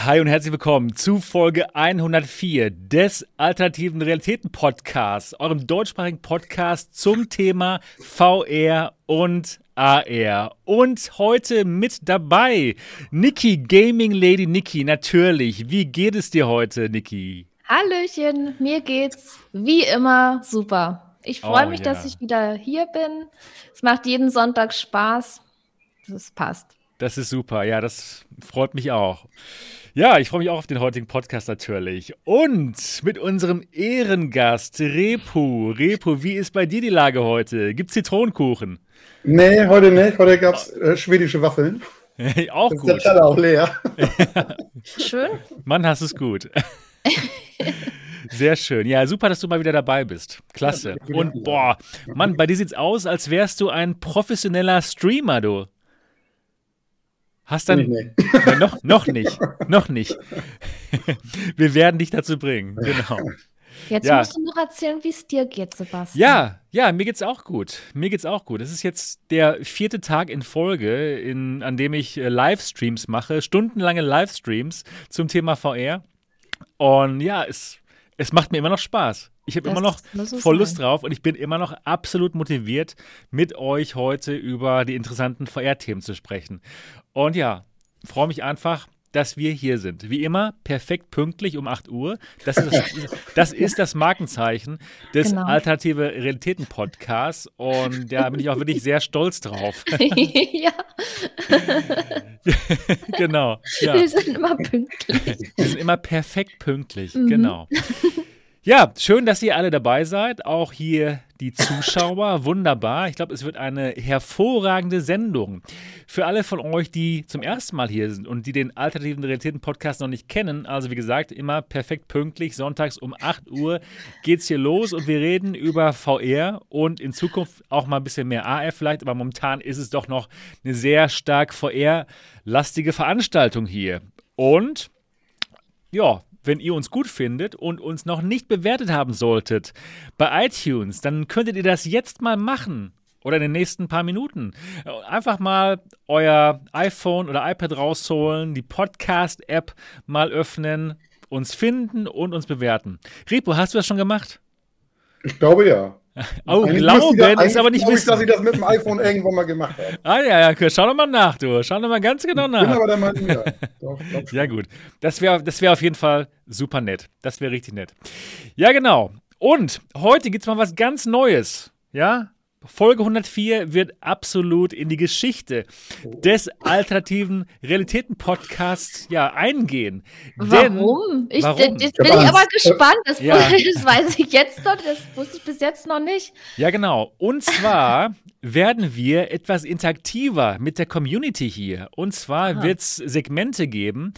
Hi und herzlich willkommen zu Folge 104 des Alternativen Realitäten Podcasts, eurem deutschsprachigen Podcast zum Thema VR und AR. Und heute mit dabei Niki, Gaming Lady Niki, natürlich. Wie geht es dir heute, Niki? Hallöchen, mir geht's wie immer super. Ich freue oh, mich, ja. dass ich wieder hier bin. Es macht jeden Sonntag Spaß. Das passt. Das ist super, ja, das freut mich auch. Ja, ich freue mich auch auf den heutigen Podcast natürlich. Und mit unserem Ehrengast Repu. Repu, wie ist bei dir die Lage heute? Gibt es Zitronenkuchen? Nee, heute nicht. Heute gab es äh, schwedische Waffeln. auch das gut. Ist der Teller auch leer. Schön. Mann, hast es gut. Sehr schön. Ja, super, dass du mal wieder dabei bist. Klasse. Und boah, Mann, bei dir sieht's aus, als wärst du ein professioneller Streamer, du. Hast dann. Nee, nee. noch, noch nicht. Noch nicht. Wir werden dich dazu bringen. Genau. Jetzt ja. musst du noch erzählen, wie es dir geht, Sebastian. Ja, ja, mir geht's auch gut. Mir geht's auch gut. Es ist jetzt der vierte Tag in Folge, in, an dem ich äh, Livestreams mache, stundenlange Livestreams zum Thema VR. Und ja, es, es macht mir immer noch Spaß. Ich habe immer noch voll Lust drauf und ich bin immer noch absolut motiviert, mit euch heute über die interessanten VR-Themen zu sprechen. Und ja, freue mich einfach, dass wir hier sind. Wie immer, perfekt pünktlich um 8 Uhr. Das ist das, das, ist das Markenzeichen des genau. Alternative Realitäten Podcasts. Und da bin ich auch wirklich sehr stolz drauf. ja. genau. Ja. Wir sind immer pünktlich. Wir sind immer perfekt pünktlich. Mhm. Genau. Ja, schön, dass ihr alle dabei seid. Auch hier die Zuschauer. Wunderbar. Ich glaube, es wird eine hervorragende Sendung. Für alle von euch, die zum ersten Mal hier sind und die den Alternativen Realitäten Podcast noch nicht kennen, also wie gesagt, immer perfekt pünktlich. Sonntags um 8 Uhr geht es hier los und wir reden über VR und in Zukunft auch mal ein bisschen mehr AR vielleicht, aber momentan ist es doch noch eine sehr stark VR-lastige Veranstaltung hier. Und ja, wenn ihr uns gut findet und uns noch nicht bewertet haben solltet bei iTunes, dann könntet ihr das jetzt mal machen. Oder in den nächsten paar Minuten. Einfach mal euer iPhone oder iPad rausholen, die Podcast-App mal öffnen, uns finden und uns bewerten. Repo, hast du das schon gemacht? Ich glaube ja. Oh, eigentlich glauben ist aber nicht wissen. Ich, dass ich das mit dem iPhone irgendwann mal gemacht habe. Ah ja, ja, schau doch mal nach, du. Schau doch mal ganz genau nach. Ich bin aber der Meinung, ja. Doch, ja gut, das wäre das wär auf jeden Fall super nett. Das wäre richtig nett. Ja genau. Und heute gibt es mal was ganz Neues. Ja, Folge 104 wird absolut in die Geschichte des alternativen Realitäten-Podcasts ja, eingehen. Warum? Ich, warum? Das bin ich aber gespannt. Das, ja. das weiß ich jetzt noch, das wusste ich bis jetzt noch nicht. Ja, genau. Und zwar werden wir etwas interaktiver mit der Community hier. Und zwar wird es Segmente geben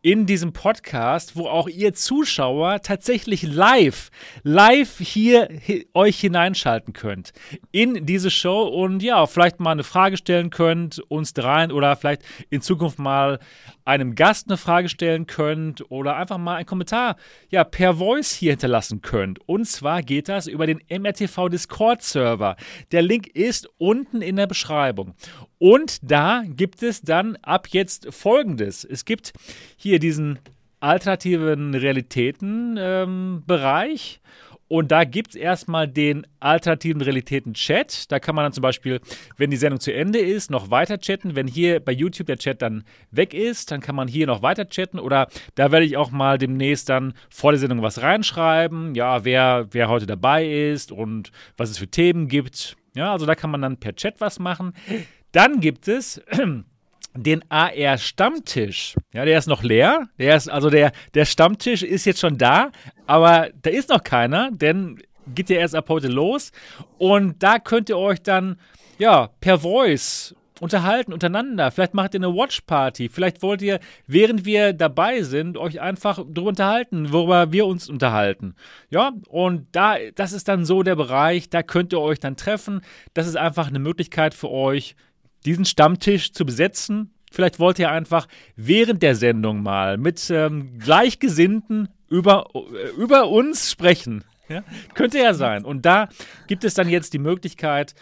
in diesem Podcast, wo auch ihr Zuschauer tatsächlich live, live hier hi, euch hineinschalten könnt in diese Show und ja, vielleicht mal eine Frage stellen könnt, uns dreien oder vielleicht in Zukunft mal einem Gast eine Frage stellen könnt oder einfach mal einen Kommentar ja, per Voice hier hinterlassen könnt. Und zwar geht das über den MRTV Discord Server. Der Link ist unten in der Beschreibung. Und da gibt es dann ab jetzt folgendes. Es gibt hier diesen alternativen Realitäten-Bereich. Ähm, und da gibt es erstmal den alternativen Realitäten-Chat. Da kann man dann zum Beispiel, wenn die Sendung zu Ende ist, noch weiter chatten. Wenn hier bei YouTube der Chat dann weg ist, dann kann man hier noch weiter chatten. Oder da werde ich auch mal demnächst dann vor der Sendung was reinschreiben. Ja, wer, wer heute dabei ist und was es für Themen gibt. Ja, also da kann man dann per Chat was machen. Dann gibt es den AR Stammtisch. Ja, der ist noch leer. Der ist, also der, der Stammtisch ist jetzt schon da, aber da ist noch keiner, denn geht ja erst ab heute los. Und da könnt ihr euch dann, ja, per Voice unterhalten untereinander. Vielleicht macht ihr eine Watch-Party. Vielleicht wollt ihr, während wir dabei sind, euch einfach darüber unterhalten, worüber wir uns unterhalten. Ja, und da, das ist dann so der Bereich, da könnt ihr euch dann treffen. Das ist einfach eine Möglichkeit für euch, diesen Stammtisch zu besetzen. Vielleicht wollt ihr einfach während der Sendung mal mit ähm, Gleichgesinnten über, äh, über uns sprechen. Ja? Könnte ja sein. Und da gibt es dann jetzt die Möglichkeit,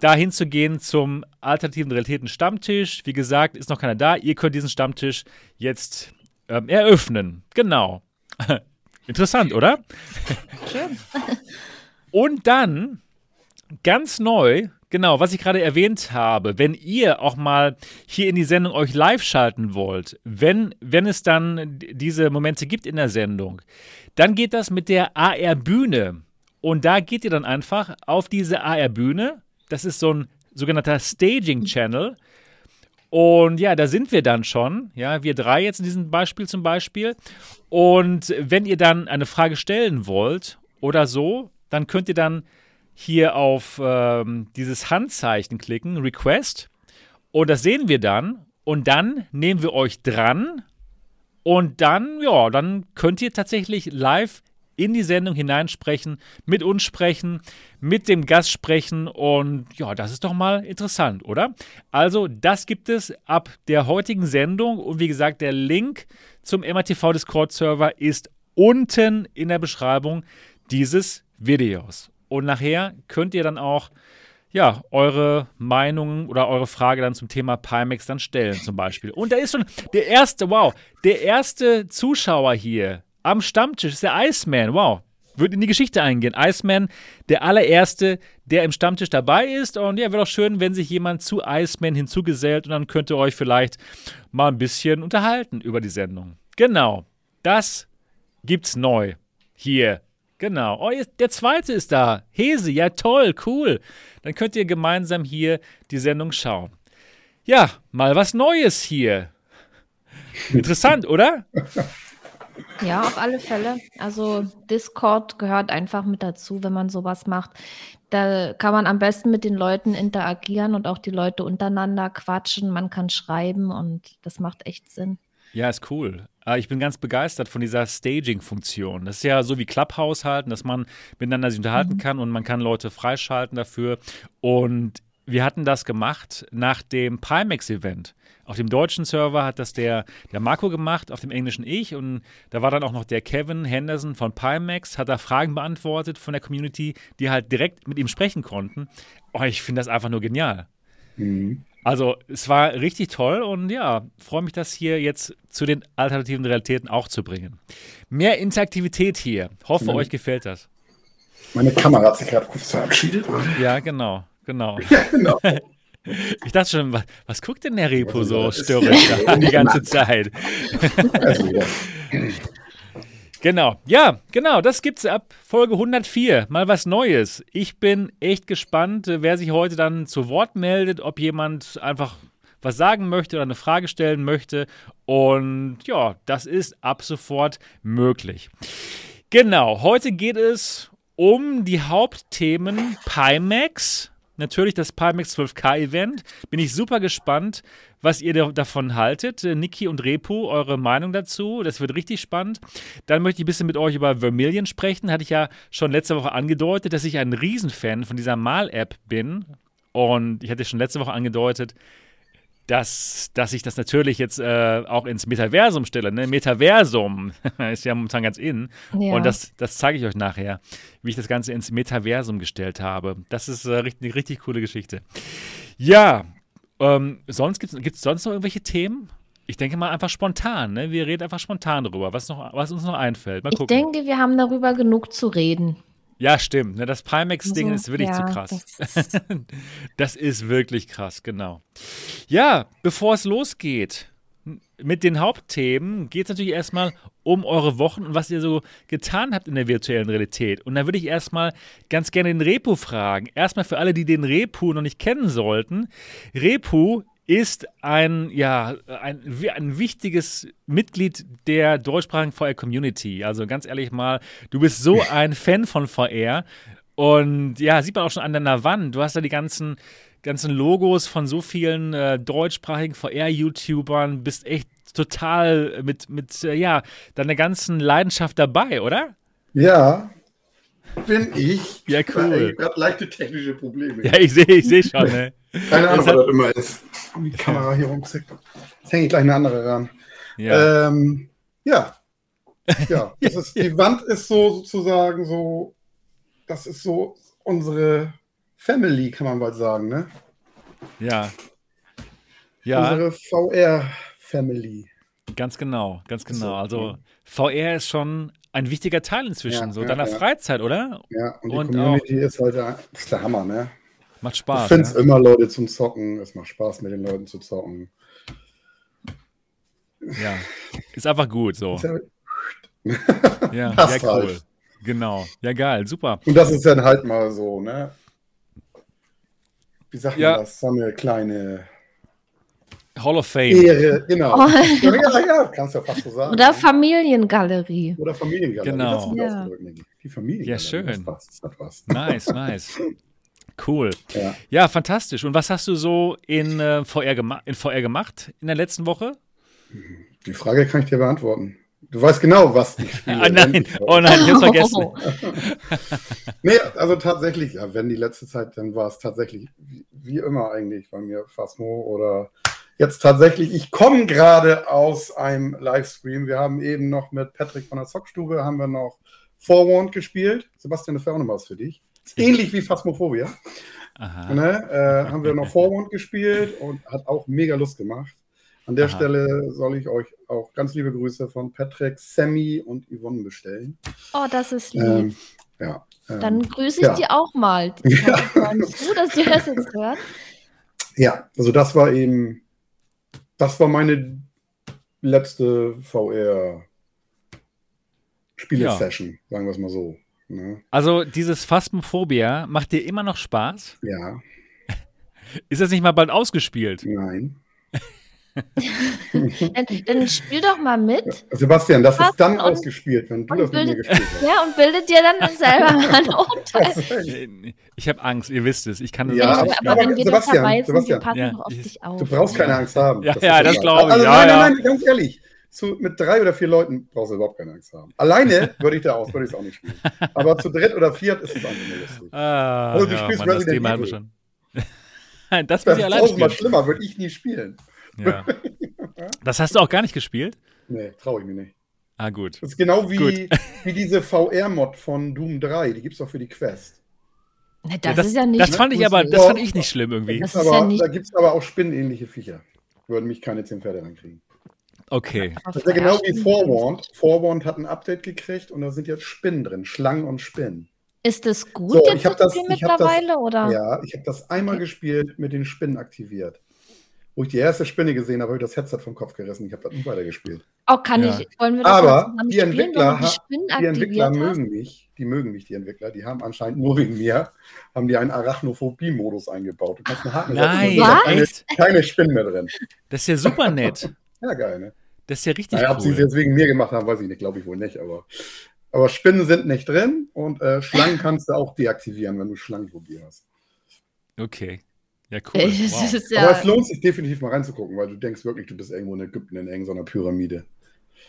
dahin zu gehen zum alternativen Realitäten Stammtisch. Wie gesagt, ist noch keiner da. Ihr könnt diesen Stammtisch jetzt ähm, eröffnen. Genau. Interessant, oder? Schön. Und dann ganz neu, genau, was ich gerade erwähnt habe, wenn ihr auch mal hier in die Sendung euch live schalten wollt, wenn, wenn es dann diese Momente gibt in der Sendung, dann geht das mit der AR-Bühne. Und da geht ihr dann einfach auf diese AR-Bühne. Das ist so ein sogenannter Staging-Channel. Und ja, da sind wir dann schon. Ja, wir drei jetzt in diesem Beispiel zum Beispiel. Und wenn ihr dann eine Frage stellen wollt oder so, dann könnt ihr dann hier auf ähm, dieses Handzeichen klicken, Request. Und das sehen wir dann. Und dann nehmen wir euch dran. Und dann, ja, dann könnt ihr tatsächlich live in die Sendung hineinsprechen, mit uns sprechen, mit dem Gast sprechen und ja, das ist doch mal interessant, oder? Also, das gibt es ab der heutigen Sendung und wie gesagt, der Link zum MRTV Discord Server ist unten in der Beschreibung dieses Videos. Und nachher könnt ihr dann auch ja, eure Meinungen oder eure Frage dann zum Thema Pimax dann stellen zum Beispiel. Und da ist schon der erste, wow, der erste Zuschauer hier am Stammtisch ist der Iceman. Wow. Wird in die Geschichte eingehen. Iceman, der allererste, der im Stammtisch dabei ist. Und ja, wäre doch schön, wenn sich jemand zu Iceman hinzugesellt und dann könnt ihr euch vielleicht mal ein bisschen unterhalten über die Sendung. Genau. Das gibt's neu. Hier. Genau. Oh, der zweite ist da. Hese. Ja, toll. Cool. Dann könnt ihr gemeinsam hier die Sendung schauen. Ja, mal was Neues hier. Interessant, oder? Ja, auf alle Fälle. Also Discord gehört einfach mit dazu, wenn man sowas macht. Da kann man am besten mit den Leuten interagieren und auch die Leute untereinander quatschen. Man kann schreiben und das macht echt Sinn. Ja, ist cool. Ah, ich bin ganz begeistert von dieser Staging-Funktion. Das ist ja so wie Clubhouse halten, dass man miteinander sich unterhalten mhm. kann und man kann Leute freischalten dafür. Und wir hatten das gemacht nach dem Pimax-Event. Auf dem deutschen Server hat das der, der Marco gemacht, auf dem englischen ich. Und da war dann auch noch der Kevin Henderson von Pimax, hat da Fragen beantwortet von der Community, die halt direkt mit ihm sprechen konnten. Oh, ich finde das einfach nur genial. Mhm. Also, es war richtig toll und ja, freue mich, das hier jetzt zu den alternativen Realitäten auch zu bringen. Mehr Interaktivität hier. Hoffe, mhm. euch gefällt das. Meine Kamera hat sich gerade kurz verabschiedet. Ja, genau, genau. Ja, genau. Ich dachte schon, was, was guckt denn der Repo so störrisch die ganze Zeit? Genau, ja, genau, das gibt's ab Folge 104. Mal was Neues. Ich bin echt gespannt, wer sich heute dann zu Wort meldet, ob jemand einfach was sagen möchte oder eine Frage stellen möchte. Und ja, das ist ab sofort möglich. Genau, heute geht es um die Hauptthemen Pimax, natürlich das Pimax 12K Event. Bin ich super gespannt, was ihr davon haltet. Äh, Niki und Repo, eure Meinung dazu. Das wird richtig spannend. Dann möchte ich ein bisschen mit euch über Vermilion sprechen. Hatte ich ja schon letzte Woche angedeutet, dass ich ein Riesenfan von dieser Mal-App bin. Und ich hatte schon letzte Woche angedeutet, dass, dass ich das natürlich jetzt äh, auch ins Metaversum stelle. Ne? Metaversum ist ja momentan ganz in. Ja. Und das, das zeige ich euch nachher, wie ich das Ganze ins Metaversum gestellt habe. Das ist äh, richtig, eine richtig coole Geschichte. Ja, ähm, sonst gibt es sonst noch irgendwelche Themen? Ich denke mal einfach spontan. Ne? Wir reden einfach spontan darüber, was, noch, was uns noch einfällt. Mal ich denke, wir haben darüber genug zu reden. Ja, stimmt. Ne, das Pimax-Ding ist wirklich ja, zu krass. Das ist, das ist wirklich krass, genau. Ja, bevor es losgeht mit den Hauptthemen, geht es natürlich erstmal um eure Wochen und was ihr so getan habt in der virtuellen Realität. Und da würde ich erstmal ganz gerne den Repu fragen. Erstmal für alle, die den Repu noch nicht kennen sollten. Repu ist ein, ja, ein, ein wichtiges Mitglied der deutschsprachigen VR-Community. Also ganz ehrlich mal, du bist so ein Fan von VR. Und ja, sieht man auch schon an deiner Wand. Du hast da die ganzen, ganzen Logos von so vielen äh, deutschsprachigen VR-YouTubern. Bist echt total mit, mit äh, ja, deiner ganzen Leidenschaft dabei, oder? Ja, bin ich. Ja, cool. Ich habe leichte technische Probleme. Ja, ich sehe ich seh schon, ne? Keine Ahnung, was das immer ist. Die Kamera hier rumzickt. Jetzt hänge ich gleich eine andere ran. Ja. Ähm, ja. Ja, das ist, die Wand ist so sozusagen so, das ist so unsere Family, kann man bald sagen, ne? Ja. Ja. Unsere VR-Family. Ganz genau, ganz genau. Also VR ist schon ein wichtiger Teil inzwischen, ja, so ja, deiner ja. Freizeit, oder? Ja, und die und Community auch, ist halt der, ist der Hammer, ne? Macht Spaß. Ich finde es immer Leute zum Zocken. Es macht Spaß, mit den Leuten zu zocken. Ja, ist einfach gut so. ja, ja, cool. Halt. Genau. Ja, geil, super. Und das ist dann halt mal so, ne? Wie sagt man das? So eine kleine Hall of Fame. Ehre, genau. Oh. Ja, ja, kannst du ja fast so sagen. Oder Familiengalerie. Oder Familiengalerie. Genau. Ja. Die Familiengalerie. Ja, schön. Das, was, das hat was. Nice, nice. Cool. Ja. ja. fantastisch. Und was hast du so in, äh, VR, in VR gemacht in der letzten Woche? Die Frage kann ich dir beantworten. Du weißt genau, was ich spiele. ah, nein, oh nein, ich hab's vergessen. nee, also tatsächlich, ja, wenn die letzte Zeit, dann war es tatsächlich wie, wie, immer eigentlich bei mir Phasmo oder jetzt tatsächlich, ich komme gerade aus einem Livestream. Wir haben eben noch mit Patrick von der Zockstube, haben wir noch Forewarned gespielt. Sebastian, auch noch was für dich. Ähnlich wie Phasmophobia. Ne? Äh, haben wir noch Forewarned gespielt und hat auch mega Lust gemacht. An der Aha. Stelle soll ich euch auch ganz liebe Grüße von Patrick, Sammy und Yvonne bestellen. Oh, das ist lieb. Ähm, ja, ähm, Dann grüße ich ja. die auch mal. Ja. Du, dass die das jetzt hört. Ja, also das war eben, das war meine letzte VR Spiele-Session, ja. sagen wir es mal so. Ne? Also dieses Phasmophobia macht dir immer noch Spaß? Ja. Ist das nicht mal bald ausgespielt? Nein dann, dann, spiel doch mal mit. Sebastian, das ist dann ausgespielt, wenn du das bildet, mit mir gespielt hast. Ja, und bildet dir dann selber mal ein Urteil. Ich habe Angst, ihr wisst es. Ich kann das ja, nicht aber, wenn wir Sebastian, das Sebastian, passen ja, auf dich auf. Du brauchst keine Angst haben. Ja, das, ja, das glaube ich. Also, ja, nein, nein, nein, ganz ehrlich. Zu, mit drei oder vier Leuten brauchst du überhaupt keine Angst haben. Alleine würde ich da aus, würde ich es auch nicht spielen. Aber zu dritt oder viert ist es einfach nur lustig. Ah, also du ja, spielst Mann, Resident das Evil. Schon. das das ist tausendmal schlimmer, würde ich nie spielen. Ja. Das hast du auch gar nicht gespielt? Nee, traue ich mir nicht. Ah, gut. Das ist genau wie, wie diese VR-Mod von Doom 3, die gibt es auch für die Quest. Ne, das, ja, das, ist ja nicht. Das fand ich aber, das fand ich nicht schlimm irgendwie. Das aber, ja da gibt es aber auch spinnenähnliche Viecher. Würden mich keine 10 Pferde reinkriegen. Okay. Das ist ja genau wie Forewarned. Forewarned hat ein Update gekriegt und da sind jetzt Spinnen drin, Schlangen und Spinnen. Ist das gut so, jetzt das, mittlerweile? Das, oder? Ja, ich habe das einmal okay. gespielt, mit den Spinnen aktiviert. Wo ich die erste Spinne gesehen habe, habe ich das Headset vom Kopf gerissen. Ich habe das nicht weitergespielt. Oh, kann ja. ich. Wollen wir das Aber die Entwickler, die, die Entwickler mögen mich. Die mögen mich, die Entwickler. Die haben anscheinend nur wegen mir, haben die einen Arachnophobie-Modus eingebaut. Du kannst einen Haken Nein, keine, keine Spinnen mehr drin. Das ist ja super nett. Ja, geil, ne? Das ist ja richtig naja, cool. Ob sie es jetzt wegen mir gemacht haben, weiß ich nicht. Glaube ich wohl nicht. Aber, aber Spinnen sind nicht drin und äh, Schlangen kannst du auch deaktivieren, wenn du Schlangenphobie hast. Okay. Ja, cool. Wow. Ja Aber es lohnt sich definitiv mal reinzugucken, weil du denkst wirklich, du bist irgendwo in Ägypten in irgendeiner Pyramide.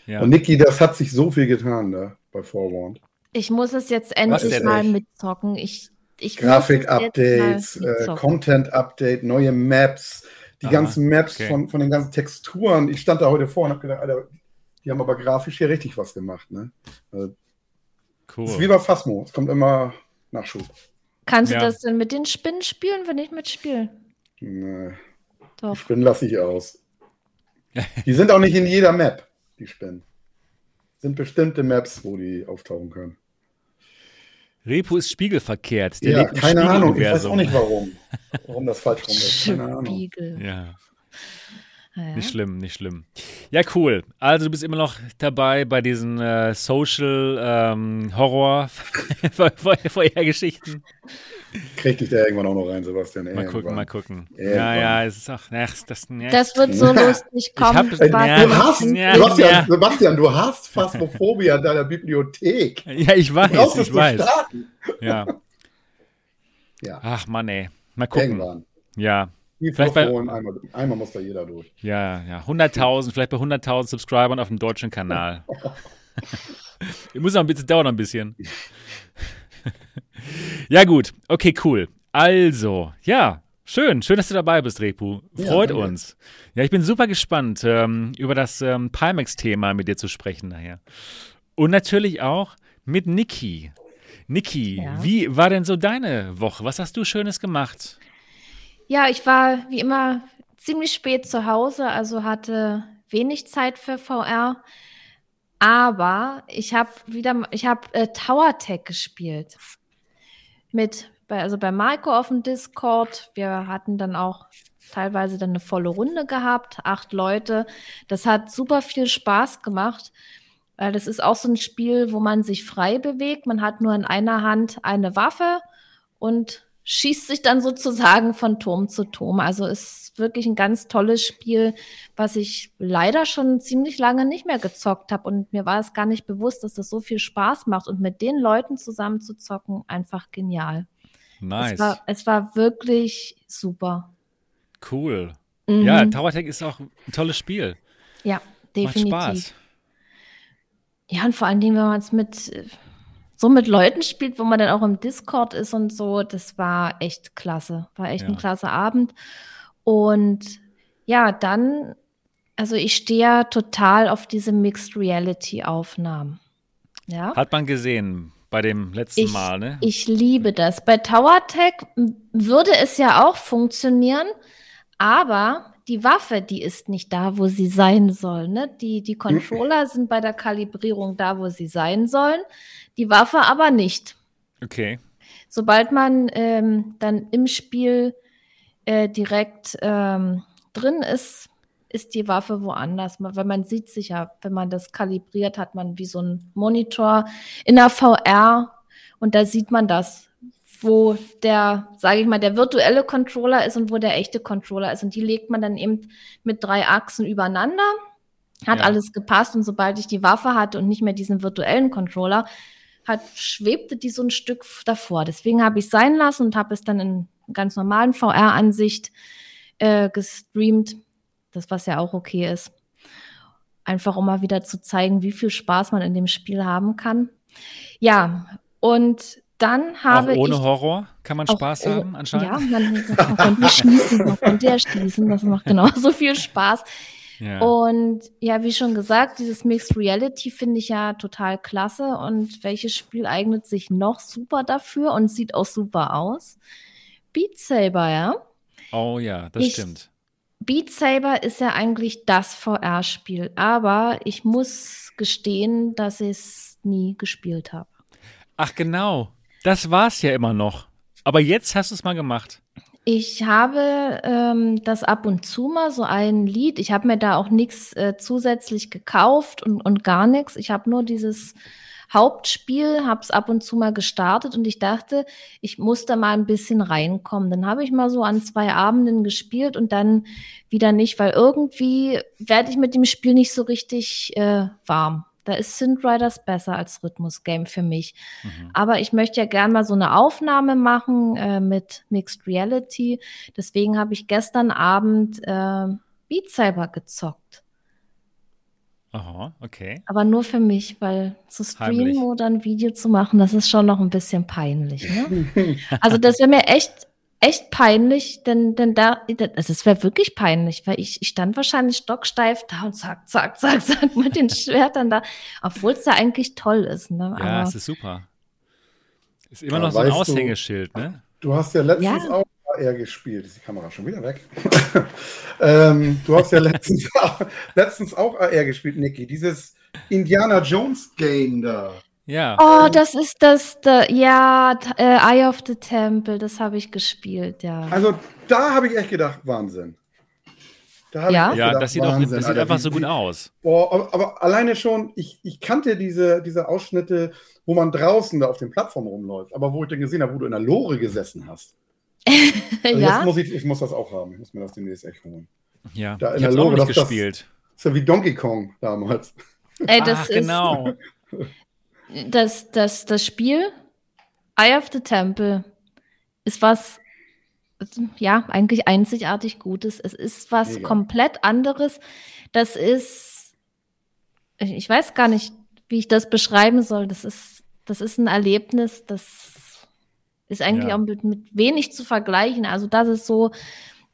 Ja. Und Niki, das hat sich so viel getan da bei Forewarned. Ich muss es jetzt endlich mal echt? mitzocken. Ich, ich Grafik-Updates, äh, Content-Update, neue Maps, die Aha, ganzen Maps okay. von, von den ganzen Texturen. Ich stand da heute vor und habe gedacht, Alter, die haben aber grafisch hier richtig was gemacht. Ne? Also, cool. ist wie bei Phasmo. Es kommt immer Nachschub. Kannst ja. du das denn mit den Spinnen spielen, wenn ich mitspiele? Nee. Doch. Die Spinnen lasse ich aus. Die sind auch nicht in jeder Map, die Spinnen. Sind bestimmte Maps, wo die auftauchen können. Repo ist spiegelverkehrt. Der ja, keine Ahnung, ich weiß auch nicht warum. Warum das falsch rum ist. Keine Ahnung. Spiegel. Ja. Ja. Nicht schlimm, nicht schlimm. Ja, cool. Also du bist immer noch dabei bei diesen äh, Social ähm, Horror Vorhergeschichten. Krieg dich da irgendwann auch noch rein, Sebastian. Mal irgendwann. gucken, mal gucken. Irgendwann. Ja, ja, es ist auch. Ach, das, ja. das wird so lustig kommen. Hab, ja, du hast, ja, Sebastian, ja. Sebastian, du hast Phasmophobia in deiner Bibliothek. Ja, ich weiß, ich weiß. Starten. Ja. ja. Ach Mann, ey. Mal gucken. Irgendwann. Ja, Vielleicht bei, einmal, einmal muss da jeder durch. Ja, ja. 100.000, vielleicht bei 100.000 Subscribern auf dem deutschen Kanal. muss noch ein bisschen, dauert noch ein bisschen. ja, gut. Okay, cool. Also, ja, schön. Schön, dass du dabei bist, Repu. Freut ja, uns. Ja, ich bin super gespannt, ähm, über das ähm, Pimax-Thema mit dir zu sprechen nachher. Und natürlich auch mit Niki. Niki, ja. wie war denn so deine Woche? Was hast du Schönes gemacht? Ja, ich war wie immer ziemlich spät zu Hause, also hatte wenig Zeit für VR. Aber ich habe wieder, ich habe äh, Tower Tech gespielt. Mit, bei, also bei Marco auf dem Discord. Wir hatten dann auch teilweise dann eine volle Runde gehabt, acht Leute. Das hat super viel Spaß gemacht. Weil das ist auch so ein Spiel, wo man sich frei bewegt. Man hat nur in einer Hand eine Waffe und schießt sich dann sozusagen von Turm zu Turm. Also ist wirklich ein ganz tolles Spiel, was ich leider schon ziemlich lange nicht mehr gezockt habe. Und mir war es gar nicht bewusst, dass das so viel Spaß macht. Und mit den Leuten zusammen zu zocken, einfach genial. Nice. Es war, es war wirklich super. Cool. Mhm. Ja, Tower Tech ist auch ein tolles Spiel. Ja, definitiv. Macht Spaß. Ja, und vor allen Dingen, wenn man es mit so mit Leuten spielt, wo man dann auch im Discord ist und so, das war echt klasse. War echt ja. ein klasse Abend. Und ja, dann, also ich stehe ja total auf diese Mixed Reality Aufnahmen. Ja? Hat man gesehen bei dem letzten ich, Mal, ne? Ich liebe das. Bei Tower Tech würde es ja auch funktionieren, aber die Waffe, die ist nicht da, wo sie sein soll. Ne? Die, die Controller sind bei der Kalibrierung da, wo sie sein sollen, die Waffe aber nicht. Okay. Sobald man ähm, dann im Spiel äh, direkt ähm, drin ist, ist die Waffe woanders. Weil man sieht sich ja, wenn man das kalibriert, hat man wie so ein Monitor in der VR und da sieht man das wo der, sage ich mal, der virtuelle Controller ist und wo der echte Controller ist. Und die legt man dann eben mit drei Achsen übereinander. Hat ja. alles gepasst und sobald ich die Waffe hatte und nicht mehr diesen virtuellen Controller, hat, schwebte die so ein Stück davor. Deswegen habe ich es sein lassen und habe es dann in ganz normalen VR-Ansicht äh, gestreamt. Das, was ja auch okay ist. Einfach um mal wieder zu zeigen, wie viel Spaß man in dem Spiel haben kann. Ja, und dann habe auch ohne ich, Horror kann man Spaß auch, haben anscheinend. Ja, man, man konnte schließen, man konnte ja schließen, das macht genauso viel Spaß. Ja. Und ja, wie schon gesagt, dieses Mixed Reality finde ich ja total klasse. Und welches Spiel eignet sich noch super dafür und sieht auch super aus? Beat Saber, ja. Oh ja, das ich, stimmt. Beat Saber ist ja eigentlich das VR-Spiel, aber ich muss gestehen, dass ich es nie gespielt habe. Ach genau, das war's ja immer noch. Aber jetzt hast du es mal gemacht. Ich habe ähm, das ab und zu mal so ein Lied. Ich habe mir da auch nichts äh, zusätzlich gekauft und, und gar nichts. Ich habe nur dieses Hauptspiel, habe es ab und zu mal gestartet und ich dachte, ich muss da mal ein bisschen reinkommen. Dann habe ich mal so an zwei Abenden gespielt und dann wieder nicht, weil irgendwie werde ich mit dem Spiel nicht so richtig äh, warm. Da ist Synth Riders besser als Rhythmus-Game für mich. Mhm. Aber ich möchte ja gerne mal so eine Aufnahme machen äh, mit Mixed Reality. Deswegen habe ich gestern Abend äh, Beat Saber gezockt. Aha, okay. Aber nur für mich, weil zu streamen Heimlich. oder ein Video zu machen, das ist schon noch ein bisschen peinlich. Ne? also das wäre mir echt echt peinlich, denn, denn da, also es wäre wirklich peinlich, weil ich, ich stand wahrscheinlich stocksteif da und zack, zack, zack, zack mit den Schwertern da, obwohl es da eigentlich toll ist. Ne? Ja, Aber, es ist super. Ist immer ja, noch so ein Aushängeschild, du, ne? Du hast ja letztens ja. auch AR gespielt. Ist die Kamera schon wieder weg? ähm, du hast ja letztens, letztens auch AR gespielt, Niki. Dieses Indiana Jones Game da. Ja. Oh, das ist das, da, ja, äh, Eye of the Temple, das habe ich gespielt, ja. Also da habe ich echt gedacht, Wahnsinn. Da ja, ja gedacht, das sieht, Wahnsinn, auch, das sieht einfach so gut aus. Boah, aber, aber, alleine schon, ich, ich kannte diese, diese Ausschnitte, wo man draußen da auf den Plattformen rumläuft, aber wo ich dann gesehen habe, wo du in der Lore gesessen hast. Also ja. muss ich, ich muss das auch haben. Ich muss mir das demnächst echt holen. Ja, da in ich der Lore, auch nicht das, gespielt. Das ist ja wie Donkey Kong damals. Ey, das Ach, ist, genau. das, das, das Spiel Eye of the Temple ist was, ja, eigentlich einzigartig Gutes. Es ist was Mega. komplett anderes. Das ist, ich weiß gar nicht, wie ich das beschreiben soll. Das ist, das ist ein Erlebnis, das ist eigentlich ja. auch mit, mit, wenig zu vergleichen. Also das ist so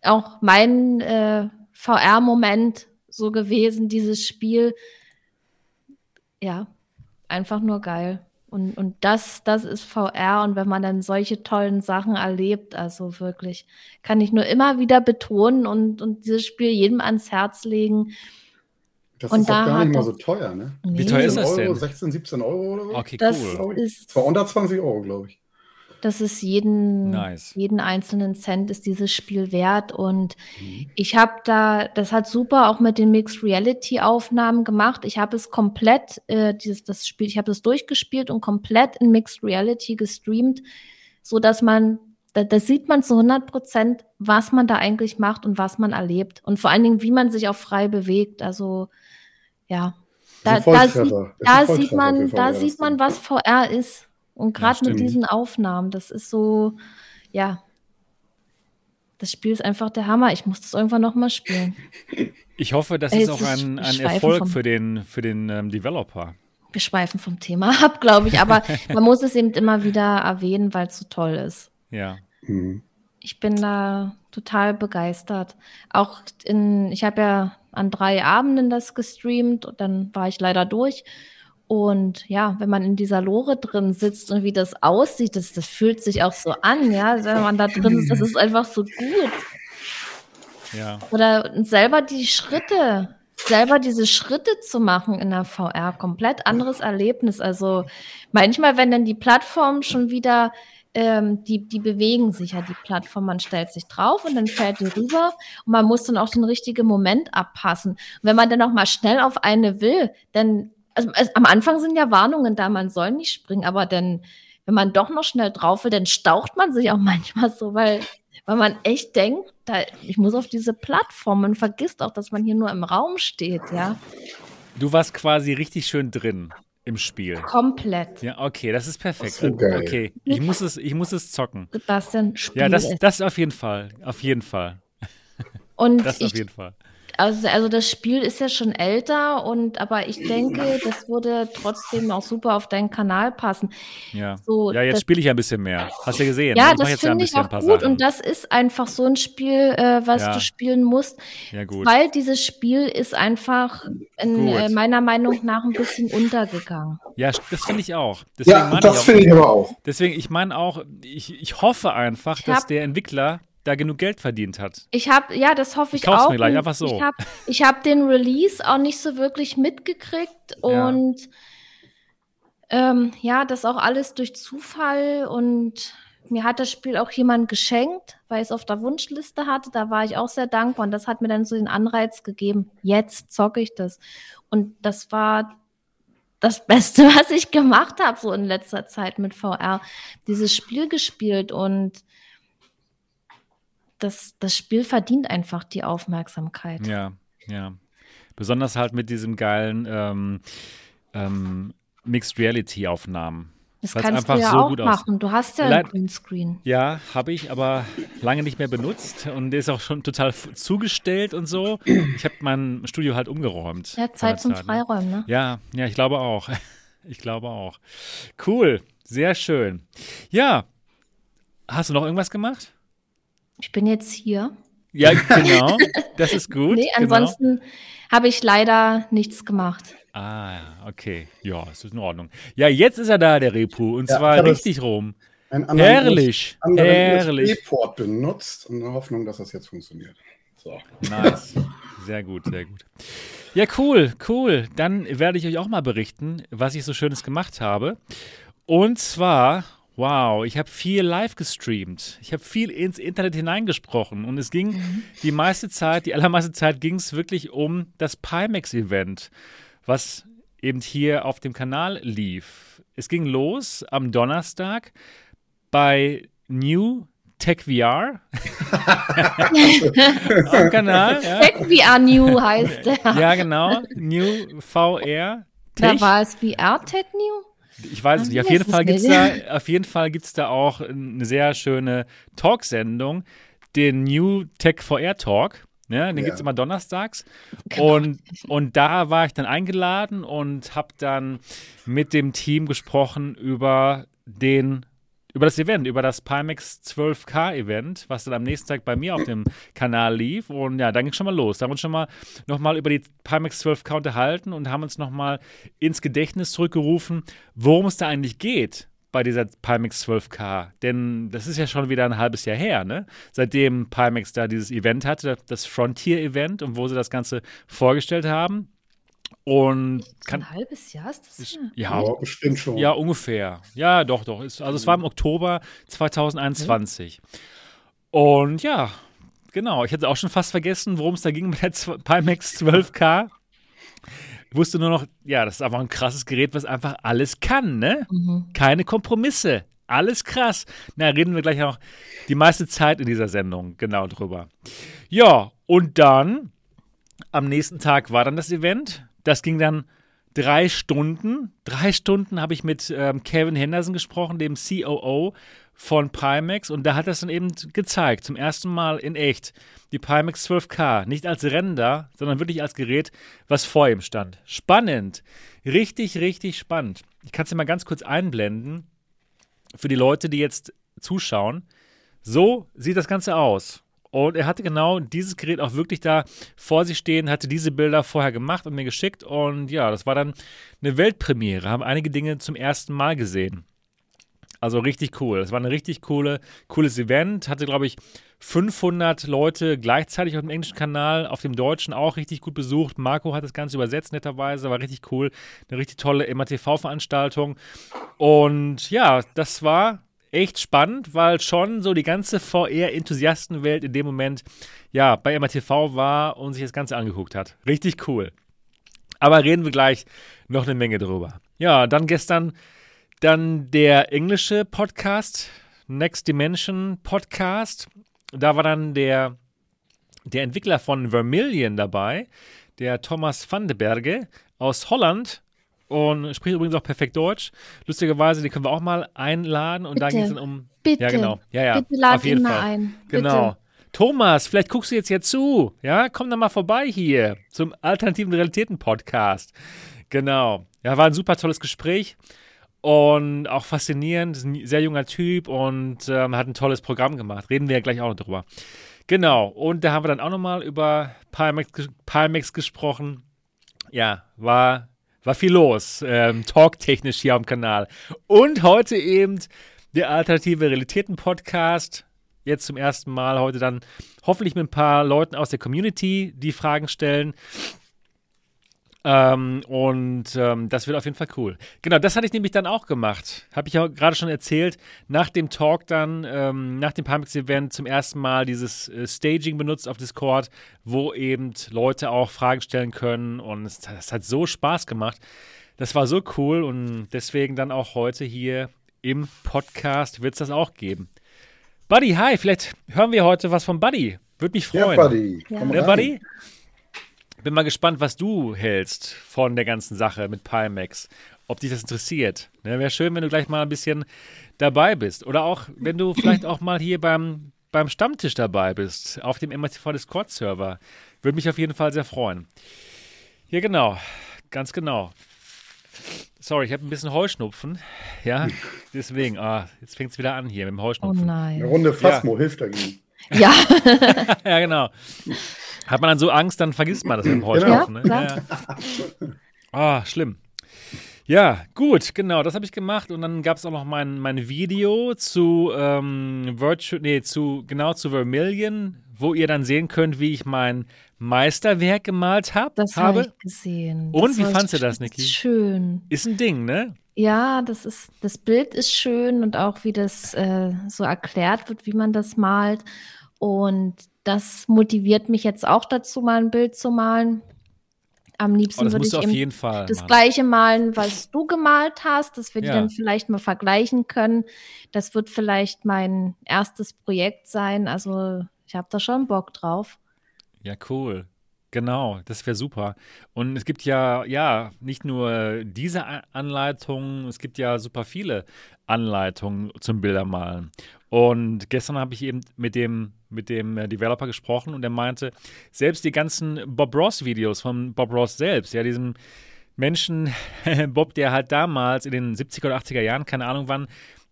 auch mein äh, VR-Moment so gewesen, dieses Spiel. Ja, einfach nur geil. Und, und das, das ist VR. Und wenn man dann solche tollen Sachen erlebt, also wirklich, kann ich nur immer wieder betonen und, und dieses Spiel jedem ans Herz legen. Das Und ist doch da gar nicht mal so teuer, ne? Nee, Wie teuer ist 16 das Euro, denn? 16, 17 Euro oder so? Okay, Das cool. Ich. ist, 220 Euro, glaube ich. Das ist jeden, Nice. jeden einzelnen Cent ist dieses Spiel wert. Und Mhm. ich habe da, das hat super auch mit den Mixed Reality Aufnahmen gemacht. Ich habe es komplett, äh, dieses, das Spiel, ich habe es durchgespielt und komplett in Mixed Reality gestreamt, so dass man, da, da sieht man zu 100 Prozent, was man da eigentlich macht und was man erlebt. Und vor allen Dingen, wie man sich auch frei bewegt. Also, ja. Da, da, sieht, da sieht man, da sieht man, was VR ist. Und gerade mit stimmt. diesen Aufnahmen, das ist so, ja. Das Spiel ist einfach der Hammer. Ich muss das irgendwann noch mal spielen. Ich hoffe, das Ey, ist auch ein, ein Erfolg für den, für den ähm, Developer. Wir schweifen vom Thema ab, glaube ich. Aber man muss es eben immer wieder erwähnen, weil es so toll ist. Ja. Mhm. Ich bin da total begeistert. Auch in, ich habe ja an drei Abenden das gestreamt und dann war ich leider durch. Und ja, wenn man in dieser Lore drin sitzt und wie das aussieht, das, das fühlt sich auch so an, ja. Also Wenn man da drin ist, das ist einfach so gut. Ja. Oder selber die Schritte, selber diese Schritte zu machen in der VR, komplett anderes Erlebnis. Also manchmal, wenn dann die Plattformen schon wieder, ähm, die, die bewegen sich ja, die Plattform, man stellt sich drauf und dann fällt die rüber und man muss dann auch den richtigen Moment abpassen. Und wenn man dann auch mal schnell auf eine will, dann, also, also am Anfang sind ja Warnungen da, man soll nicht springen, aber dann, wenn man doch noch schnell drauf will, dann staucht man sich auch manchmal so, weil weil man echt denkt, da, ich muss auf diese Plattform. Man vergisst auch, dass man hier nur im Raum steht, ja. Du warst quasi richtig schön drin im Spiel. Komplett. Ja, okay, das ist perfekt. So, geil. Okay, ich muss es, ich muss es zocken. Sebastian, Spiel Ja, das, ist. das auf jeden Fall. Auf jeden Fall. Und Das ich, auf jeden Fall. Also, also das Spiel ist ja schon älter und aber ich denke, das würde trotzdem auch super auf deinen Kanal passen. Ja. So, Ja, jetzt spiele ich ja ein bisschen mehr. Hast du ja gesehen. Ja, ne? ich das ja finde ich bisschen ein auch gut Sachen. und das ist einfach so ein Spiel, äh, was Ja. du spielen musst, ja, gut. weil dieses Spiel ist einfach in, äh, meiner Meinung nach ein bisschen untergegangen. Ja, das finde ich auch. Deswegen Ja, meine das ich auch, finde ich aber auch. Deswegen, ich meine auch, ich, ich hoffe einfach, Ich dass der Entwickler da genug Geld verdient hat. Ich habe, ja, das hoffe Ich ich, auch. mir gleich, einfach so. Ich habe ich hab den Release auch nicht so wirklich mitgekriegt Ja. und ähm, ja, das auch alles durch Zufall und mir hat das Spiel auch jemand geschenkt, weil ich es auf der Wunschliste hatte. Da war ich auch sehr dankbar und das hat mir dann so den Anreiz gegeben, jetzt zocke ich das. Und das war das Beste, was ich gemacht habe, so in letzter Zeit mit VR. Dieses Spiel gespielt und das, das Spiel verdient einfach die Aufmerksamkeit. Ja, ja. Besonders halt mit diesem geilen ähm, ähm, Mixed Reality Aufnahmen. Das kannst du einfach ja so auch gut aus- machen. Du hast ja Leid- einen Greenscreen. Ja, habe ich, aber lange nicht mehr benutzt und der ist auch schon total zugestellt und so. Ich habe mein Studio halt umgeräumt. Ja, Zeit zum ne? Freiräumen, ne? Ja, ja, ich glaube auch. Ich glaube auch. Cool, sehr schön. Ja, hast du noch irgendwas gemacht? Ich bin jetzt hier. Ja, genau. Das ist gut. nee, genau. ansonsten habe ich leider nichts gemacht. Ah, ja, okay. Ja, es ist in Ordnung. Ja, jetzt ist er da, der Repu. Und Ja, zwar richtig rum. Anderen Herrlich. anderen Herrlich. USB-Port benutzt in der Hoffnung, dass das jetzt funktioniert. So. Nice. Sehr gut, sehr gut. Ja, cool, cool. Dann werde ich euch auch mal berichten, was ich so Schönes gemacht habe. Und zwar, wow, ich habe viel live gestreamt. Ich habe viel ins Internet hineingesprochen. Und es ging die meiste Zeit, die allermeiste Zeit ging es wirklich um das Pimax-Event, was eben hier auf dem Kanal lief. Es ging los am Donnerstag bei New Tech VR am Kanal. Ja. Tech VR New heißt der. Ja, genau. New VR. Da Tech. war es VR Tech New? Ich weiß es Ah, nicht. Auf wie jeden Fall es gibt es denn? da, auf jeden Fall gibt's da auch eine sehr schöne Talksendung, den New Tech VR Talk. Ja, den Ja. gibt es immer donnerstags. Genau. Und, und da war ich dann eingeladen und habe dann mit dem Team gesprochen über den über das Event, über das Pimax 12K Event, was dann am nächsten Tag bei mir auf dem Kanal lief. Und ja, dann ging schon mal los. Da haben wir uns schon mal nochmal über die Pimax 12K unterhalten und haben uns nochmal ins Gedächtnis zurückgerufen, worum es da eigentlich geht bei dieser Pimax 12K. Denn das ist ja schon wieder ein halbes Jahr her, ne? Seitdem Pimax da dieses Event hatte, das Frontier-Event und wo sie das Ganze vorgestellt haben. Und kann, ein halbes Jahr ist das? Ist, ja, ja, bestimmt schon. Ja, ungefähr. Ja, doch, doch. Ist, also es war im Oktober 2021. Mhm. Und ja, genau. Ich hatte auch schon fast vergessen, worum es da ging mit der Pimax 12K. Ich wusste nur noch, ja, das ist einfach ein krasses Gerät, was einfach alles kann, ne? Mhm. Keine Kompromisse. Alles krass. Na, reden wir gleich noch die meiste Zeit in dieser Sendung genau drüber. Ja, und dann am nächsten Tag war dann das Event. Das ging dann drei Stunden. Drei Stunden habe ich mit ähm, Kevin Henderson gesprochen, dem COO von Pimax. Und da hat das dann eben gezeigt, zum ersten Mal in echt, die Pimax 12K. Nicht als Render, sondern wirklich als Gerät, was vor ihm stand. Spannend. Richtig, richtig spannend. Ich kann es dir mal ganz kurz einblenden für die Leute, die jetzt zuschauen. So sieht das Ganze aus. Und er hatte genau dieses Gerät auch wirklich da vor sich stehen, hatte diese Bilder vorher gemacht und mir geschickt. Und ja, das war dann eine Weltpremiere. Haben einige Dinge zum ersten Mal gesehen. Also richtig cool. Das war ein richtig coole, cooles Event. Hatte, glaube ich, 500 Leute gleichzeitig auf dem englischen Kanal, auf dem deutschen auch richtig gut besucht. Marco hat das Ganze übersetzt, netterweise. War richtig cool. Eine richtig tolle MATV-Veranstaltung. Und ja, das war echt spannend, weil schon so die ganze VR-Enthusiastenwelt in dem Moment ja bei MATV war und sich das Ganze angeguckt hat. Richtig cool. Aber reden wir gleich noch eine Menge drüber. Ja, dann gestern dann der englische Podcast, Next Dimension Podcast. Da war dann der, der Entwickler von Vermilion dabei, der Thomas van de Berge aus Holland und spricht übrigens auch perfekt Deutsch. Lustigerweise, die können wir auch mal einladen und bitte, da geht es dann um. Bitte. Ja, genau. Ja, ja. Bitte lad auf jeden ihn Fall. mal ein. Genau. Bitte. Thomas, vielleicht guckst du jetzt hier zu. Ja, komm dann mal vorbei hier zum Alternativen Realitäten Podcast. Genau. Ja, war ein super tolles Gespräch und auch faszinierend. Ist ein sehr junger Typ und ähm, hat ein tolles Programm gemacht. Reden wir ja gleich auch noch drüber. Genau. Und da haben wir dann auch nochmal über Pimax, Pimax gesprochen. Ja, war war viel los, ähm, talktechnisch hier am Kanal. Und heute eben der Alternative Realitäten Podcast. Jetzt zum ersten Mal, heute dann hoffentlich mit ein paar Leuten aus der Community, die Fragen stellen. Ähm, und ähm, das wird auf jeden Fall cool. Genau, das hatte ich nämlich dann auch gemacht. Habe ich ja gerade schon erzählt. Nach dem Talk dann, ähm, nach dem Pimax-Event zum ersten Mal dieses äh, Staging benutzt auf Discord, wo eben Leute auch Fragen stellen können. Und es, es hat so Spaß gemacht. Das war so cool und deswegen dann auch heute hier im Podcast wird es das auch geben. Buddy, hi, vielleicht hören wir heute was von Buddy. Würde mich freuen. Ja, Buddy. Ja. Ja, Buddy? Bin mal gespannt, was du hältst von der ganzen Sache mit Pimax. Ob dich das interessiert. Ne, Wäre schön, wenn du gleich mal ein bisschen dabei bist. Oder auch, wenn du vielleicht auch mal hier beim, beim Stammtisch dabei bist, auf dem MRTV Discord-Server. Würde mich auf jeden Fall sehr freuen. Ja, genau. Ganz genau. Sorry, ich habe ein bisschen Heuschnupfen. Ja, deswegen. Ah, jetzt fängt es wieder an hier mit dem Heuschnupfen. Oh nein. Eine Runde Phasmo ja. hilft dagegen. Ja. ja, genau. Hat man dann so Angst, dann vergisst man das mit dem Heuschnupfen. Genau. Ne? Ja, Ah, schlimm. Ja, gut, genau, das habe ich gemacht und dann gab es auch noch mein, mein Video zu ähm, Virtual, nee, zu, genau zu Vermilion, wo ihr dann sehen könnt, wie ich mein Meisterwerk gemalt hab, das habe. Das habe ich gesehen. Und das wie fandst du das, Niki? Schön. Ist ein Ding, ne? Ja, das ist, das Bild ist schön und auch wie das äh, so erklärt wird, wie man das malt. Und das motiviert mich jetzt auch dazu, mal ein Bild zu malen. Am liebsten oh, würde ich auf jeden Fall das gleiche malen, was du gemalt hast, dass wir die Ja. dann vielleicht mal vergleichen können. Das wird vielleicht mein erstes Projekt sein. Also ich habe da schon Bock drauf. Ja, cool. Genau, das wäre super. Und es gibt ja, ja, nicht nur diese A- Anleitung, es gibt ja super viele Anleitungen zum Bildermalen. Und gestern habe ich eben mit dem, mit dem äh, Developer gesprochen und er meinte, selbst die ganzen Bob Ross-Videos von Bob Ross selbst, ja, diesem Menschen, Bob, der halt damals in den 70er oder 80er Jahren, keine Ahnung wann,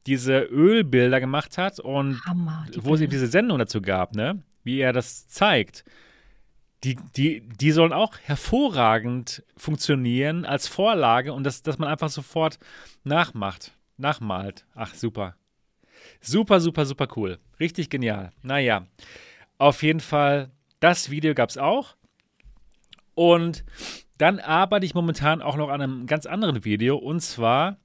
diese Ölbilder gemacht hat und Hammer. die wo es eben diese Sendung dazu gab, ne? Wie er das zeigt. Die, die, die sollen auch hervorragend funktionieren als Vorlage und das, dass man einfach sofort nachmacht, nachmalt. Ach, super. Super, super, super cool. Richtig genial. Naja, auf jeden Fall, das Video gab es auch. Und dann arbeite ich momentan auch noch an einem ganz anderen Video und zwar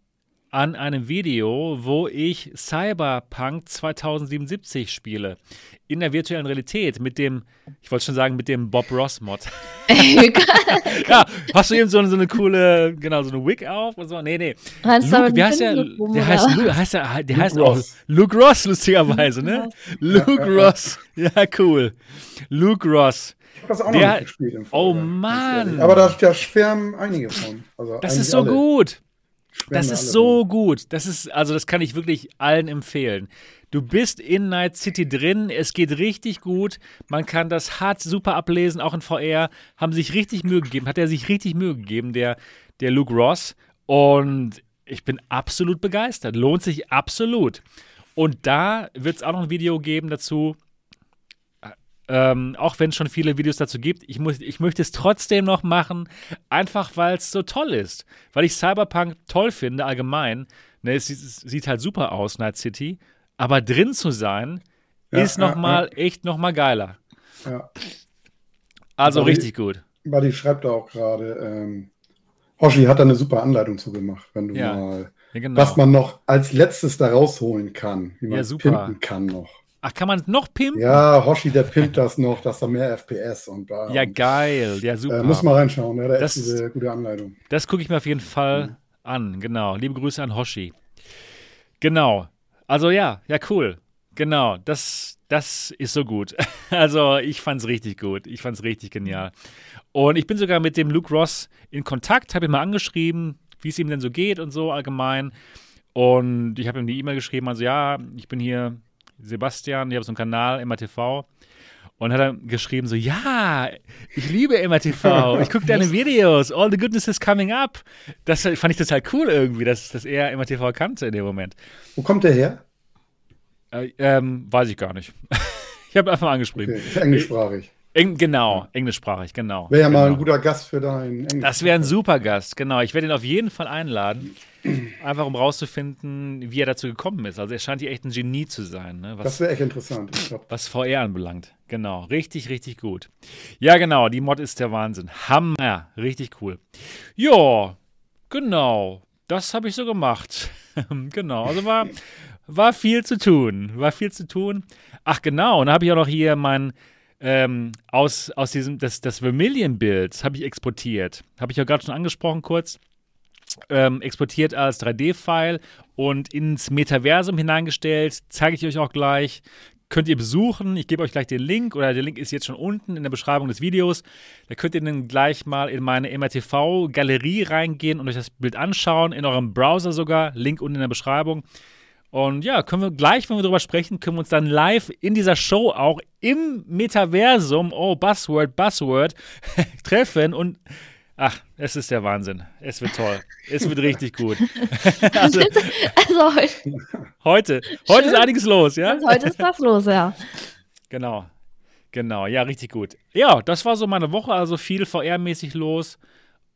an einem Video, wo ich Cyberpunk 2077 spiele. In der virtuellen Realität mit dem, ich wollte schon sagen, mit dem Bob Ross Mod. ja, hast du eben so, so, eine coole, genau, so eine Wig auf und so? Nee, nee. Luke, wie heißt der? Der heißt, Luke, heißt der, der heißt auch Luke Ross, lustigerweise, ne? Luke Ross. Ja, cool. Luke Ross. Ich habe das auch der, noch nicht gespielt im Oh Mann. Aber da, da schwärmen einige von. Also das ist so alle. gut. Das ist so gut. Das ist, also das kann ich wirklich allen empfehlen. Du bist in Night City drin, es geht richtig gut. Man kann das hart super ablesen, auch in VR. Haben sich richtig Mühe gegeben, hat er sich richtig Mühe gegeben, der, der Luke Ross. Und ich bin absolut begeistert. Lohnt sich absolut. Und da wird es auch noch ein Video geben dazu. Ähm, auch wenn es schon viele Videos dazu gibt, ich, muss, ich möchte es trotzdem noch machen, einfach weil es so toll ist. Weil ich Cyberpunk toll finde, allgemein. Ne, es, es, sieht halt super aus, Night City. Aber drin zu sein, ja, ist nochmal ja, ja. echt nochmal geiler. Ja. Also Buddy, richtig gut. Buddy schreibt da auch gerade, ähm, Hoshi hat da eine super Anleitung zu gemacht, wenn du mal, genau. was man noch als letztes da rausholen kann, wie man es pimpen kann noch. Ach, kann man noch pimpen? Ja, Hoshi, der pimpt das noch, dass da mehr FPS und da. Ja, geil. Ja, super. Äh, muss mal reinschauen, ja, da das, ist diese gute Anleitung. Das gucke ich mir auf jeden Fall mhm. an, genau. Liebe Grüße an Hoshi. Genau. Also ja, ja, cool. Genau, das, das ist so gut. Also ich fand es richtig gut. Ich fand es richtig genial. Und ich bin sogar mit dem Luke Ross in Kontakt, habe ihn mal angeschrieben, wie es ihm denn so geht und so allgemein. Und ich habe ihm die E-Mail geschrieben, also ja, ich bin hier Sebastian, ich habe so einen Kanal, MRTV. Und hat dann geschrieben so, ja, ich liebe MRTV, ich gucke deine Videos, all the goodness is coming up. Das fand ich total cool irgendwie, dass, dass er MRTV kannte in dem Moment. Wo kommt der her? Äh, ähm, weiß ich gar nicht. ich habe einfach angeschrieben. Okay, englischsprachig. Eng, genau, englischsprachig, genau. Wäre ja genau. mal ein guter Gast für deinen Englisch. Das wäre ein super Gast, genau. Ich werde ihn auf jeden Fall einladen, einfach um rauszufinden, wie er dazu gekommen ist. Also er scheint hier echt ein Genie zu sein. Ne? Was, das wäre echt interessant. Was VR anbelangt. Genau, richtig, richtig gut. Ja, genau, die Mod ist der Wahnsinn. Hammer, richtig cool. Ja, genau, das habe ich so gemacht. genau, also war, war viel zu tun. War viel zu tun. Ach genau, und dann habe ich auch noch hier mein ähm, aus, aus diesem, das, das Vermilion-Bild habe ich exportiert. Habe ich ja gerade schon angesprochen kurz. Ähm, exportiert als 3D-File und ins Metaversum hineingestellt. Zeige ich euch auch gleich. Könnt ihr besuchen. Ich gebe euch gleich den Link oder der Link ist jetzt schon unten in der Beschreibung des Videos. Da könnt ihr dann gleich mal in meine MRTV-Galerie reingehen und euch das Bild anschauen. In eurem Browser sogar. Link unten in der Beschreibung. Und ja, können wir gleich, wenn wir darüber sprechen, können wir uns dann live in dieser Show auch im Metaversum, oh, Buzzword, Buzzword, treffen und Ach, es ist der Wahnsinn. Es wird toll. Es wird richtig gut. also, also, heute. Heute, heute ist einiges los, ja? Also heute ist was los, ja. Genau. Genau, ja, richtig gut. Ja, das war so meine Woche, also viel VR-mäßig los.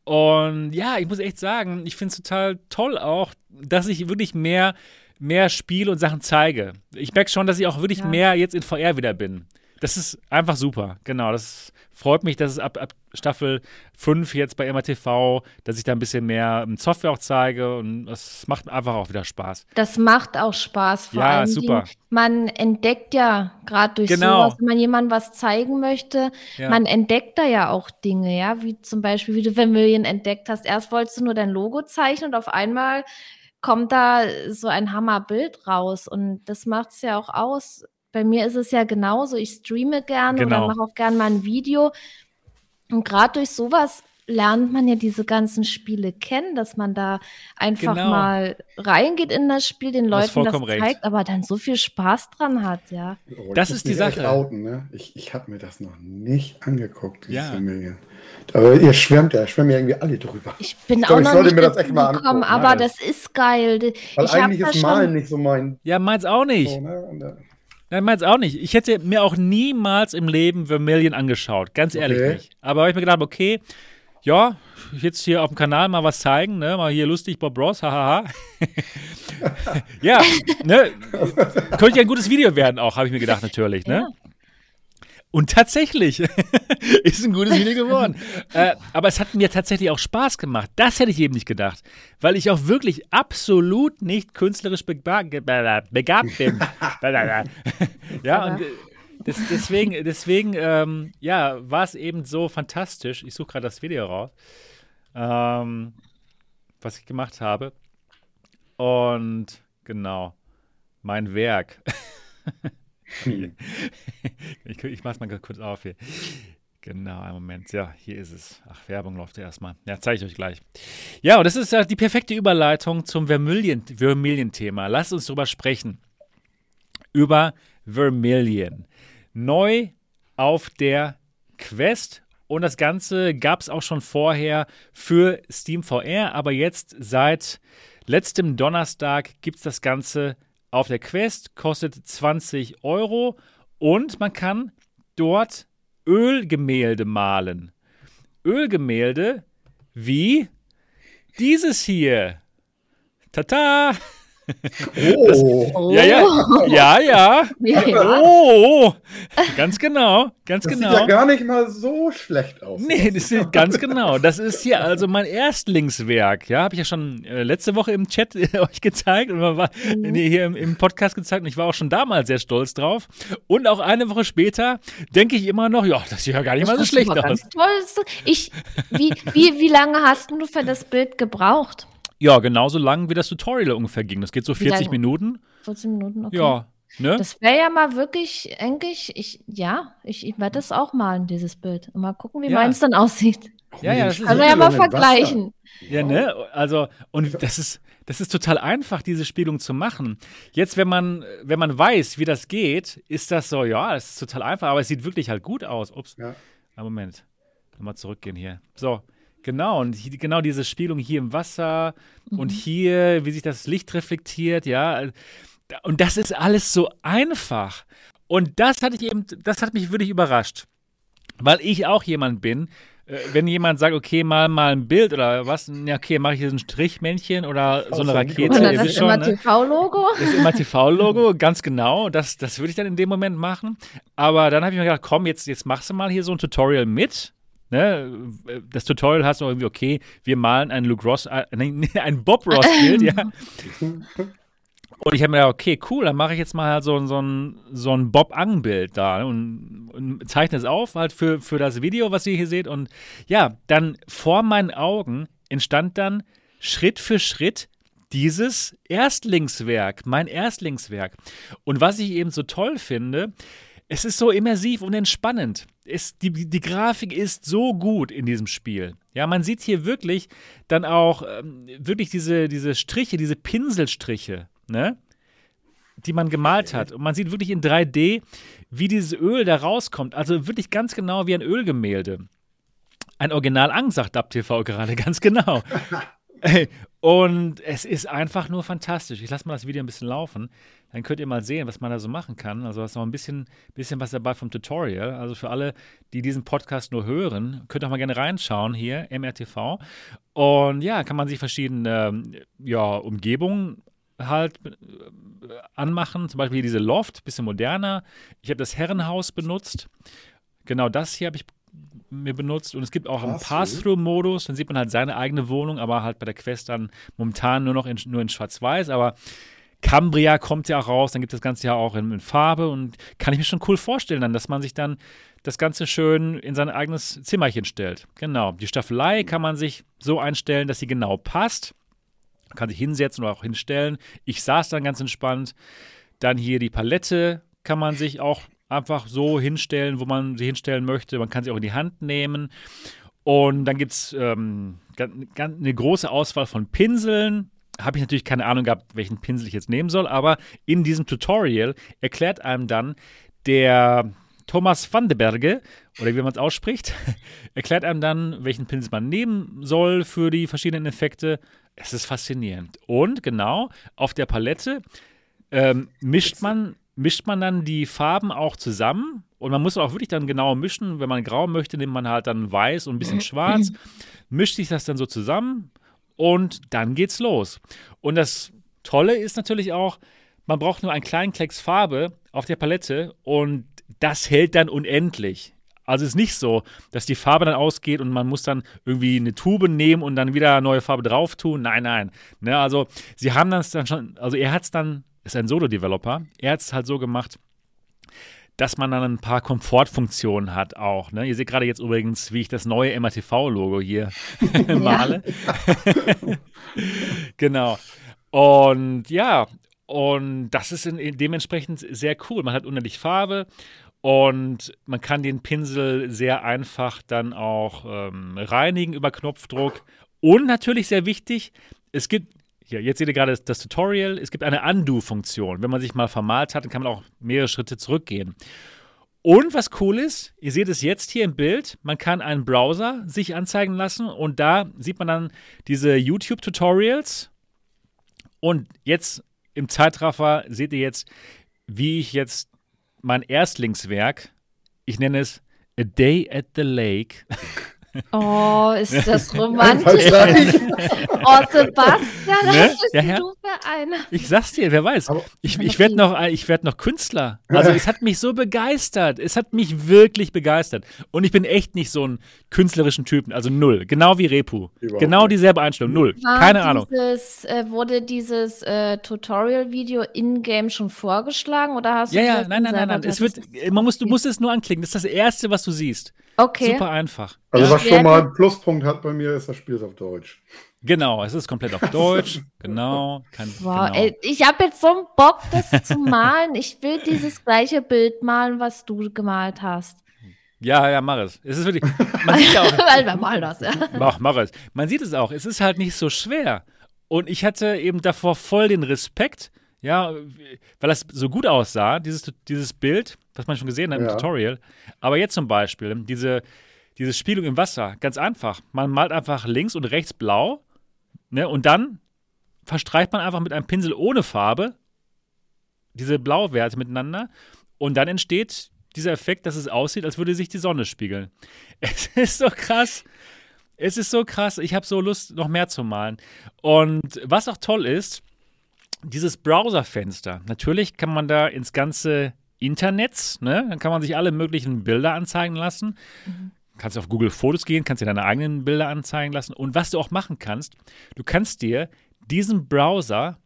Und ja, ich muss echt sagen, ich finde es total toll auch, dass ich wirklich mehr mehr Spiel und Sachen zeige. Ich merke schon, dass ich auch wirklich ja. mehr jetzt in VR wieder bin. Das ist einfach super. Genau, das freut mich, dass es ab, ab Staffel 5 jetzt bei MRTV, dass ich da ein bisschen mehr Software auch zeige und das macht einfach auch wieder Spaß. Das macht auch Spaß. Vor ja, super. Dingen, man entdeckt ja gerade durch genau. sowas, wenn man jemandem was zeigen möchte, ja. man entdeckt da ja auch Dinge, ja, wie zum Beispiel, wie du Vermillion entdeckt hast. Erst wolltest du nur dein Logo zeichnen und auf einmal kommt da so ein Hammerbild raus. Und das macht es ja auch aus. Bei mir ist es ja genauso. Ich streame gerne genau. oder mache auch gerne mal ein Video. Und gerade durch sowas lernt man ja diese ganzen Spiele kennen, dass man da einfach genau. mal reingeht in das Spiel, den Leuten das zeigt, recht. aber dann so viel Spaß dran hat, ja. Oh, das ist die Sache. Outen, ne? Ich, ich habe mir das noch nicht angeguckt, diese ja. Familie. Aber ihr schwärmt ja, schwärmen ja irgendwie alle drüber. Ich bin ich auch glaub, noch nicht mir das echt mal angucken, aber Nein. das ist geil. Weil ich eigentlich ist Malen nicht so mein. Ja, meins auch nicht. So, ne? Nein, meins auch nicht. Ich hätte mir auch niemals im Leben Vermilion angeschaut. Ganz ehrlich okay. nicht. Aber habe ich mir gedacht, okay, ja, jetzt hier auf dem Kanal mal was zeigen, ne? Mal hier lustig Bob Ross, hahaha. ja, ne? Könnte ja ein gutes Video werden auch, habe ich mir gedacht, natürlich, ne? Ja. Und tatsächlich ist ein gutes Video geworden. äh, aber es hat mir tatsächlich auch Spaß gemacht. Das hätte ich eben nicht gedacht, weil ich auch wirklich absolut nicht künstlerisch begabt bin. ja, und das, deswegen, deswegen ähm, ja, war es eben so fantastisch. Ich suche gerade das Video raus, ähm, was ich gemacht habe. Und genau, mein Werk. Hm. ich, ich mach's mal kurz auf hier. Genau, einen Moment. Ja, hier ist es. Ach, Werbung läuft ja erstmal. Ja, zeige ich euch gleich. Ja, und das ist ja die perfekte Überleitung zum Vermilion-Thema. Vermilion Lasst uns darüber sprechen. Über Vermilion. Neu auf der Quest. Und das Ganze gab es auch schon vorher für Steam VR, aber jetzt seit letztem Donnerstag gibt es das Ganze auf der Quest, kostet 20 Euro und man kann dort Ölgemälde malen. Ölgemälde wie dieses hier. Tata! Oh. Das, ja, ja, ja, ja. ja. Oh, ganz genau, ganz das genau. Sieht ja gar nicht mal so schlecht aus. Nee, das sieht ganz genau. Das ist hier also mein Erstlingswerk. Ja, habe ich ja schon äh, letzte Woche im Chat äh, euch gezeigt und war mhm. hier im, im, Podcast gezeigt und ich war auch schon damals sehr stolz drauf. Und auch eine Woche später denke ich immer noch, ja, das sieht ja gar nicht das mal so schlecht aus. Toll. Ich, wie, wie, wie lange hast du für das Bild gebraucht? Ja, genauso lang wie das Tutorial ungefähr ging. Das geht so 40 Minuten. 14 Minuten, okay. Ja. Ne? Das wäre ja mal wirklich, eigentlich, ich, ja, ich, ich werde das auch malen, dieses Bild. Und mal gucken, wie ja. meins dann aussieht. Ja, ja, das ist Können wir ja mal vergleichen. Ja, ne? Also, und das ist, das ist total einfach, diese Spielung zu machen. Jetzt, wenn man, wenn man weiß, wie das geht, ist das so, ja, das ist total einfach, aber es sieht wirklich halt gut aus. Ups. Ja. Moment. Nochmal zurückgehen hier. So. Genau, und hier, genau diese Spielung hier im Wasser mhm. und hier, wie sich das Licht reflektiert, ja. Und das ist alles so einfach. Und das hatte ich eben, das hat mich wirklich überrascht. Weil ich auch jemand bin, äh, wenn jemand sagt, okay, mal mal ein Bild oder was, ja, okay, mache ich hier ein Strichmännchen oder so eine Rakete. Und das ist schon, immer ne? TV-Logo. Das ist immer TV-Logo, ganz genau. Das, das würde ich dann in dem Moment machen. Aber dann habe ich mir gedacht, komm, jetzt, jetzt machst du mal hier so ein Tutorial mit. Ne, das Tutorial hast du irgendwie, okay, wir malen ein Luke Ross, äh, ein Bob Ross-Bild, ja. Und ich habe mir gedacht, okay, cool, dann mache ich jetzt mal halt so, so ein, so ein Bob-Ang-Bild da und, und, zeichne es auf halt für, für das Video, was ihr hier seht. Und ja, dann vor meinen Augen entstand dann Schritt für Schritt dieses Erstlingswerk, mein Erstlingswerk. Und was ich eben so toll finde, es ist so immersiv und entspannend. Es, die, die Grafik ist so gut in diesem Spiel. Ja, man sieht hier wirklich dann auch ähm, wirklich diese, diese Striche, diese Pinselstriche, ne? die man gemalt hat. Und man sieht wirklich in 3D, wie dieses Öl da rauskommt. Also wirklich ganz genau wie ein Ölgemälde. Ein Original Ang, sagt DabTV gerade, ganz genau. Und es ist einfach nur fantastisch. Ich lasse mal das Video ein bisschen laufen. Dann könnt ihr mal sehen, was man da so machen kann. Also, ist noch ein bisschen, bisschen was dabei vom Tutorial. Also, für alle, die diesen Podcast nur hören, könnt ihr auch mal gerne reinschauen hier, MRTV. Und ja, kann man sich verschiedene ja, Umgebungen halt äh, anmachen. Zum Beispiel hier diese Loft, bisschen moderner. Ich habe das Herrenhaus benutzt. Genau das hier habe ich mir benutzt. Und es gibt auch einen Pass-Through-Modus. Dann sieht man halt seine eigene Wohnung, aber halt bei der Quest dann momentan nur noch in, nur in Schwarz-Weiß. Aber Cambria kommt ja auch raus. Dann gibt es das Ganze ja auch in, in, Farbe. Und kann ich mir schon cool vorstellen, dann, dass man sich dann das Ganze schön in sein eigenes Zimmerchen stellt. Genau. Die Staffelei kann man sich so einstellen, dass sie genau passt. Man kann sich hinsetzen oder auch hinstellen. Ich saß dann ganz entspannt. Dann hier die Palette kann man sich auch einfach so hinstellen, wo man sie hinstellen möchte. Man kann sie auch in die Hand nehmen. Und dann gibt es ähm, eine große Auswahl von Pinseln. Habe ich natürlich keine Ahnung gehabt, welchen Pinsel ich jetzt nehmen soll, aber in diesem Tutorial erklärt einem dann der Thomas van de Berge, oder wie man es ausspricht, erklärt einem dann, welchen Pinsel man nehmen soll für die verschiedenen Effekte. Es ist faszinierend. Und genau, auf der Palette ähm, mischt man mischt man dann die Farben auch zusammen und man muss auch wirklich dann genau mischen. Wenn man grau möchte, nimmt man halt dann weiß und ein bisschen schwarz, mischt sich das dann so zusammen und dann geht's los. Und das Tolle ist natürlich auch, man braucht nur einen kleinen Klecks Farbe auf der Palette und das hält dann unendlich. Also es ist nicht so, dass die Farbe dann ausgeht und man muss dann irgendwie eine Tube nehmen und dann wieder neue Farbe drauf tun. Nein, nein. Ne, also sie haben das dann schon, also er hat es dann, ist ein Solo-Developer, er hat es halt so gemacht, dass man dann ein paar Komfortfunktionen hat auch. Ne? Ihr seht gerade jetzt übrigens, wie ich das neue MATV-Logo hier male. genau. Und ja, und das ist in, dementsprechend sehr cool. Man hat unendlich Farbe und man kann den Pinsel sehr einfach dann auch ähm, reinigen über Knopfdruck. Und natürlich sehr wichtig, es gibt hier, jetzt seht ihr gerade das, das Tutorial. Es gibt eine Undo-Funktion. Wenn man sich mal vermalt hat, dann kann man auch mehrere Schritte zurückgehen. Und was cool ist, ihr seht es jetzt hier im Bild, man kann einen Browser sich anzeigen lassen und da sieht man dann diese YouTube-Tutorials. Und jetzt im Zeitraffer seht ihr jetzt, wie ich jetzt mein Erstlingswerk, ich nenne es A Day at the Lake, Oh, ist das romantisch. oh, Sebastian, ne? was bist ja, ja. du für einer? Ich sag's dir, wer weiß. Aber, ich ich werde noch, werd noch Künstler. Also es hat mich so begeistert. Es hat mich wirklich begeistert. Und ich bin echt nicht so ein künstlerischen Typen. Also null. Genau wie Repu. Überhaupt genau dieselbe Einstellung. Null. War Keine dieses, Ahnung. Äh, wurde dieses äh, Tutorial-Video in-game schon vorgeschlagen oder hast du Ja, ja, nein, nein, nein, nein. Es wird, man muss, du musst es nur anklicken. Das ist das Erste, was du siehst. Okay. Super einfach. Also, was schon mal einen Pluspunkt hat bei mir, ist, das Spiel ist auf Deutsch. Genau, es ist komplett auf Deutsch. genau. Kann, wow, genau. Ey, ich habe jetzt so einen Bock, das zu malen. Ich will dieses gleiche Bild malen, was du gemalt hast. Ja, ja, mach es. Es ist wirklich. Man sieht auch. Weil wir malen das, ja. Mach, mach es. Man sieht es auch. Es ist halt nicht so schwer. Und ich hatte eben davor voll den Respekt, ja, weil das so gut aussah, dieses, dieses Bild, was man schon gesehen hat im ja. Tutorial. Aber jetzt zum Beispiel, diese, diese Spielung im Wasser, ganz einfach. Man malt einfach links und rechts blau ne, und dann verstreicht man einfach mit einem Pinsel ohne Farbe diese Blauwerte miteinander und dann entsteht dieser Effekt, dass es aussieht, als würde sich die Sonne spiegeln. Es ist so krass. Es ist so krass. Ich habe so Lust, noch mehr zu malen. Und was auch toll ist, dieses Browserfenster. Natürlich kann man da ins ganze Internet, ne? Dann kann man sich alle möglichen Bilder anzeigen lassen. Mhm. Kannst auf Google Fotos gehen, kannst dir deine eigenen Bilder anzeigen lassen. Und was du auch machen kannst, du kannst dir diesen Browser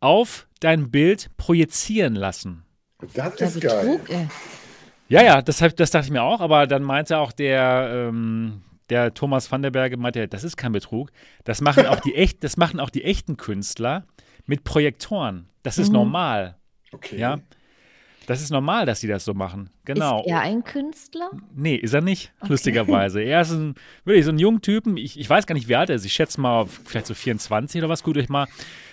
auf dein Bild projizieren lassen. Das ist geil. Ja, ja, das, das dachte ich mir auch, aber dann meinte auch der, ähm, der Thomas van der Berge, meinte, das ist kein Betrug. Das machen auch die, echt, das machen auch die echten Künstler mit Projektoren. Das ist mhm. normal. Okay. Ja. Das ist normal, dass sie das so machen. Genau. Ist er ein Künstler? Nee, ist er nicht, okay. lustigerweise. Er ist ein, wirklich so ein junger Typen. Ich, ich weiß gar nicht, wie alt er ist. Ich schätze mal, vielleicht so 24 oder was. Guckt euch mal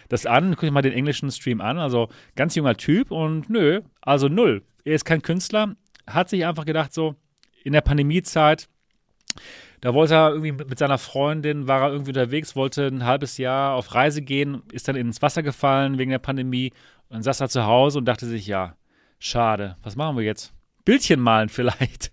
das an. Guckt euch mal den englischen Stream an. Also ganz junger Typ und nö, also null. Er ist kein Künstler. Hat sich einfach gedacht, so in der Pandemiezeit, da wollte er irgendwie mit seiner Freundin, war er irgendwie unterwegs, wollte ein halbes Jahr auf Reise gehen, ist dann ins Wasser gefallen wegen der Pandemie und saß da zu Hause und dachte sich, ja, schade, was machen wir jetzt? Bildchen malen vielleicht.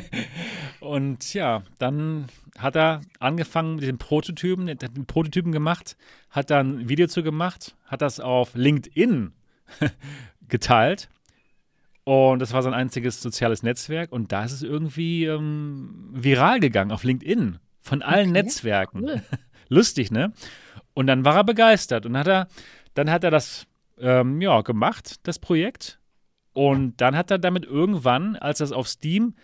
und ja, dann hat er angefangen mit den Prototypen, hat den Prototypen gemacht, hat dann ein Video zu gemacht, hat das auf LinkedIn geteilt und das war sein einziges soziales Netzwerk. Und da ist es irgendwie ähm, viral gegangen auf LinkedIn. Von allen okay. Netzwerken. Cool. Lustig, ne? Und dann war er begeistert. Und hat er, dann hat er das ähm, ja, gemacht, das Projekt. Und dann hat er damit irgendwann, als er es auf Steam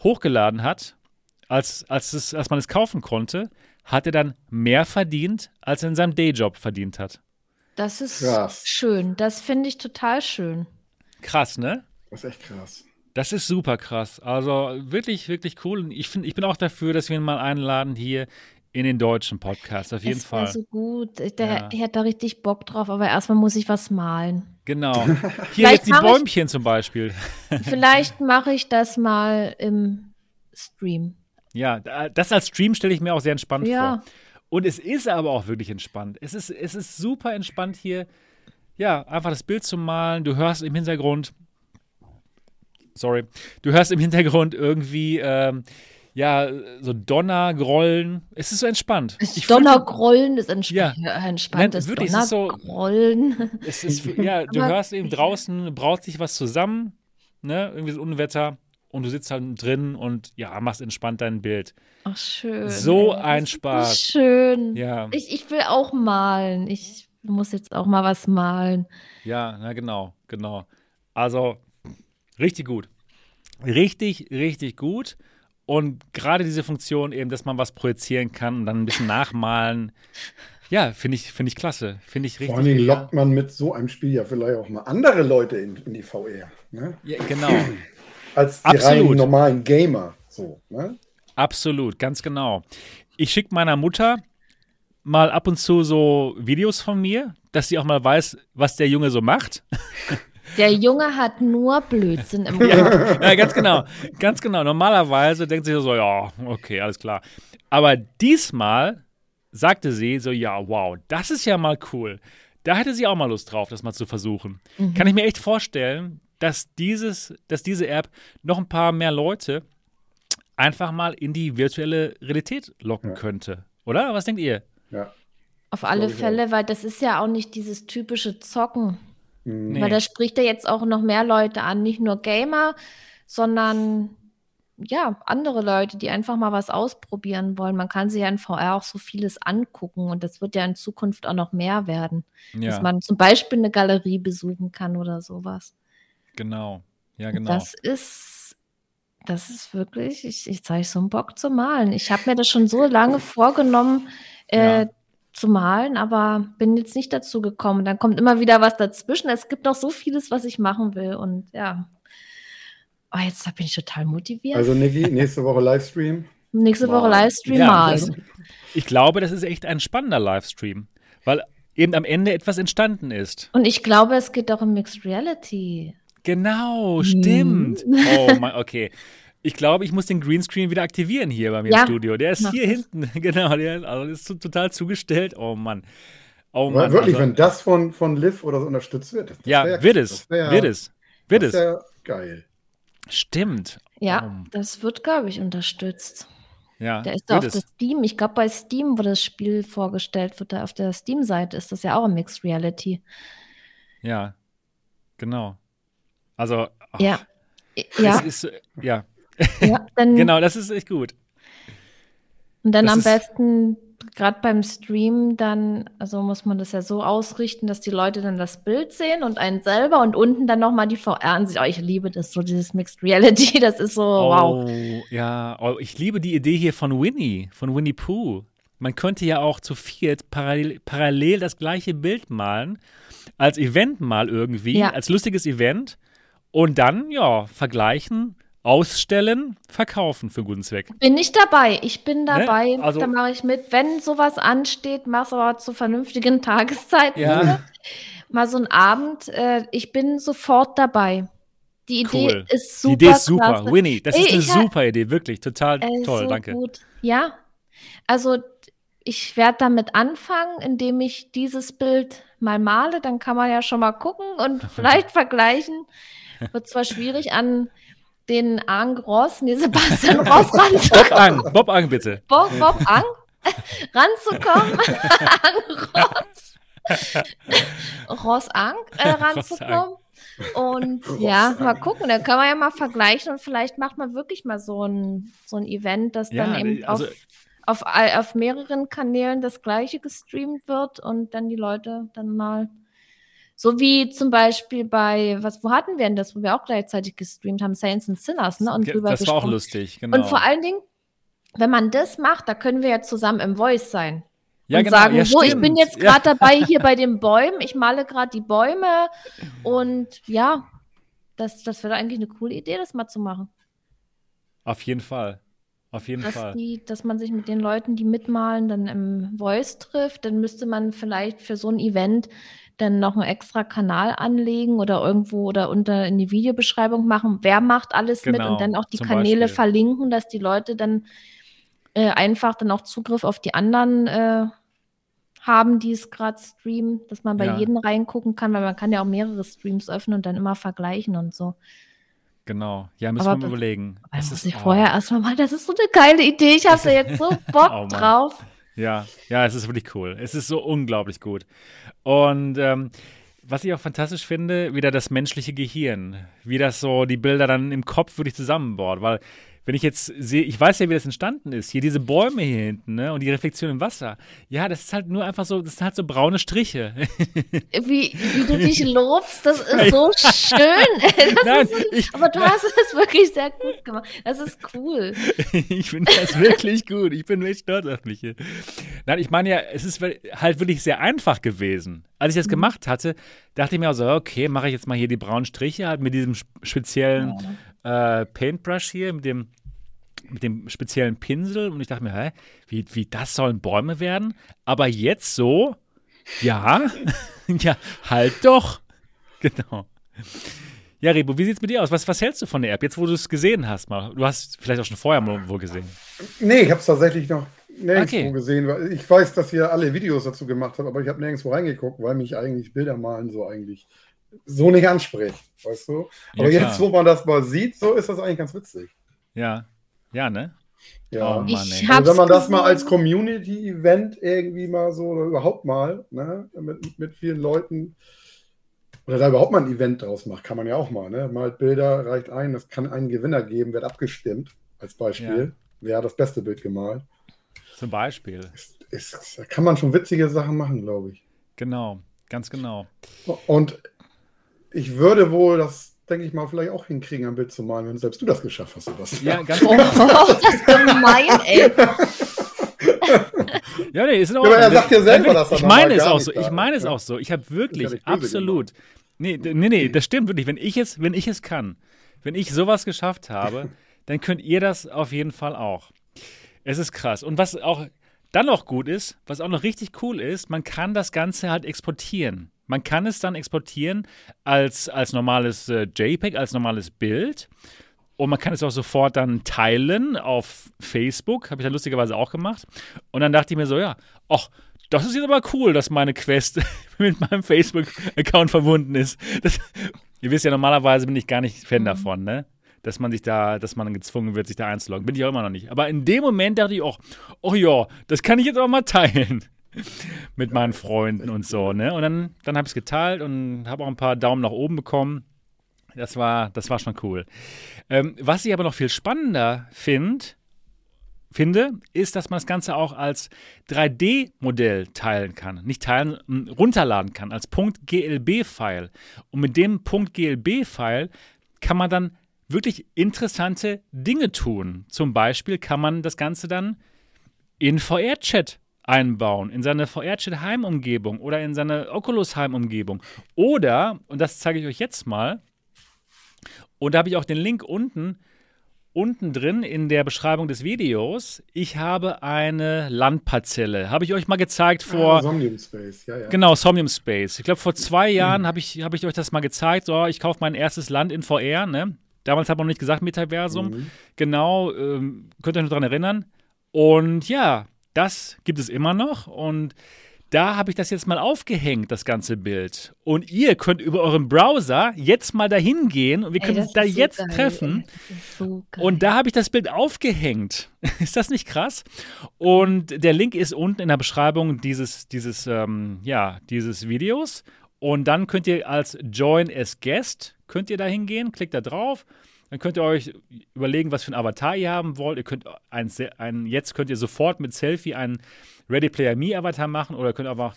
hochgeladen hat, als, als, es, als man es kaufen konnte, hat er dann mehr verdient, als er in seinem Dayjob verdient hat. Das ist krass. schön. Das finde ich total schön. Krass, ne? Das ist echt krass. Das ist super krass. Also wirklich, wirklich cool. Und ich, find, ich bin auch dafür, dass wir ihn mal einladen hier in den deutschen Podcast, auf jeden das Fall. so gut. Der, ja. Ich hätte da richtig Bock drauf, aber erstmal muss ich was malen. Genau. Hier jetzt die Bäumchen ich, zum Beispiel. Vielleicht mache ich das mal im Stream. Ja, das als Stream stelle ich mir auch sehr entspannt ja. vor. Und es ist aber auch wirklich entspannt. Es ist, es ist super entspannt hier, ja, einfach das Bild zu malen. Du hörst im Hintergrund sorry, du hörst im Hintergrund irgendwie, ähm, ja, so Donnergrollen. Es ist so entspannt. Ich Donnergrollen ist entsp ja. entspannt. Nein, wirklich, es ist so. Es ist, ja, du hörst eben draußen, braut sich was zusammen. ne, irgendwie so Unwetter und du sitzt halt drin und ja, machst entspannt dein Bild. Ach, schön. So ey, ein Spaß. Schön. Ja. Ich, ich will auch malen. Ich muss jetzt auch mal was malen. Ja, na genau, genau. Also, richtig gut. Richtig, richtig gut. Und gerade diese Funktion eben, dass man was projizieren kann und dann ein bisschen nachmalen. Ja, finde ich, find ich klasse. Finde ich richtig. Vor allem lockt man mit so einem Spiel ja vielleicht auch mal andere Leute in, in die VR. Ne? Ja, genau. Als die Absolut. rein normalen Gamer. So, ne? Absolut, ganz genau. Ich schicke meiner Mutter mal ab und zu so Videos von mir, dass sie auch mal weiß, was der Junge so macht. Der Junge hat nur Blödsinn im Kopf. Ja, ja, ganz genau. Ganz genau. Normalerweise denkt sie so, ja, okay, alles klar. Aber diesmal sagte sie so, ja, wow, das ist ja mal cool. Da hätte sie auch mal Lust drauf, das mal zu versuchen. Mhm. Kann ich mir echt vorstellen, dass, dieses, dass diese App noch ein paar mehr Leute einfach mal in die virtuelle Realität locken ja. könnte. Oder? Was denkt ihr? Ja. Auf alle Fälle, weil das ist ja auch nicht dieses typische Zocken. Nee. Weil da spricht ja jetzt auch noch mehr Leute an, nicht nur Gamer, sondern ja, andere Leute, die einfach mal was ausprobieren wollen. Man kann sich ja in VR auch so vieles angucken und das wird ja in Zukunft auch noch mehr werden. Ja. Dass man zum Beispiel eine Galerie besuchen kann oder sowas. Genau, ja, genau. Das ist, das ist wirklich, ich, ich zeige so einen Bock zu malen. Ich habe mir das schon so lange vorgenommen, äh, ja zu malen, aber bin jetzt nicht dazu gekommen. Dann kommt immer wieder was dazwischen. Es gibt noch so vieles, was ich machen will. Und ja, oh, jetzt bin ich total motiviert. Also, Niki, nächste Woche Livestream. Nächste Woche Livestream ja, malen. Ich glaube, das ist echt ein spannender Livestream, weil eben am Ende etwas entstanden ist. Und ich glaube, es geht auch um Mixed Reality. Genau, stimmt. Hm. Oh mein, okay. Ich glaube, ich muss den Greenscreen wieder aktivieren hier bei mir ja, im Studio. Der ist hier das. hinten. Genau, der also ist total zugestellt. Oh Mann. Oh Mann. Wirklich, also, wenn das von, von Liv oder so unterstützt wird. ja, wär, wird es. Wär, wird es. Wird es. geil. Stimmt. Ja, um, das wird, glaube ich, unterstützt. Ja, der ist auf der Steam. Ich glaube, bei Steam, wo das Spiel vorgestellt wird, auf der Steam-Seite ist das ja auch ein Mixed Reality. Ja, genau. Also, ach, ja. Ja. Ist, ja. Ja, genau, das ist echt gut. Und dann das am besten, gerade beim Stream, dann, also muss man das ja so ausrichten, dass die Leute dann das Bild sehen und einen selber und unten dann nochmal die VR-Ansicht. Oh, ich liebe das, so dieses Mixed Reality, das ist so, oh, wow. Ja, oh, ich liebe die Idee hier von Winnie, von Winnie Pooh. Man könnte ja auch zu viert parallel, parallel das gleiche Bild malen, als Event mal irgendwie, ja. als lustiges Event und dann, ja, vergleichen, ausstellen, verkaufen für guten Zweck. Bin ich dabei. Ich bin ne? dabei. Ne? Also, da mache ich mit. Wenn sowas ansteht, mach's aber zu vernünftigen Tageszeiten. Ja. Mal so ein Abend. Äh, ich bin sofort dabei. Die Idee cool. ist super. Die Idee ist super. Klasse. Winnie, das Ey, ist eine super Idee. Wirklich. Total äh, toll. So Danke. Gut. Ja. Also, ich werde damit anfangen, indem ich dieses Bild mal male. Dann kann man ja schon mal gucken und vielleicht vergleichen. Wird zwar schwierig an den Ang Ross, nee, Sebastian Ross ranzukommen. Bob Ang, Bob Ang bitte. Bob, Bob Ang ranzukommen. Ang Ross. Ross Ang äh, ranzukommen. Und ja, mal gucken, da kann man ja mal vergleichen und vielleicht macht man wirklich mal so ein, so ein Event, das ja, dann eben also, auf, auf, auf mehreren Kanälen das gleiche gestreamt wird und dann die Leute dann mal so wie zum Beispiel bei, was, wo hatten wir denn das, wo wir auch gleichzeitig gestreamt haben, Saints and Sinners, ne? Und drüber das gesprochen. war auch lustig, genau. Und vor allen Dingen, wenn man das macht, da können wir ja zusammen im Voice sein. Ja, und genau. sagen, ja, so, ich bin jetzt gerade ja. dabei hier bei den Bäumen, ich male gerade die Bäume und ja, das, das wäre eigentlich eine coole Idee, das mal zu machen. Auf jeden Fall. Auf jeden dass Fall. Die, dass man sich mit den Leuten, die mitmalen, dann im Voice trifft, dann müsste man vielleicht für so ein Event dann noch einen extra Kanal anlegen oder irgendwo oder unter in die Videobeschreibung machen, wer macht alles genau, mit und dann auch die Kanäle Beispiel. verlinken, dass die Leute dann äh, einfach dann auch Zugriff auf die anderen äh, haben, die es gerade streamen, dass man bei ja. jedem reingucken kann, weil man kann ja auch mehrere Streams öffnen und dann immer vergleichen und so. Genau, ja, müssen aber wir überlegen. Das muss ich oh. vorher erstmal mal, das ist so eine geile Idee, ich habe da jetzt so Bock oh, drauf. Ja, ja, es ist wirklich cool. Es ist so unglaublich gut. Und ähm, was ich auch fantastisch finde, wieder das menschliche Gehirn. Wie das so die Bilder dann im Kopf wirklich zusammenbaut. Weil wenn ich jetzt sehe, ich weiß ja, wie das entstanden ist. Hier diese Bäume hier hinten, ne? Und die Reflexion im Wasser. Ja, das ist halt nur einfach so, das sind halt so braune Striche. Wie, wie du dich lobst, das ist so schön. Das Nein, so, ich, aber du hast es wirklich sehr gut gemacht. Das ist cool. ich finde das wirklich gut. Ich bin echt stolz auf mich hier. Nein, ich meine ja, es ist halt wirklich sehr einfach gewesen. Als ich das mhm. gemacht hatte, dachte ich mir auch so, okay, mache ich jetzt mal hier die braunen Striche halt mit diesem speziellen äh, Paintbrush hier, mit dem mit dem speziellen Pinsel und ich dachte mir, hä, wie, wie das sollen Bäume werden? Aber jetzt so, ja, ja, halt doch. Genau. Ja, Rebo, wie sieht es mit dir aus? Was, was hältst du von der App, jetzt wo du es gesehen hast? Mal? Du hast vielleicht auch schon vorher mal wohl gesehen. Nee, ich habe es tatsächlich noch nirgendwo okay. gesehen. Ich weiß, dass ihr alle Videos dazu gemacht habt, aber ich habe nirgendwo reingeguckt, weil mich eigentlich Bilder malen so eigentlich so nicht anspricht, weißt du? Aber ja, jetzt, wo man das mal sieht, so ist das eigentlich ganz witzig. Ja, ja, ne? Ja, oh, Mann, also wenn man das mal als Community-Event irgendwie mal so oder überhaupt mal ne, mit, mit vielen Leuten oder da überhaupt mal ein Event draus macht, kann man ja auch mal. Ne? Malt Bilder, reicht ein, das kann einen Gewinner geben, wird abgestimmt als Beispiel. Ja. Wer hat das beste Bild gemalt? Zum Beispiel. Ist, ist, da kann man schon witzige Sachen machen, glaube ich. Genau, ganz genau. Und ich würde wohl das denke ich mal, vielleicht auch hinkriegen, ein Bild zu malen, wenn selbst du das geschafft hast, Sebastian. Ja, ganz genau. Oh, das ist gemein, ey. ja, nee, ist in Ordnung. Ja, aber er sagt ja selber, dass er Ich meine es auch so. Ich meine es auch so. Ich habe wirklich, ja absolut. Nee, nee, nee, das stimmt wirklich. Wenn ich es, wenn ich es kann, wenn ich sowas geschafft habe, dann könnt ihr das auf jeden Fall auch. Es ist krass. Und was auch dann noch gut ist, was auch noch richtig cool ist, man kann das Ganze halt exportieren. Man kann es dann exportieren als, als normales äh, JPEG, als normales Bild. Und man kann es auch sofort dann teilen auf Facebook. Habe ich dann lustigerweise auch gemacht. Und dann dachte ich mir so, ja, ach, das ist jetzt aber cool, dass meine Quest mit meinem Facebook-Account verbunden ist. Das, ihr wisst ja, normalerweise bin ich gar nicht Fan mhm. davon, ne? Dass man sich da, dass man gezwungen wird, sich da einzuloggen. Bin ich auch immer noch nicht. Aber in dem Moment dachte ich auch, oh ja, das kann ich jetzt auch mal teilen. mit meinen Freunden und so. Ne? Und dann, dann habe ich es geteilt und habe auch ein paar Daumen nach oben bekommen. Das war, das war schon cool. Ähm, was ich aber noch viel spannender find, finde, ist, dass man das Ganze auch als 3D-Modell teilen kann. Nicht teilen, runterladen kann, als .glb-File. Und mit dem .glb-File kann man dann wirklich interessante Dinge tun. Zum Beispiel kann man das Ganze dann in VR-Chat einbauen in seine VR-Chat Heimumgebung oder in seine Oculus Heimumgebung. Oder, und das zeige ich euch jetzt mal, und da habe ich auch den Link unten, unten drin in der Beschreibung des Videos. Ich habe eine Landparzelle. Habe ich euch mal gezeigt ah, vor. Ah, Somnium Space, ja, ja. Genau, Somnium Space. Ich glaube, vor zwei Jahren mhm. habe ich, hab ich euch das mal gezeigt. So, ich kaufe mein erstes Land in VR, ne? Damals hat man noch nicht gesagt Metaversum. Mhm. Genau, ähm, könnt ihr euch noch daran erinnern. Und ja, das gibt es immer noch und da habe ich das jetzt mal aufgehängt, das ganze Bild. Und ihr könnt über euren Browser jetzt mal dahin gehen und wir können uns da so jetzt geil, treffen. So und da habe ich das Bild aufgehängt. ist das nicht krass? Und der Link ist unten in der Beschreibung dieses, dieses, ähm, ja, dieses Videos. Und dann könnt ihr als Join as Guest, könnt ihr da hingehen, klickt da drauf dann könnt ihr euch überlegen, was für ein Avatar ihr haben wollt. Ihr könnt ein, ein, jetzt könnt ihr sofort mit Selfie einen Ready Player Me Avatar machen oder könnt einfach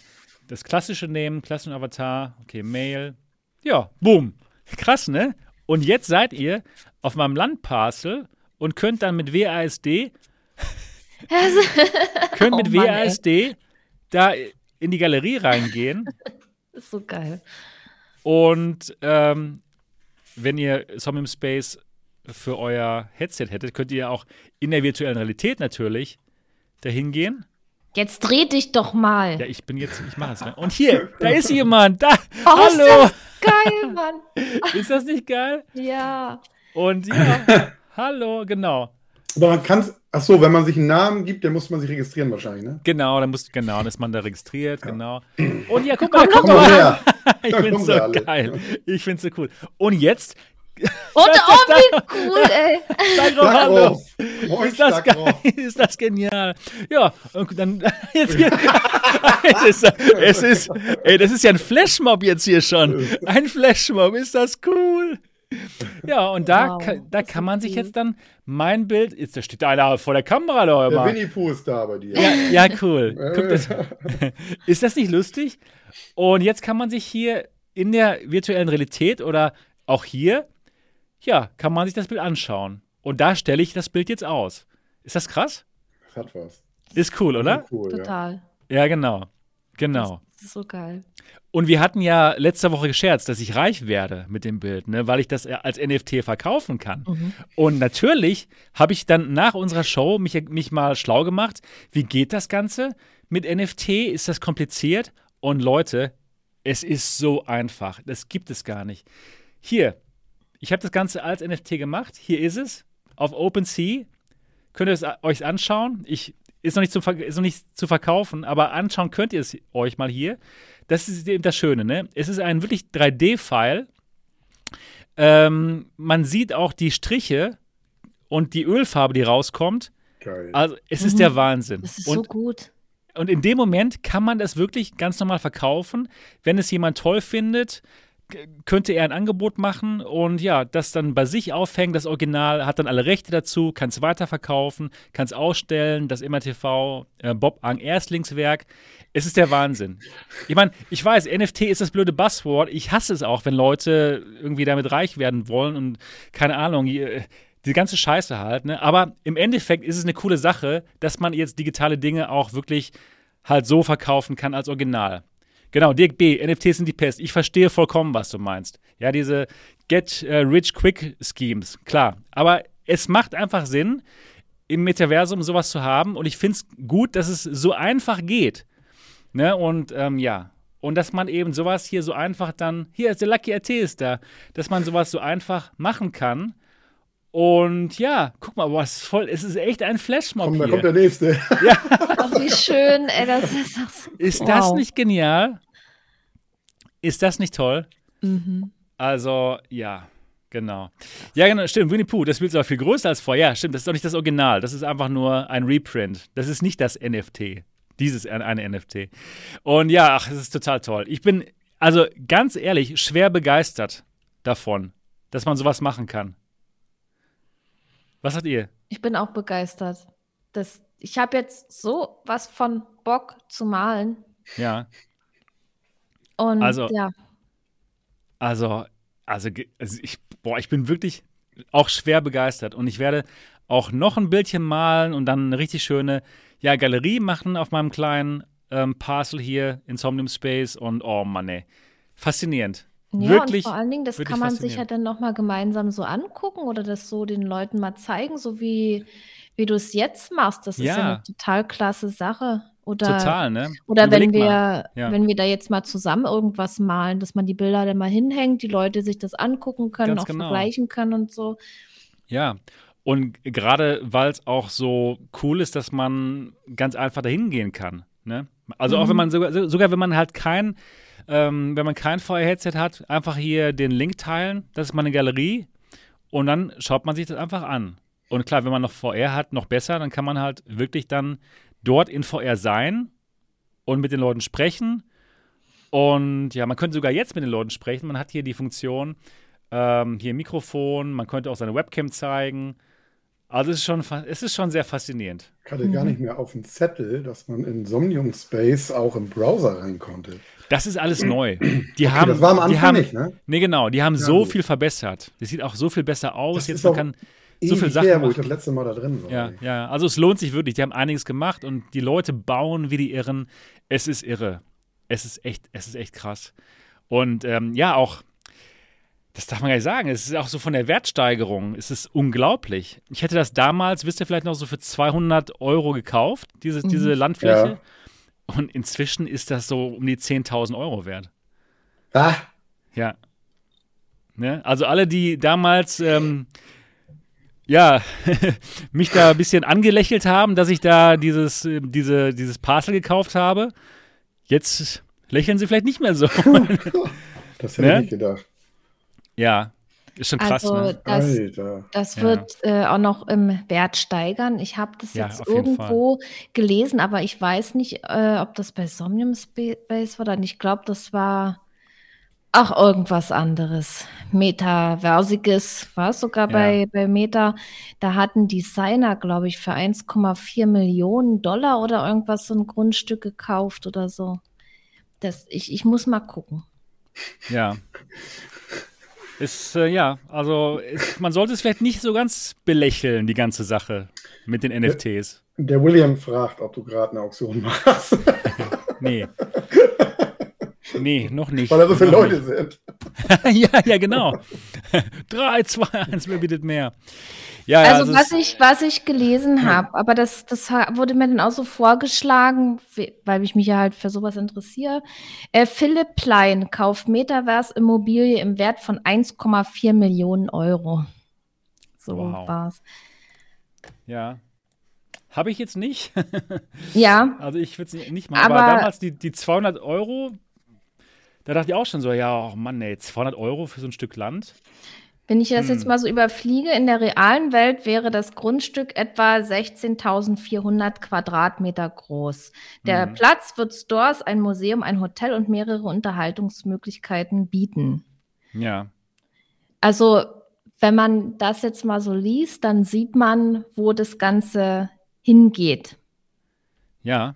das klassische nehmen, klassischen Avatar. Okay, Mail. Ja, boom. Krass, ne? Und jetzt seid ihr auf meinem Landparcel und könnt dann mit WASD könnt mit oh Mann, WASD ey. da in die Galerie reingehen. Das ist so geil. Und ähm, wenn ihr Somnium Space für euer Headset hättet, könnt ihr auch in der virtuellen Realität natürlich dahin gehen. Jetzt dreh dich doch mal. Ja, ich bin jetzt, ich mache es. Ne? Und hier, da ist jemand. Da. Oh, Hallo. Ist geil, Mann. Ist das nicht geil? Ja. Und ja, hallo, genau. Aber man kann es, ach so, wenn man sich einen Namen gibt, dann muss man sich registrieren wahrscheinlich, ne? Genau, dann muss, genau, dann ist man da registriert, ja. genau. Und ja, guck mal, guck mal. ich find's so geil. Ich find's so cool. Und jetzt Und oh, wie cool, ey. Sag doch hallo. Ist das, geil? ist das genial. Ja, und dann jetzt, es ist, es ist, ey, das ist ja ein Flashmob jetzt hier schon. Ein Flashmob, ist das cool. Ja, und da, wow, kann, da kann man sich jetzt dann mein Bild, jetzt da steht einer vor der Kamera da. Der Winnie Pooh ist da bei dir. Ja, ja cool. Guck, das, ist das nicht lustig? Und jetzt kann man sich hier in der virtuellen Realität oder auch hier ja, kann man sich das Bild anschauen. Und da stelle ich das Bild jetzt aus. Ist das krass? Das hat was. Ist cool, oder? Cool, Total. Ja. ja, genau. Genau. Das ist so geil. Und wir hatten ja letzte Woche gescherzt, dass ich reich werde mit dem Bild, ne, weil ich das als NFT verkaufen kann. Mhm. Und natürlich habe ich dann nach unserer Show mich, mich mal schlau gemacht. Wie geht das Ganze mit NFT? Ist das kompliziert? Und Leute, es ist so einfach. Das gibt es gar nicht. Hier, ich habe das Ganze als NFT gemacht. Hier ist es. Auf OpenSea. Könnt ihr es euch anschauen. Ich, ist, noch nicht zum, ist noch nicht zu verkaufen, aber anschauen könnt ihr es euch mal hier. Das ist eben das Schöne. Ne? Es ist ein wirklich 3D-File. Ähm, man sieht auch die Striche und die Ölfarbe, die rauskommt. Geil. Also es mhm. ist der Wahnsinn. Das ist und, so gut. Und in dem Moment kann man das wirklich ganz normal verkaufen, wenn es jemand toll findet könnte er ein Angebot machen und ja, das dann bei sich aufhängen, das Original, hat dann alle Rechte dazu, kann es weiterverkaufen, kann es ausstellen, das MRTV, äh, Bob Ang Erstlingswerk. Es ist der Wahnsinn. Ich meine, ich weiß, NFT ist das blöde Buzzword. Ich hasse es auch, wenn Leute irgendwie damit reich werden wollen und keine Ahnung, die ganze Scheiße halt. Ne? Aber im Endeffekt ist es eine coole Sache, dass man jetzt digitale Dinge auch wirklich halt so verkaufen kann als Original. Genau, Dirk B., NFTs sind die Pest. Ich verstehe vollkommen, was du meinst. Ja, diese Get-Rich-Quick-Schemes, klar. Aber es macht einfach Sinn, im Metaversum sowas zu haben. Und ich finde es gut, dass es so einfach geht. Ne? Und ähm, ja, und dass man eben sowas hier so einfach dann, hier ist der Lucky RT ist da, dass man sowas so einfach machen kann. Und ja, guck mal, ist voll, es ist echt ein Flashmob Komm, da kommt der nächste. Ja. Ach, wie schön, ey, das ist doch so. Ist wow. das nicht genial? Ist das nicht toll? Mhm. Also, ja, genau. Ja, genau, stimmt. Winnie Pooh, das Bild ist aber viel größer als vorher. Ja, stimmt, das ist doch nicht das Original. Das ist einfach nur ein Reprint. Das ist nicht das NFT. Dieses eine NFT. Und ja, ach, es ist total toll. Ich bin, also ganz ehrlich, schwer begeistert davon, dass man sowas machen kann. Was sagt ihr? Ich bin auch begeistert. Das, ich habe jetzt so was von Bock zu malen. Ja. Und also, ja. Also, also, also ich, boah, ich bin wirklich auch schwer begeistert und ich werde auch noch ein Bildchen malen und dann eine richtig schöne ja, Galerie machen auf meinem kleinen ähm, Parcel hier in Somnium Space und oh Mann, ey. Faszinierend. Ja, wirklich, und vor allen Dingen, das kann man sich ja dann nochmal gemeinsam so angucken oder das so den Leuten mal zeigen, so wie, wie du es jetzt machst. Das ist ja eine total klasse Sache. Oder, Total, ne? Oder wenn wir, ja. wenn wir da jetzt mal zusammen irgendwas malen, dass man die Bilder dann mal hinhängt, die Leute sich das angucken können, Ganz auch genau. vergleichen können und so. Ja, und gerade weil es auch so cool ist, dass man ganz einfach dahin gehen kann. Ne? Also mhm. auch wenn man sogar, sogar wenn man halt kein, ähm, wenn man kein VR-Headset hat, einfach hier den Link teilen, das ist meine Galerie und dann schaut man sich das einfach an. Und klar, wenn man noch VR hat, noch besser, dann kann man halt wirklich dann dort in VR sein und mit den Leuten sprechen. Und ja, man könnte sogar jetzt mit den Leuten sprechen. Man hat hier die Funktion, ähm, hier Mikrofon, man könnte auch seine Webcam zeigen. Also es ist schon, es ist schon sehr faszinierend. Ich hatte mhm. gar nicht mehr auf dem Zettel, dass man in Somnium Space auch im Browser rein konnte. Das ist alles neu. Die okay, haben, das war am Anfang die haben, nicht, ne? Nee, genau. Die haben ja, so gut. viel verbessert. Das sieht auch so viel besser aus. Das Jetzt man kann so viele Sachen. Her, wo ich das letzte Mal da drin war. Ja, ja, also es lohnt sich wirklich. Die haben einiges gemacht und die Leute bauen wie die Irren. Es ist irre. Es ist echt, es ist echt krass. Und ähm, ja, auch, das darf man gar nicht sagen, es ist auch so von der Wertsteigerung, es ist unglaublich. Ich hätte das damals, wisst ihr vielleicht noch, so für 200 Euro gekauft, diese, mhm. diese Landfläche. Ja. Und inzwischen ist das so um die 10.000 Euro wert. Ah. Ja. Ne? Also alle, die damals ähm, ja, mich da ein bisschen angelächelt haben, dass ich da dieses, äh, diese, dieses Parcel gekauft habe. Jetzt lächeln sie vielleicht nicht mehr so. das hätte ne? ich nicht gedacht. Ja. Ist schon krass, also ne? das, Alter. das Ja. wird äh, auch noch im Wert steigern. Ich habe das Ja, jetzt irgendwo gelesen, aber ich weiß nicht, äh, ob das bei Somnium Space war oder nicht. Ich glaube, das war auch irgendwas anderes. Metaversiges war es sogar Ja. bei, bei Meta. Da hatten Designer, glaube ich, für 1,4 Millionen Dollar oder irgendwas so ein Grundstück gekauft oder so. Das, ich, ich muss mal gucken. Ja. Ist, äh, ja, also ist, man sollte es vielleicht nicht so ganz belächeln, die ganze Sache mit den NFTs. Der William fragt, ob du gerade eine Auktion machst, Nee. Nee, noch nicht. weil da so viele Noch Leute sind. nicht. ja, ja, genau. 3, 2, 1, wer bietet mehr? Ja, ja, Also es was ist- ich, was ich gelesen habe, aber das, das wurde mir dann auch so vorgeschlagen, we- weil ich mich ja halt für sowas interessiere. Äh, Philipp Plein kauft Metaverse Immobilie im Wert von 1,4 Millionen Euro. So Wow. war's. ja. Habe ich jetzt nicht. Ja, Also ich würde es nicht machen. Aber, Aber- damals die, die 200 Euro, da dachte ich auch schon so, ja, oh Mann, ey, 200 Euro für so ein Stück Land. wenn ich das Hm. jetzt mal so überfliege, in der realen Welt wäre das Grundstück etwa 16.400 Quadratmeter groß. Der Mhm. Platz wird Stores, ein Museum, ein Hotel und mehrere Unterhaltungsmöglichkeiten bieten. Ja, Also, wenn man das jetzt mal so liest, dann sieht man, wo das Ganze hingeht. ja.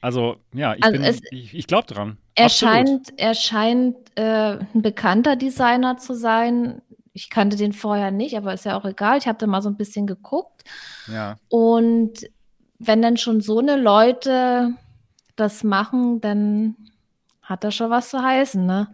Also, ja, ich, Also bin- ich, ich glaube dran. Er Absolut. scheint, er scheint äh, ein bekannter Designer zu sein. Ich kannte den vorher nicht, aber ist ja auch egal. Ich habe da mal so ein bisschen geguckt. Ja, Und wenn dann schon so eine Leute das machen, dann hat das schon was zu heißen, ne?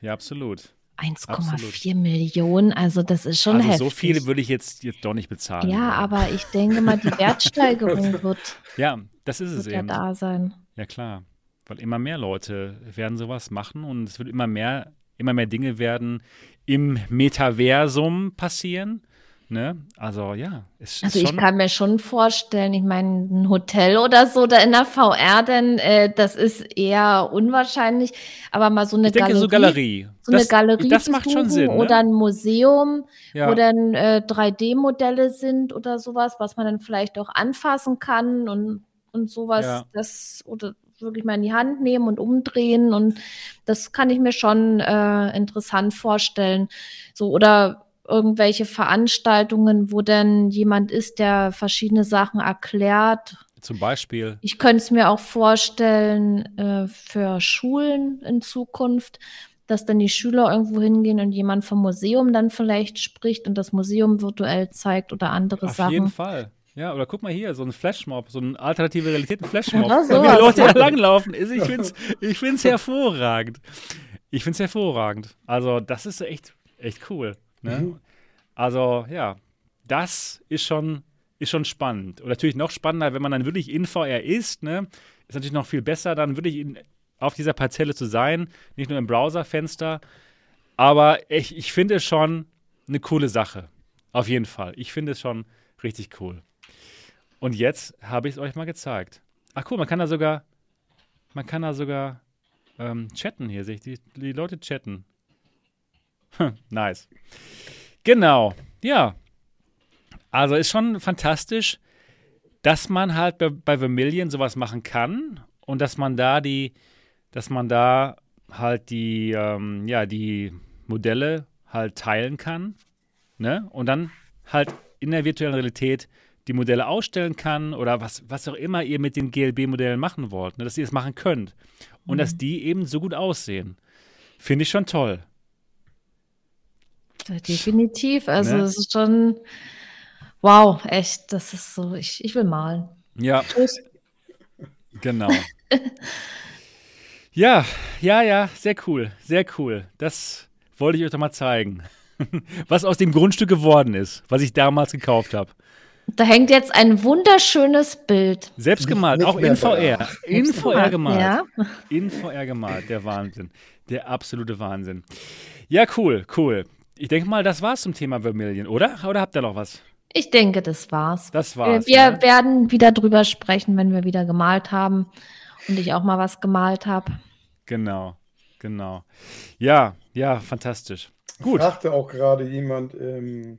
ja, absolut. 1,4 Millionen, also das ist schon also heftig. so viel würde ich jetzt, jetzt doch nicht bezahlen. Ja, aber ich denke mal, die Wertsteigerung wird, Ja, das ist es wird ja eben. da sein. Ja, klar. Weil immer mehr Leute werden sowas machen und es wird immer mehr, immer mehr Dinge werden im Metaversum passieren. Ne? Also ja, es Also ist ich kann mir schon vorstellen, ich meine, ein Hotel oder so da in der VR, denn äh, das ist eher unwahrscheinlich, aber mal so eine ich denke Galerie, so Galerie. so eine das, Galerie das macht schon Sinn. Ne? oder ein Museum, ja. wo dann äh, 3D-Modelle sind oder sowas, was man dann vielleicht auch anfassen kann und, und sowas, Ja. das oder wirklich mal in die Hand nehmen und umdrehen und das kann ich mir schon äh, interessant vorstellen. So oder irgendwelche Veranstaltungen, wo dann jemand ist, der verschiedene Sachen erklärt. Zum Beispiel. Ich könnte es mir auch vorstellen äh, für Schulen in Zukunft, dass dann die Schüler irgendwo hingehen und jemand vom Museum dann vielleicht spricht und das Museum virtuell zeigt oder andere Auf Sachen. jeden Fall. Ja, oder guck mal hier, so ein Flashmob, so ein alternative Realitäten-Flashmob. Ja, Wie die. Leute da langlaufen. Ich finde es ich find's hervorragend. Ich finde es hervorragend. Also, das ist echt, echt cool. Ne? Mhm. Also, ja, das ist schon, ist schon spannend. Und natürlich noch spannender, wenn man dann wirklich in VR ist, ne? Ist natürlich noch viel besser, dann wirklich in, auf dieser Parzelle zu sein, nicht nur im Browserfenster. Aber ich, ich finde es schon eine coole Sache. Auf jeden Fall. Ich finde es schon richtig cool. Und jetzt habe ich es euch mal gezeigt. Ach cool, man kann da sogar, man kann da sogar ähm, chatten hier, sehe ich die, die Leute chatten. Hm, nice. Genau, ja. Also ist schon fantastisch, dass man halt bei, bei Vermilion sowas machen kann und dass man da die, dass man da halt die, ähm, ja, die Modelle halt teilen kann, ne? Und dann halt in der virtuellen Realität die Modelle ausstellen kann oder was, was auch immer ihr mit den GLB-Modellen machen wollt, ne? dass ihr es machen könnt und dass die eben so gut aussehen. Finde ich schon toll. Ja, definitiv. Also Ne? es ist schon wow, echt, das ist so, ich, ich will malen. Ja, Tschüss. genau. ja, ja, ja, sehr cool, sehr cool. Das wollte ich euch doch mal zeigen. Was aus dem Grundstück geworden ist, was ich damals gekauft habe. Da hängt jetzt ein wunderschönes Bild. Selbst Nicht- gemalt, nicht auch in VR. In VR gemalt. Ja. In VR gemalt, der Wahnsinn. Der absolute Wahnsinn. Ja, cool, cool. Ich denke mal, das war's zum Thema Vermilion, oder? Oder habt ihr noch was? Ich denke, das war's. Das Äh, war's. Wir ne? werden wieder drüber sprechen, wenn wir wieder gemalt haben und ich auch mal was gemalt habe. Genau, genau. Ja, Ja, fantastisch. Gut. Fragte auch gerade jemand, ähm,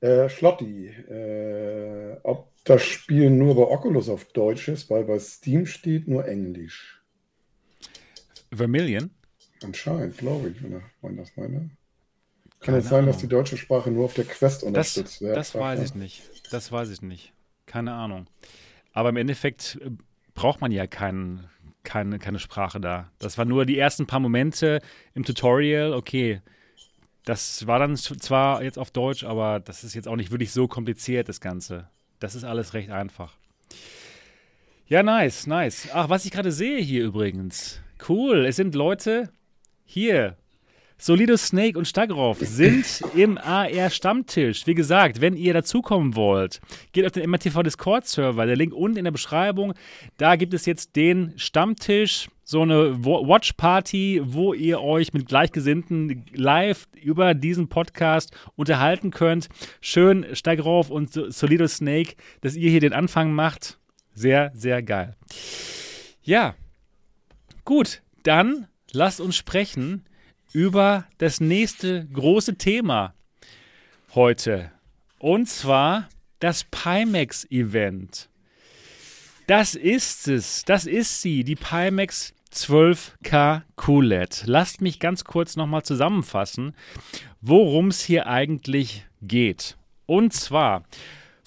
äh, Schlotti, äh, ob das Spiel nur bei Oculus auf Deutsch ist, weil bei Steam steht nur Englisch. Vermillion? Anscheinend, glaube ich, wenn, das meine. Kann es sein, dass die deutsche Sprache nur auf der Quest unterstützt wird? Das weiß ich nicht. Das weiß ich nicht. Keine Ahnung. Aber im Endeffekt äh, braucht man ja kein, keine, keine Sprache da. Das waren nur die ersten paar Momente im Tutorial. Okay, das war dann zwar jetzt auf Deutsch, aber das ist jetzt auch nicht wirklich so kompliziert, das Ganze. Das ist alles recht einfach. Ja, nice, nice. Ach, was ich gerade sehe hier übrigens. Cool, es sind Leute hier Solidus Snake und Stagroff sind im AR-Stammtisch. Wie gesagt, wenn ihr dazukommen wollt, geht auf den MRTV Discord-Server. Der Link unten in der Beschreibung. Da gibt es jetzt den Stammtisch, so eine Watch-Party, wo ihr euch mit Gleichgesinnten live über diesen Podcast unterhalten könnt. Schön, Stagroff und Solidus Snake, dass ihr hier den Anfang macht. Sehr, sehr geil. Ja, gut, dann lasst uns sprechen über das nächste große Thema heute. Und zwar das Pimax-Event. Das ist es. Das ist sie, die Pimax 12K QLED. Lasst mich ganz kurz nochmal zusammenfassen, worum es hier eigentlich geht. Und zwar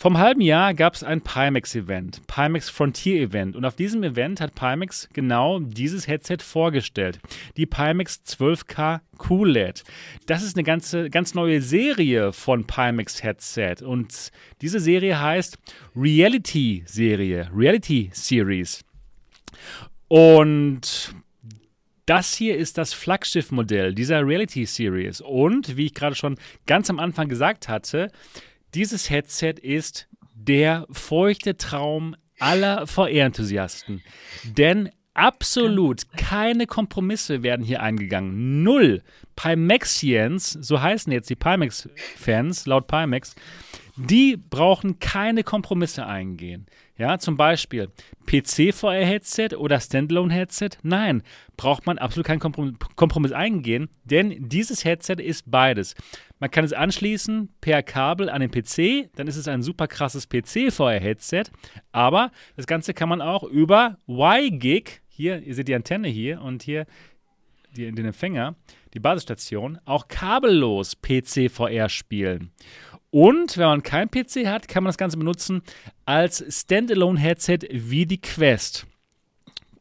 vom halben Jahr gab es ein Pimax-Event, Pimax Frontier-Event. Und auf diesem Event hat Pimax genau dieses Headset vorgestellt. Die Pimax 12K QLED. Das ist eine ganze, ganz neue Serie von Pimax Headset. Und diese Serie heißt Reality-Serie, Reality Series. Und das hier ist das Flaggschiff-Modell dieser Reality Series. Und wie ich gerade schon ganz am Anfang gesagt hatte, dieses Headset ist der feuchte Traum aller VR-Enthusiasten. Denn absolut keine Kompromisse werden hier eingegangen. Null. Pimaxians, so heißen jetzt die Pimax-Fans, laut Pimax, die brauchen keine Kompromisse eingehen. Ja, zum Beispiel PC-VR-Headset oder Standalone-Headset. Nein, braucht man absolut keinen Kompromiss eingehen, denn dieses Headset ist beides. Man kann es anschließen per Kabel an den PC, dann ist es ein super krasses PC-VR-Headset. Aber das Ganze kann man auch über Y-Gig, hier, ihr seht die Antenne hier und hier die, den Empfänger, die Basisstation, auch kabellos PC-VR spielen. Und wenn man kein PC hat, kann man das Ganze benutzen als Standalone-Headset wie die Quest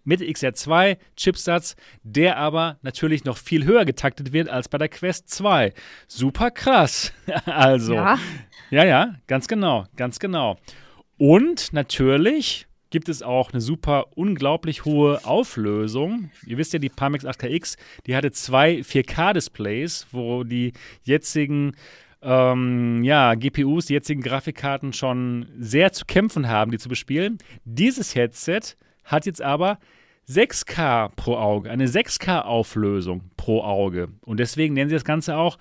mit XR2 Chipsatz, der aber natürlich noch viel höher getaktet wird als bei der Quest 2. Super krass. also. Ja. ja, ja, ganz genau, ganz genau. Und natürlich gibt es auch eine super unglaublich hohe Auflösung. Ihr wisst ja, die Pimax 8KX, die hatte zwei 4K-Displays, wo die jetzigen ähm, ja, GPUs, die jetzigen Grafikkarten schon sehr zu kämpfen haben, die zu bespielen. Dieses Headset hat jetzt aber 6K pro Auge, eine 6K-Auflösung pro Auge. Und deswegen nennen sie das Ganze auch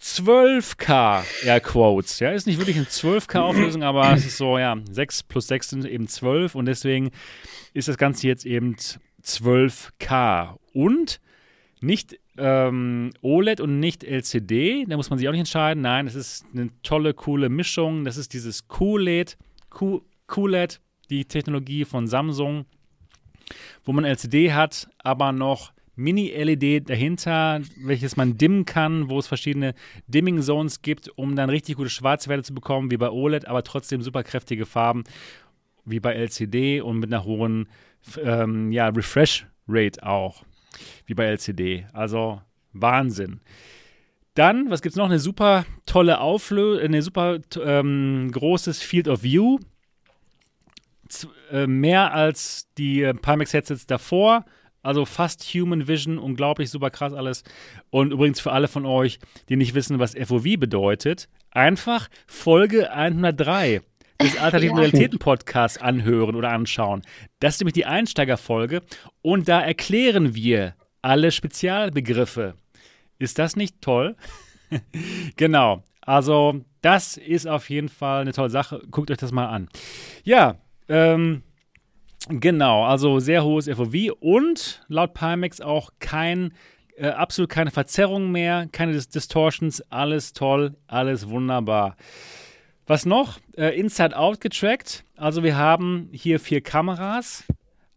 12K Air Quotes. Ja, ist nicht wirklich eine 12K-Auflösung, aber es ist so, ja, 6 plus 6 sind eben 12 und deswegen ist das Ganze jetzt eben 12K. Und nicht ähm, OLED und nicht LCD, da muss man sich auch nicht entscheiden. Nein, es ist eine tolle, coole Mischung. Das ist dieses QLED, QLED, die Technologie von Samsung wo man LCD hat, aber noch Mini-LED dahinter, welches man dimmen kann, wo es verschiedene Dimming-Zones gibt, um dann richtig gute Schwarzwerte zu bekommen, wie bei OLED, aber trotzdem super kräftige Farben, wie bei LCD und mit einer hohen ähm, ja, Refresh-Rate auch, wie bei LCD. Also Wahnsinn. Dann, was gibt es noch? Eine super tolle Auflösung, eine super ähm, großes Field of View äh, mehr als die äh, Pimax-Headsets davor. Also fast Human Vision, unglaublich super krass alles. Und übrigens für alle von euch, die nicht wissen, was FOV bedeutet, einfach Folge 103 des Alternativen ja. Realitäten Podcasts anhören oder anschauen. Das ist nämlich die Einsteigerfolge und da erklären wir alle Spezialbegriffe. Ist das nicht toll? genau. Also, das ist auf jeden Fall eine tolle Sache. Guckt euch das mal an. Ja, ähm, genau, also sehr hohes FOV und laut Pimax auch kein äh, absolut keine Verzerrung mehr, keine Dis Distortions, alles toll, alles wunderbar. Was noch? Äh, Inside Out getrackt. Also wir haben hier vier Kameras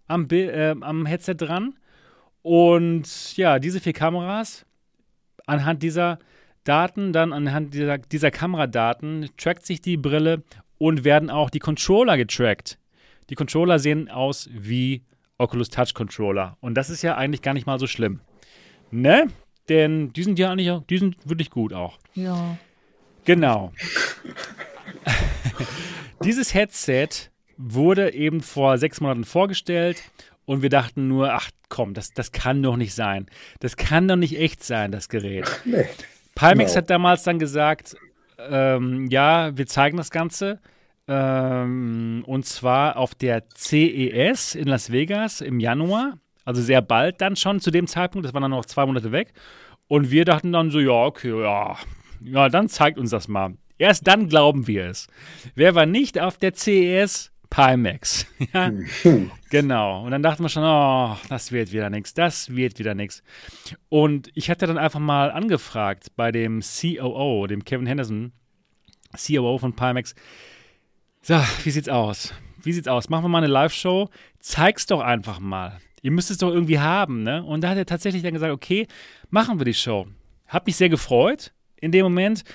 am, äh, am Headset dran. Und ja, diese vier Kameras, anhand dieser Daten, dann anhand dieser, dieser Kameradaten, trackt sich die Brille und werden auch die Controller getrackt. Die Controller sehen aus wie Oculus Touch Controller. Und das ist ja eigentlich gar nicht mal so schlimm. Ne? Denn die sind ja eigentlich, die sind wirklich gut auch. Ja. Genau. Dieses Headset wurde eben vor sechs Monaten vorgestellt und wir dachten nur, ach komm, das, das kann doch nicht sein. Das kann doch nicht echt sein, das Gerät. Nee. Pimax genau. hat damals dann gesagt, ähm, ja, wir zeigen das Ganze. Ähm, und zwar auf der CES in Las Vegas im Januar. Also sehr bald dann schon zu dem Zeitpunkt. Das waren dann noch zwei Monate weg. Und wir dachten dann so, ja, okay, ja, ja, dann zeigt uns das mal. Erst dann glauben wir es. Wer war nicht auf der CES? Pimax. ja, genau. Und dann dachten wir schon, oh, das wird wieder nichts, das wird wieder nichts. Und ich hatte dann einfach mal angefragt bei dem COO, dem Kevin Henderson, COO von Pimax, so, wie sieht's aus? Wie sieht's aus? Machen wir mal eine Live-Show. Zeig's doch einfach mal. Ihr müsst es doch irgendwie haben, ne? Und da hat er tatsächlich dann gesagt, okay, machen wir die Show. Hab mich sehr gefreut in dem Moment,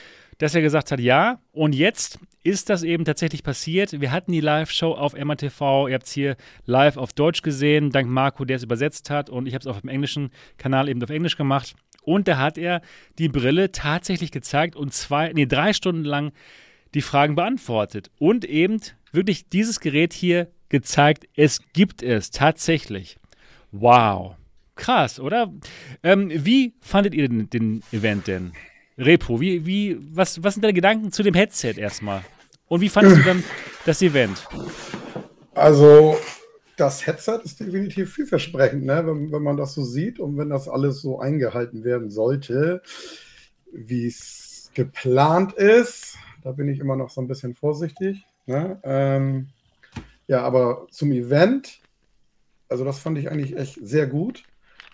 dass er gesagt hat, ja. Und jetzt ist das eben tatsächlich passiert. Wir hatten die Live-Show auf MRTV. Ihr habt es hier live auf Deutsch gesehen, dank Marco, der es übersetzt hat. Und ich habe es auf dem englischen Kanal eben auf Englisch gemacht. Und da hat er die Brille tatsächlich gezeigt und zwei, nee, drei Stunden lang die Fragen beantwortet und eben wirklich dieses Gerät hier gezeigt, es gibt es tatsächlich. Wow. Krass, oder? Ähm, wie fandet ihr den, den, Event denn? Repo, wie, wie, was, was sind deine Gedanken zu dem Headset erstmal? Und wie fandest du dann das Event? Also, das Headset ist definitiv vielversprechend, ne? wenn, wenn man das so sieht und wenn das alles so eingehalten werden sollte, wie es geplant ist. Da bin ich immer noch so ein bisschen vorsichtig. Ne? Ähm, ja, aber zum Event, also das fand ich eigentlich echt sehr gut,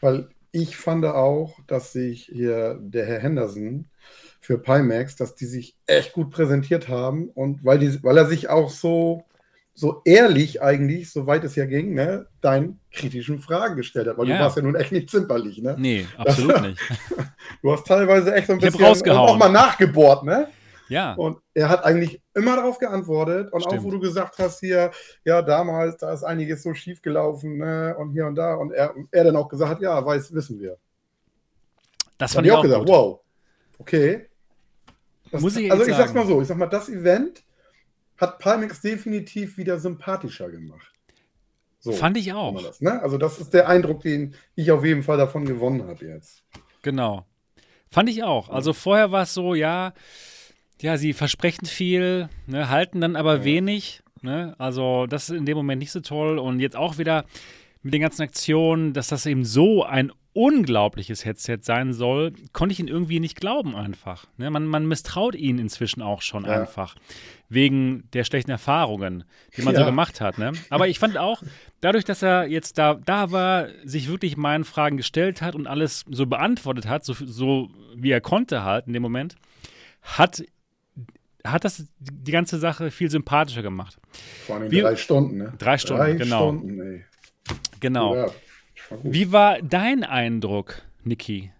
weil ich fand auch, dass sich hier der Herr Henderson für Pimax, dass die sich echt gut präsentiert haben und weil, die, weil er sich auch so, so ehrlich eigentlich, soweit es ja ging, ne, deinen kritischen Fragen gestellt hat, weil ja. du warst ja nun echt nicht zimperlich, ne? Nee, absolut das, nicht. du hast teilweise echt so ein ich bisschen auch mal nachgebohrt, ne? Ja. Und er hat eigentlich immer darauf geantwortet. Und Stimmt. auch wo du gesagt hast, hier, ja, damals, da ist einiges so schief gelaufen, ne? Und hier und da. Und er, er dann auch gesagt hat, ja, weiß, wissen wir. Das fand ich auch gesagt, gut. wow, okay. Das, Muss ich also ich sagen. sag's mal so, ich sag mal, das Event hat Palmix definitiv wieder sympathischer gemacht. So, Fand ich auch. Das, ne? Also das ist der Eindruck, den ich auf jeden Fall davon gewonnen habe jetzt. Genau. Fand ich auch. Also vorher war es so, ja, ja, sie versprechen viel, ne, halten dann aber ja. wenig. Ne? Also das ist in dem Moment nicht so toll. Und jetzt auch wieder mit den ganzen Aktionen, dass das eben so ein unglaubliches Headset sein soll, konnte ich ihn irgendwie nicht glauben einfach. Ne? Man, man misstraut ihn inzwischen auch schon ja. einfach. Wegen der schlechten Erfahrungen, die man ja. so gemacht hat. Ne? Aber ich fand auch, dadurch, dass er jetzt da, da war, sich wirklich meinen Fragen gestellt hat und alles so beantwortet hat, so, so wie er konnte halt in dem Moment, hat hat das die ganze Sache viel sympathischer gemacht. Vor allem Wie, drei Stunden, ne? Drei Stunden, drei genau. Stunden, ey. Genau. Ja, Wie war dein Eindruck, Niki?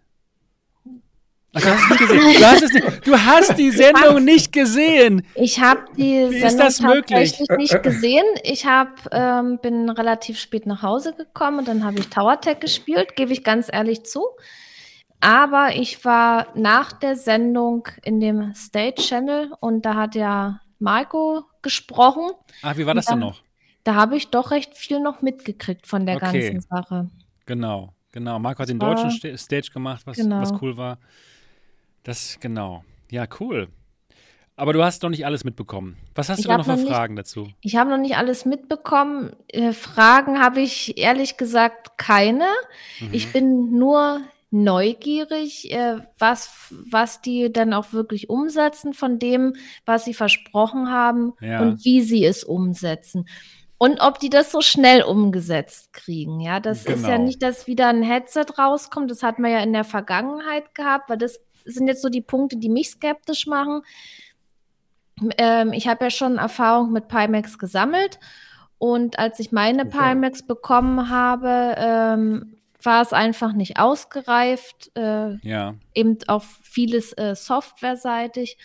Ach, du, hast du, hast nicht, du hast die Sendung nicht gesehen. Ich habe die Wie Sendung tatsächlich nicht gesehen. Ich hab, ähm, bin relativ spät nach Hause gekommen und dann habe ich Tower Tech gespielt, gebe ich ganz ehrlich zu. Aber ich war nach der Sendung in dem State Channel und da hat ja Marco gesprochen. Ach, wie war das denn noch? Da habe ich doch recht viel noch mitgekriegt von der okay. ganzen Sache. Genau, genau. Marco hat den deutschen Stage gemacht, was, genau. was cool war. Das, genau. Ja, cool. Aber du hast noch nicht alles mitbekommen. Was hast ich du noch für noch Fragen nicht, dazu? Ich habe noch nicht alles mitbekommen. Äh, Fragen habe ich ehrlich gesagt keine. Mhm. Ich bin nur neugierig, äh, was, was die dann auch wirklich umsetzen von dem, was sie versprochen haben ja. und wie sie es umsetzen. Und ob die das so schnell umgesetzt kriegen. Ja, das genau. ist ja genau. nicht, dass wieder ein Headset rauskommt. Das hatten wir ja in der Vergangenheit gehabt, weil das sind jetzt so die Punkte, die mich skeptisch machen. Ähm, ich habe ja schon Erfahrung mit Pimax gesammelt. Und als ich meine okay. Pimax bekommen habe, ähm, war es einfach nicht ausgereift. Äh, ja. Eben auf vieles äh, softwareseitig.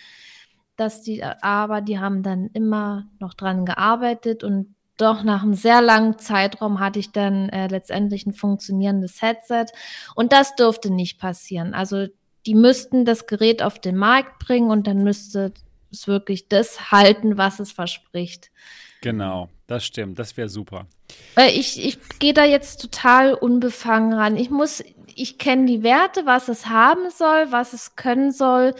Dass die, aber die haben dann immer noch dran gearbeitet und doch nach einem sehr langen Zeitraum hatte ich dann äh, letztendlich ein funktionierendes Headset. Und das durfte nicht passieren. Also die müssten das Gerät auf den Markt bringen und dann müsste es wirklich das halten, was es verspricht. Genau, das stimmt. Das wäre super. Ich, ich gehe da jetzt total unbefangen ran. Ich muss, ich kenne die Werte, was es haben soll, was es können soll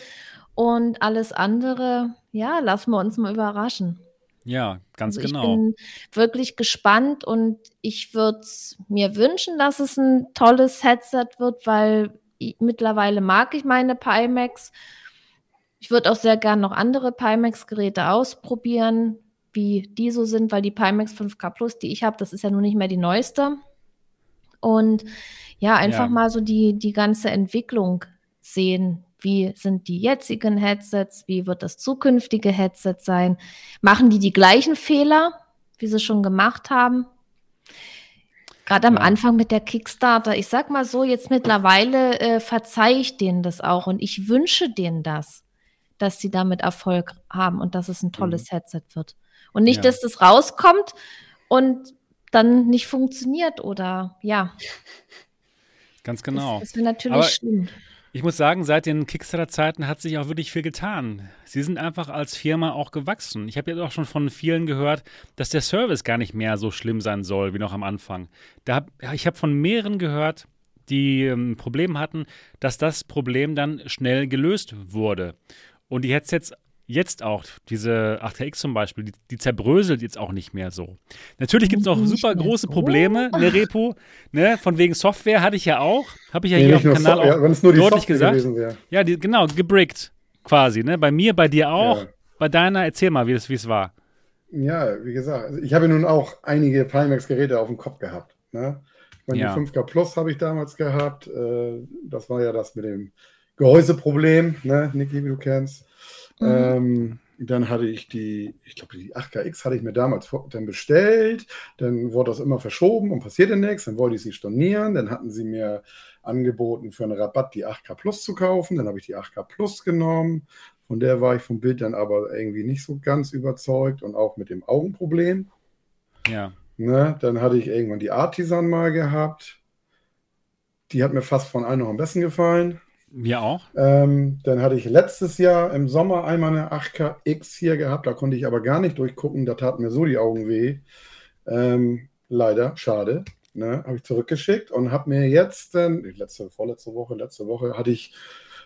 und alles andere, ja, lassen wir uns mal überraschen. Ja, ganz also genau. Ich bin wirklich gespannt und ich würde mir wünschen, dass es ein tolles Headset wird, weil ich, mittlerweile mag ich meine Pimax. Ich würde auch sehr gern noch andere Pimax-Geräte ausprobieren, wie die so sind, weil die Pimax 5K Plus, die ich habe, das ist ja nun nicht mehr die neueste. Und ja, einfach ja. mal so die, die ganze Entwicklung sehen. Wie sind die jetzigen Headsets? Wie wird das zukünftige Headset sein? Machen die die gleichen Fehler, wie sie schon gemacht haben? Gerade am ja. Anfang mit der Kickstarter, ich sag mal so, jetzt mittlerweile äh, verzeihe ich denen das auch und ich wünsche denen das, dass sie damit Erfolg haben und dass es ein tolles mhm. Headset wird. Und nicht, ja. dass das rauskommt und dann nicht funktioniert oder ja. Ganz genau. Das, das wäre natürlich Aber schlimm. Ich muss sagen, seit den Kickstarter-Zeiten hat sich auch wirklich viel getan. Sie sind einfach als Firma auch gewachsen. Ich habe jetzt auch schon von vielen gehört, dass der Service gar nicht mehr so schlimm sein soll wie noch am Anfang. Da ich habe von mehreren gehört, die ein ähm, Problem hatten, dass das Problem dann schnell gelöst wurde. Und die Headsets jetzt auch, diese 8X zum Beispiel, die, die, zerbröselt jetzt auch nicht mehr so. Natürlich gibt es noch super große Probleme, ne Repo, ne, von wegen Software hatte ich ja auch, habe ich ja nee, hier auf dem Kanal so, auch ja, deutlich Software gesagt. Ja, die, genau, gebrickt quasi, ne, bei mir, bei dir auch, ja. bei deiner, erzähl mal, wie es war. Ja, wie gesagt, also ich habe nun auch einige Pimax-Geräte auf dem Kopf gehabt, ne. Meine ja. 5K Plus habe ich damals gehabt, äh, das war ja das mit dem Gehäuseproblem, ne, Niki, wie du kennst. Mhm. Ähm, dann hatte ich die, ich glaube, die 8KX hatte ich mir damals dann bestellt. Dann wurde das immer verschoben und passierte nichts. Dann wollte ich sie stornieren. Dann hatten sie mir angeboten, für einen Rabatt die 8K Plus zu kaufen. Dann habe ich die 8K Plus genommen. Von der war ich vom Bild dann aber irgendwie nicht so ganz überzeugt und auch mit dem Augenproblem. Ja. Ne? Dann hatte ich irgendwann die Artisan mal gehabt. Die hat mir fast von allen noch am besten gefallen. Mir auch. Ähm, dann hatte ich letztes Jahr im Sommer einmal eine 8KX hier gehabt, da konnte ich aber gar nicht durchgucken, da taten mir so die Augen weh. Ähm, leider, schade. Ne, habe ich zurückgeschickt und habe mir jetzt, äh, letzte, vorletzte Woche, letzte Woche hatte ich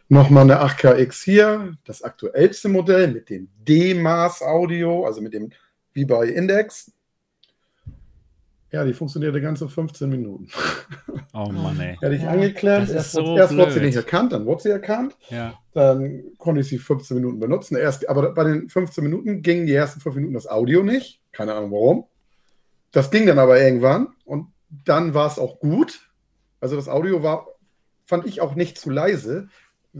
nochmal eine 8KX hier, das aktuellste Modell mit dem D-Maß-Audio, also mit dem, wie bei Index, ja, die funktionierte ganze 15 Minuten. Oh Mann, ey. Hätte ich angeklemmt, erst, so erst wurde sie nicht erkannt, dann wurde sie erkannt. Ja. Dann konnte ich sie 15 Minuten benutzen. Erst, aber bei den 15 Minuten gingen die ersten 5 Minuten das Audio nicht. Keine Ahnung warum. Das ging dann aber irgendwann und dann war es auch gut. Also das Audio war, fand ich auch nicht zu leise.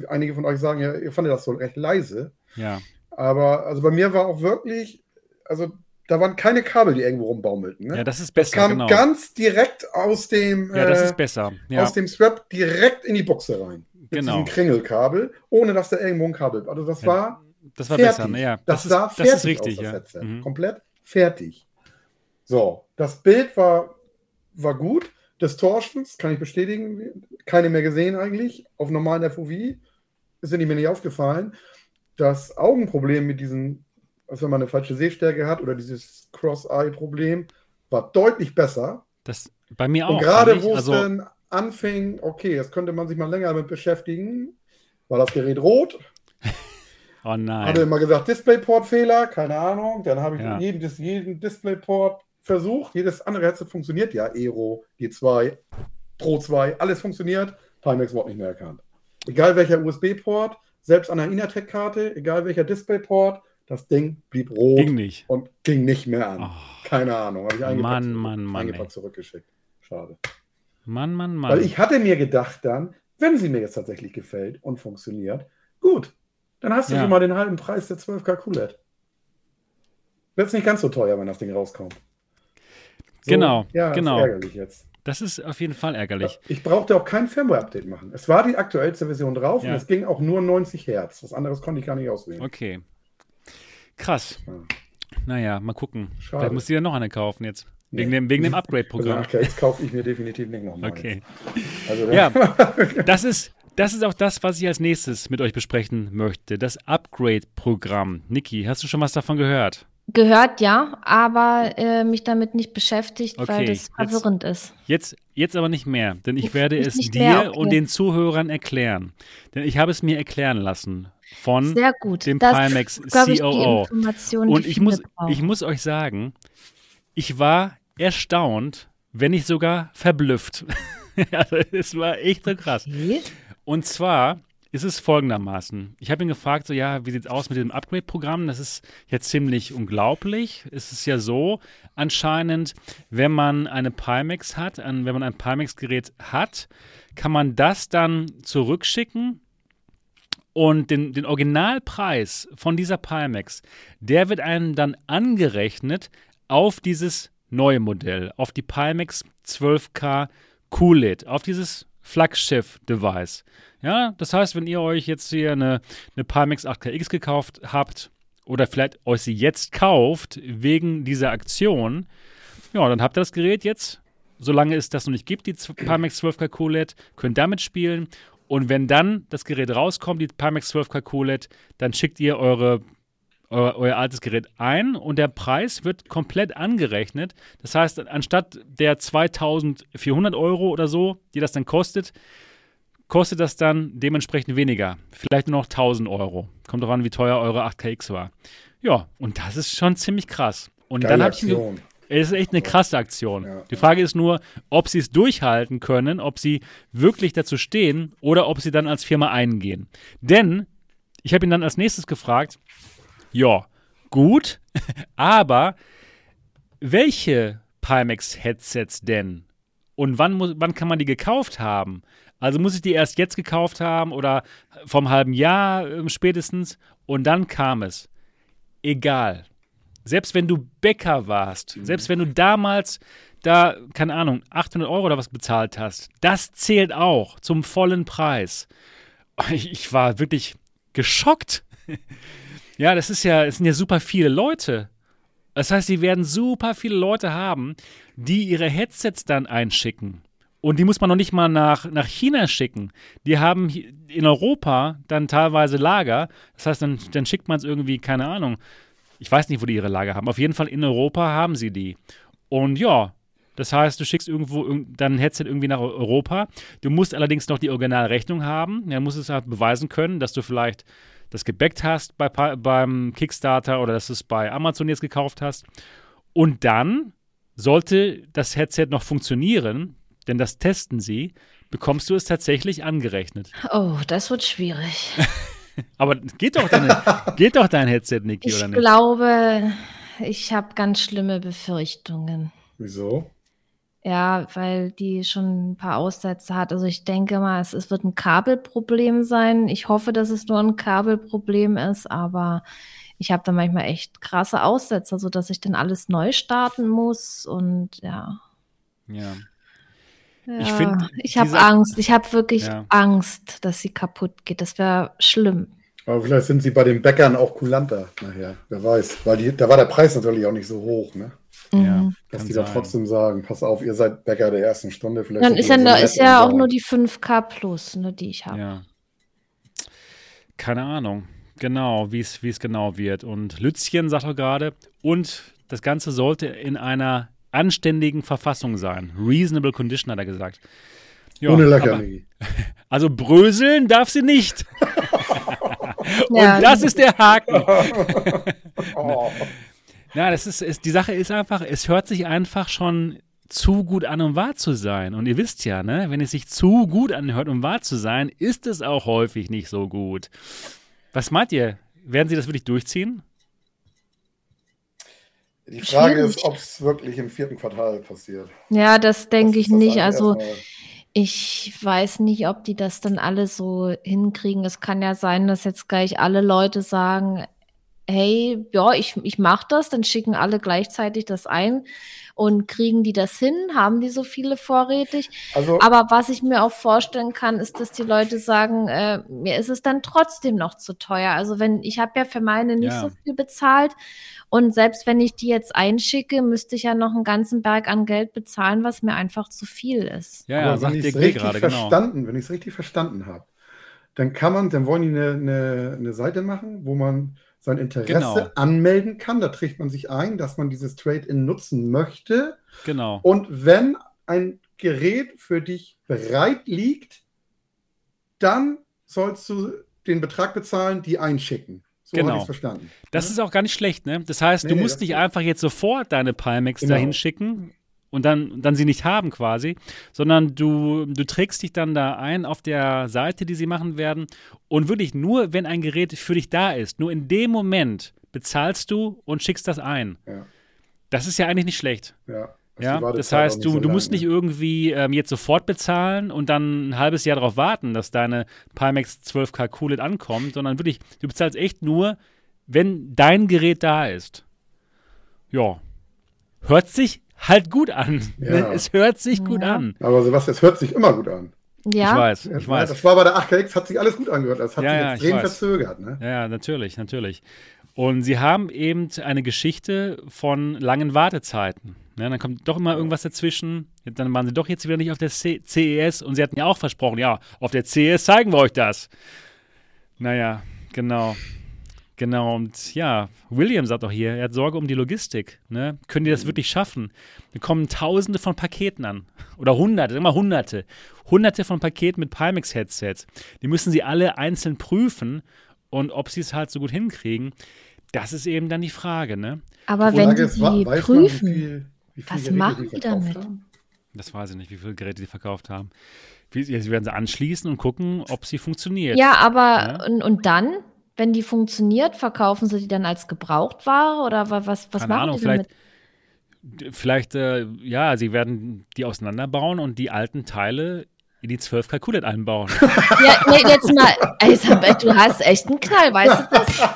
Einige von euch sagen ja, ihr fandet das so recht leise. Ja. Aber also bei mir war auch wirklich, also da waren keine Kabel, die irgendwo rumbaumelten. Ne? Ja, das ist besser. Das kam genau. ganz direkt aus dem, ja, das ist äh, besser. Ja. aus dem Strap direkt in die Buchse rein. Mit genau. diesem Kringelkabel, ohne dass da irgendwo ein Kabel. Also das war. Das war fertig. besser, ne? Ja. Das, das sah ist, fertig das ist richtig, aus, das ja. Mhm. Komplett fertig. So, das Bild war, war gut. Distortions, kann ich bestätigen, keine mehr gesehen eigentlich. Auf normalen FOV sind die mir nicht aufgefallen. Das Augenproblem mit diesen als wenn man eine falsche Sehstärke hat oder dieses Cross-Eye-Problem, war deutlich besser. Das bei mir auch. Und gerade wo es also, dann anfing, okay, jetzt könnte man sich mal länger damit beschäftigen, war das Gerät rot. oh nein. Hatte immer gesagt, Displayport-Fehler, keine Ahnung. Dann habe ich ja. jeden, jeden Displayport versucht. Jedes andere Headset funktioniert ja. Aero, G2, Pro 2, alles funktioniert. Pimax wurde nicht mehr erkannt. Egal welcher USB-Port, selbst an der Inatec-Karte, egal welcher Displayport, das Ding blieb rot ging nicht. und ging nicht mehr an. Oh. Keine Ahnung. Habe ich eingepackt, Mann, Mann, Mann. Eingepackt zurückgeschickt. Schade. Mann, Mann, Mann. Weil ich hatte mir gedacht dann, wenn sie mir jetzt tatsächlich gefällt und funktioniert, gut, dann hast du Ja. schon mal den halben Preis der 12K QLED. Wird es nicht ganz so teuer, wenn das Ding rauskommt. So, Genau, ja, genau. Ist ärgerlich jetzt. das ist auf jeden Fall ärgerlich. Ich brauchte auch kein Firmware-Update machen. Es war die aktuellste Version drauf Ja. und es ging auch nur 90 Hertz. Was anderes konnte ich gar nicht auswählen. Okay. Krass. Ja. Naja, mal gucken. Schade. Vielleicht muss ich ja noch eine kaufen jetzt. Wegen Nee. dem, wegen dem Upgrade-Programm. Okay, jetzt kaufe ich mir definitiv nicht nochmal. Okay. Also, Ja, das ist, das ist auch das, was ich als nächstes mit euch besprechen möchte. Das Upgrade-Programm. Niki, hast du schon was davon gehört? Gehört ja, aber äh, mich damit nicht beschäftigt, Okay, weil das jetzt- verwirrend ist. Jetzt, jetzt aber nicht mehr, denn ich Jetzt werde es dir mehr, okay. und den Zuhörern erklären. Denn ich habe es mir erklären lassen von Sehr gut. dem das Pimax glaub ich, die COO. Information, Und die ich muss, brauchen. ich muss euch sagen, ich war erstaunt, wenn nicht sogar verblüfft. also es war echt so krass. Okay. Und zwar ist es folgendermaßen. Ich habe ihn gefragt, so ja, wie sieht's aus mit dem Upgrade-Programm? Das ist ja ziemlich unglaublich. Es ist ja so, anscheinend, wenn man eine Pimax hat, wenn man ein Pimax-Gerät hat, kann man das dann zurückschicken und den, den Originalpreis von dieser Pimax, der wird einem dann angerechnet auf dieses neue Modell, auf die Pimax 12K QLED, auf dieses Flaggschiff-Device. Ja, das heißt, wenn ihr euch jetzt hier eine, eine Pimax 8KX gekauft habt oder vielleicht euch sie jetzt kauft wegen dieser Aktion, ja, dann habt ihr das Gerät jetzt, solange es das noch nicht gibt, die Pimax 12K QLED, könnt damit spielen. Und wenn dann das Gerät rauskommt, die Pimax 12K QLED, dann schickt ihr eure, euer, euer altes Gerät ein und der Preis wird komplett angerechnet. Das heißt, anstatt der 2400 Euro oder so, die das dann kostet, kostet das dann dementsprechend weniger. Vielleicht nur noch 1000 Euro. Kommt drauf an, wie teuer eure 8KX war. Ja, und das ist schon ziemlich krass. Und Geile dann habe ich. Es ist echt eine krasse Aktion. Ja. Die Frage ist nur, ob sie es durchhalten können, ob sie wirklich dazu stehen oder ob sie dann als Firma eingehen. Denn ich habe ihn dann als nächstes gefragt, ja, gut, aber welche Pimax-Headsets denn? Und wann, muss, wann kann man die gekauft haben? Also muss ich die erst jetzt gekauft haben oder vom halben Jahr äh, spätestens? Und dann kam es. Egal selbst wenn du Bäcker warst, selbst wenn du damals da, keine Ahnung, 800 Euro oder was bezahlt hast, das zählt auch zum vollen Preis. Ich, ich war wirklich geschockt. Ja, das ist ja, es sind ja super viele Leute. Das heißt, sie werden super viele Leute haben, die ihre Headsets dann einschicken. Und die muss man noch nicht mal nach, nach China schicken. Die haben in Europa dann teilweise Lager. Das heißt, dann, dann schickt man es irgendwie, keine Ahnung, ich weiß nicht, wo die ihre Lager haben. Auf jeden Fall in Europa haben sie die. Und ja, das heißt, du schickst irgendwo irg- dann ein Headset irgendwie nach Europa. Du musst allerdings noch die Originalrechnung haben. Ja, musst es halt beweisen können, dass du vielleicht das gebackt hast bei, beim Kickstarter oder dass du es bei Amazon jetzt gekauft hast. Und dann sollte das Headset noch funktionieren, denn das testen sie, bekommst du es tatsächlich angerechnet. Oh, das wird schwierig. Aber geht doch, deine, geht doch dein Headset, Niki, Ich oder nicht? glaube, ich habe ganz schlimme Befürchtungen. Wieso? Ja, weil die schon ein paar Aussätze hat. Also ich denke mal, es, es wird ein Kabelproblem sein. Ich hoffe, dass es nur ein Kabelproblem ist, aber ich habe da manchmal echt krasse Aussätze, sodass ich dann alles neu starten muss und ja. Ja. Ja Ich ich habe Angst. Ich habe wirklich Ja. Angst, dass sie kaputt geht. Das wäre schlimm. Aber vielleicht sind sie bei den Bäckern auch kulanter nachher. Wer weiß. Weil die, da war der Preis natürlich auch nicht so hoch, ne? Ja, Mhm. Dass kann die da sein. trotzdem sagen, pass auf, ihr seid Bäcker der ersten Stunde. Vielleicht Dann ist ja, so da ist ja auch nur die 5K Plus, ne, die ich habe. Ja. Keine Ahnung. Genau, wie es wie es genau wird. Und Lützchen sagt auch gerade, und das Ganze sollte in einer anständigen Verfassung sein. Reasonable Condition, hat er gesagt. Ja, Ohne aber- Leckerli. Also bröseln darf sie nicht. Ja, Und das ist der Haken. Oh. Ja, das ist, ist, die Sache ist einfach, es hört sich einfach schon zu gut an, um wahr zu sein. Und ihr wisst ja, ne, wenn es sich zu gut anhört, um wahr zu sein, ist es auch häufig nicht so gut. Was meint ihr? Werden sie das wirklich durchziehen? Die Frage Schwierig. ist, ob es wirklich im vierten Quartal passiert. Ja, das denke ich nicht. Also ich weiß nicht, ob die das dann alle so hinkriegen. Es kann ja sein, dass jetzt gleich alle Leute sagen, hey, ja, ich, ich mache das, dann schicken alle gleichzeitig das ein und kriegen die das hin? Haben die so viele vorrätig? Also, Aber was ich mir auch vorstellen kann, ist, dass die Leute sagen, äh, mir ist es dann trotzdem noch zu teuer. Also wenn ich habe ja für meine nicht ja. so viel bezahlt und selbst wenn ich die jetzt einschicke, müsste ich ja noch einen ganzen Berg an Geld bezahlen, was mir einfach zu viel ist. Ja, ja, wenn ich es richtig gerade, genau. verstanden, genau. wenn ich es richtig verstanden habe, dann kann man, dann wollen die eine, eine, eine Seite machen, wo man sein Interesse genau. anmelden kann. Da trägt man sich ein, dass man dieses Trade-in nutzen möchte. Genau. Und wenn ein Gerät für dich bereit liegt, dann sollst du den Betrag bezahlen, die einschicken. So genau. verstanden. Das ja? ist auch gar nicht schlecht, ne? Das heißt, nee, du musst nicht einfach jetzt sofort deine Pimax genau. dahin schicken, und dann, dann sie nicht haben quasi, sondern du, du trägst dich dann da ein auf der Seite, die sie machen werden und wirklich nur, wenn ein Gerät für dich da ist, nur in dem Moment bezahlst du und schickst das ein. Ja. Das ist ja eigentlich nicht schlecht. Ja. Ja, das heißt, du, so du musst nicht irgendwie ähm, jetzt sofort bezahlen und dann ein halbes Jahr darauf warten, dass deine Pimax 12K QLED ankommt, sondern wirklich, du bezahlst echt nur, wenn dein Gerät da ist. Ja. Hört sich halt gut an. Ja. Es hört sich gut ja. an. Aber Sebastian, es hört sich immer gut an. Ja. Ich weiß, ich weiß. Das war bei der 8KX, hat sich alles gut angehört. Das hat ja, sich ja, extrem verzögert. Ne? Ja, natürlich, natürlich. Und sie haben eben eine Geschichte von langen Wartezeiten. Ja, dann kommt doch immer irgendwas dazwischen. Dann waren sie doch jetzt wieder nicht auf der C CES und sie hatten ja auch versprochen, ja, auf der CES zeigen wir euch das. Naja, genau. Genau, und ja, William sagt auch hier, er hat Sorge um die Logistik. Ne? Können die das mhm. wirklich schaffen? Da kommen Tausende von Paketen an. Oder Hunderte, immer Hunderte. Hunderte von Paketen mit Pimax-Headsets. Die müssen sie alle einzeln prüfen. Und ob sie es halt so gut hinkriegen, das ist eben dann die Frage. Ne? Aber die wenn die die prüfen, man, wie viel, wie viel was Geräte machen die damit? Haben? Das weiß ich nicht, wie viele Geräte die verkauft haben. sie werden sie anschließen und gucken, ob sie funktioniert. Ja, aber ja? Und, und dann? Wenn die funktioniert, verkaufen sie die dann als Gebrauchtware oder was, was Keine machen Ahnung, die vielleicht, damit? Vielleicht, äh, ja, sie werden die auseinanderbauen und die alten Teile in die 12 Kalkulet einbauen. Ja, nee, jetzt mal, Elisabeth, du hast echt einen Knall, weißt du das?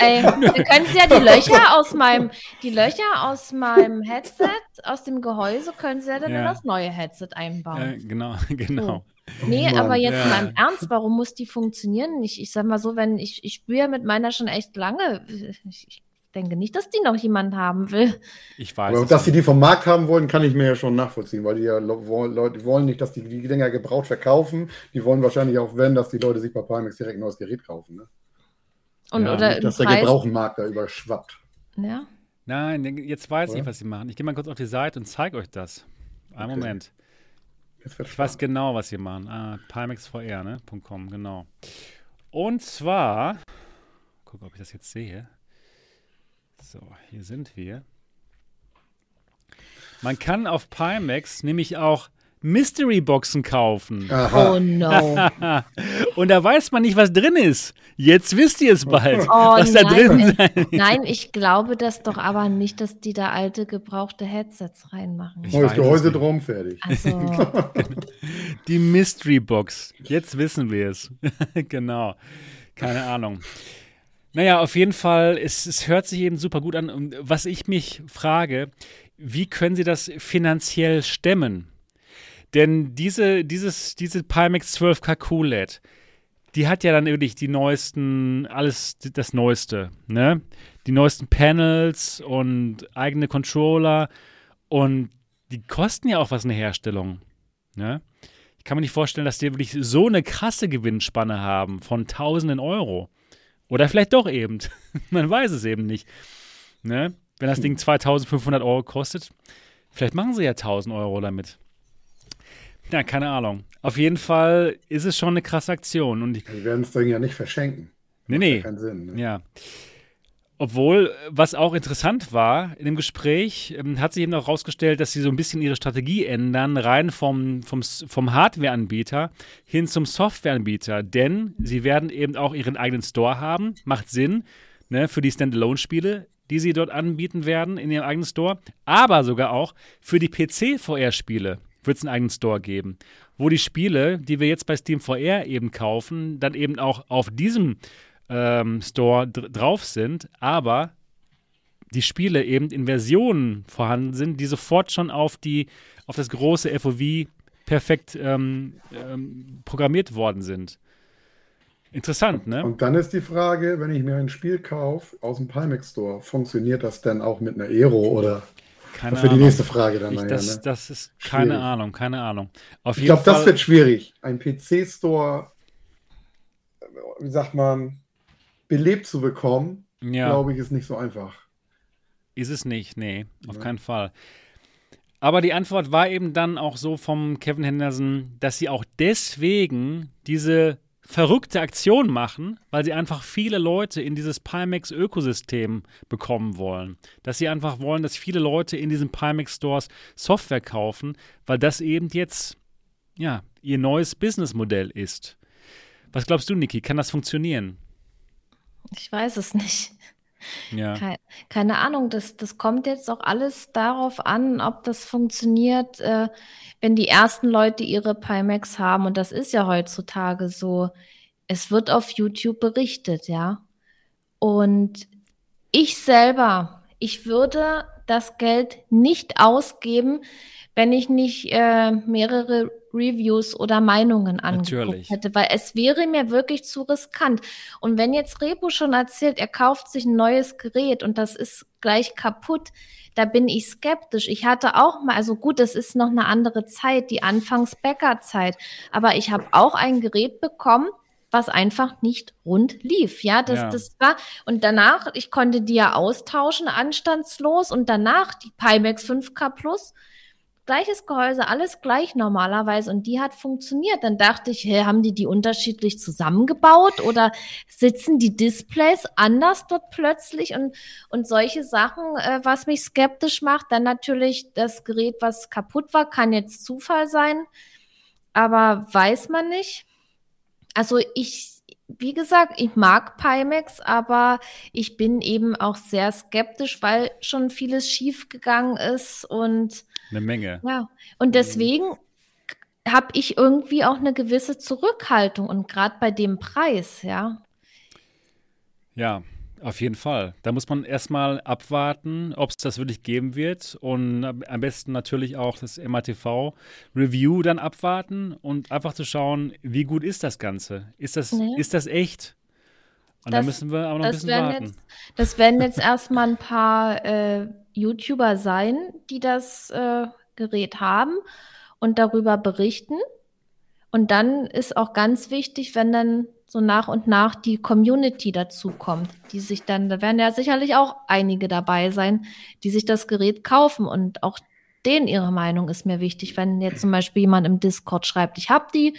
Ey, wir können ja die Löcher aus meinem, die Löcher aus meinem Headset, aus dem Gehäuse, können sie ja dann ja. in das neue Headset einbauen. Äh, genau, genau. Nee, Mann, aber jetzt ja. mal im Ernst, warum muss die funktionieren? Ich, ich sag mal so, wenn ich, ich spüre mit meiner schon echt lange. Ich, ich denke nicht, dass die noch jemand haben will. Ich weiß. Aber dass sie die vom Markt haben wollen, kann ich mir ja schon nachvollziehen, weil die ja Leute wollen nicht, dass die die Dinger gebraucht verkaufen. Die wollen wahrscheinlich auch, wenn, dass die Leute sich bei Pimax direkt ein neues Gerät kaufen. Ne? Und, ja, oder nicht, dass der Gebrauchenmarkt da überschwappt. Ja. Nein, jetzt weiß oder? ich, was sie machen. Ich gehe mal kurz auf die Seite und zeige euch das. Einen okay. Moment. Ich weiß genau, was sie machen. Ah, PalmexVR, ne? .com, genau. Und zwar, guck, ob ich das jetzt sehe. So, hier sind wir. Man kann auf Pimax nämlich auch Mystery-Boxen kaufen. Aha. Oh no. Und da weiß man nicht, was drin ist. Jetzt wisst ihr es bald, oh, was nein. da drin sein Nein, ich glaube das doch aber nicht, dass die da alte gebrauchte Headsets reinmachen. Oh, das Gehäuse drum fertig. Also. die Mystery-Box. Jetzt wissen wir es. genau. Keine Ahnung. Naja, auf jeden Fall, es, es hört sich eben super gut an. Und was ich mich frage, wie können sie das finanziell stemmen? Denn diese, dieses, diese Pimax 12K QLED, die hat ja dann wirklich die neuesten, alles das Neueste, ne? Die neuesten Panels und eigene Controller und die kosten ja auch was eine Herstellung, ne? Ich kann mir nicht vorstellen, dass die wirklich so eine krasse Gewinnspanne haben von tausenden Euro. Oder vielleicht doch eben. Man weiß es eben nicht. Ne? Wenn das Ding 2500 Euro kostet, vielleicht machen sie ja 1000 Euro damit. Ja, keine Ahnung. Auf jeden Fall ist es schon eine krasse Aktion. Und die werden es dann ja nicht verschenken. Nee, nee. Ja, keinen Sinn, ne? ja. Obwohl, was auch interessant war in dem Gespräch, ähm, hat sich eben auch herausgestellt, dass sie so ein bisschen ihre Strategie ändern, rein vom, vom, vom Hardware-Anbieter hin zum Software-Anbieter. Denn sie werden eben auch ihren eigenen Store haben. Macht Sinn ne, für die Standalone-Spiele die sie dort anbieten werden in ihrem eigenen Store, aber sogar auch für die PC-VR-Spiele wird es einen eigenen Store geben, wo die Spiele, die wir jetzt bei Steam VR eben kaufen, dann eben auch auf diesem ähm, Store drauf sind, aber die Spiele eben in Versionen vorhanden sind, die sofort schon auf die auf das große FOV perfekt ähm, ähm, programmiert worden sind. Interessant, ne? Und dann ist die Frage, wenn ich mir ein Spiel kaufe aus dem Pimax Store, funktioniert das denn auch mit einer Aero oder? Keine das wäre die nächste Frage dann. Ich, nachher, das, ne? das ist keine schwierig. Ahnung, keine Ahnung. Auf ich glaube, das wird schwierig. Ein PC-Store, wie sagt man, belebt zu bekommen, ja. glaube ich, ist nicht so einfach. Ist es nicht, nee, auf ja. keinen Fall. Aber die Antwort war eben dann auch so vom Kevin Henderson, dass sie auch deswegen diese verrückte Aktion machen, weil sie einfach viele Leute in dieses Pimax-Ökosystem bekommen wollen. Dass sie einfach wollen, dass viele Leute in diesen Pimax-Stores Software kaufen, weil das eben jetzt ja, ihr neues Businessmodell ist. Was glaubst du, Niki? Kann das funktionieren? Ich weiß es nicht. Ja. Keine, keine Ahnung, das, das kommt jetzt auch alles darauf an, ob das funktioniert, äh, wenn die ersten Leute ihre Pimax haben. Und das ist ja heutzutage so. Es wird auf YouTube berichtet, ja. Und ich selber, ich würde das Geld nicht ausgeben, wenn ich nicht äh, mehrere Reviews oder Meinungen angeguckt hätte, weil es wäre mir wirklich zu riskant. Und wenn jetzt Rebu schon erzählt, er kauft sich ein neues Gerät und das ist gleich kaputt, da bin ich skeptisch. Ich hatte auch mal, also gut, es ist noch eine andere Zeit, die Anfangs-Bäcker-Zeit, aber ich habe auch ein Gerät bekommen, was einfach nicht rund lief. Ja, das, ja. das war, und danach, ich konnte die ja austauschen, anstandslos, und danach die Pimax 5K Plus gleiches Gehäuse, alles gleich normalerweise und die hat funktioniert. Dann dachte ich, hey, haben die die unterschiedlich zusammengebaut oder sitzen die Displays anders dort plötzlich und, und solche Sachen, äh, was mich skeptisch macht. Dann natürlich das Gerät, was kaputt war, kann jetzt Zufall sein, aber weiß man nicht. Also ich, wie gesagt, ich mag Pimax, aber ich bin eben auch sehr skeptisch, weil schon vieles schiefgegangen ist und eine Menge. Ja, und deswegen habe ich irgendwie auch eine gewisse Zurückhaltung und gerade bei dem Preis, ja. Ja, auf jeden Fall. Da muss man erstmal abwarten, ob es das wirklich geben wird und am besten natürlich auch das MATV Review dann abwarten und einfach zu schauen, wie gut ist das Ganze? Ist das, nee. ist das echt? Und da müssen wir aber noch ein bisschen warten. Jetzt, das werden jetzt erstmal ein paar äh, YouTuber sein, die das äh, Gerät haben und darüber berichten. Und dann ist auch ganz wichtig, wenn dann so nach und nach die Community dazukommt, die sich dann, da werden ja sicherlich auch einige dabei sein, die sich das Gerät kaufen und auch denen ihre Meinung ist mir wichtig. Wenn jetzt zum Beispiel jemand im Discord schreibt, ich habe die,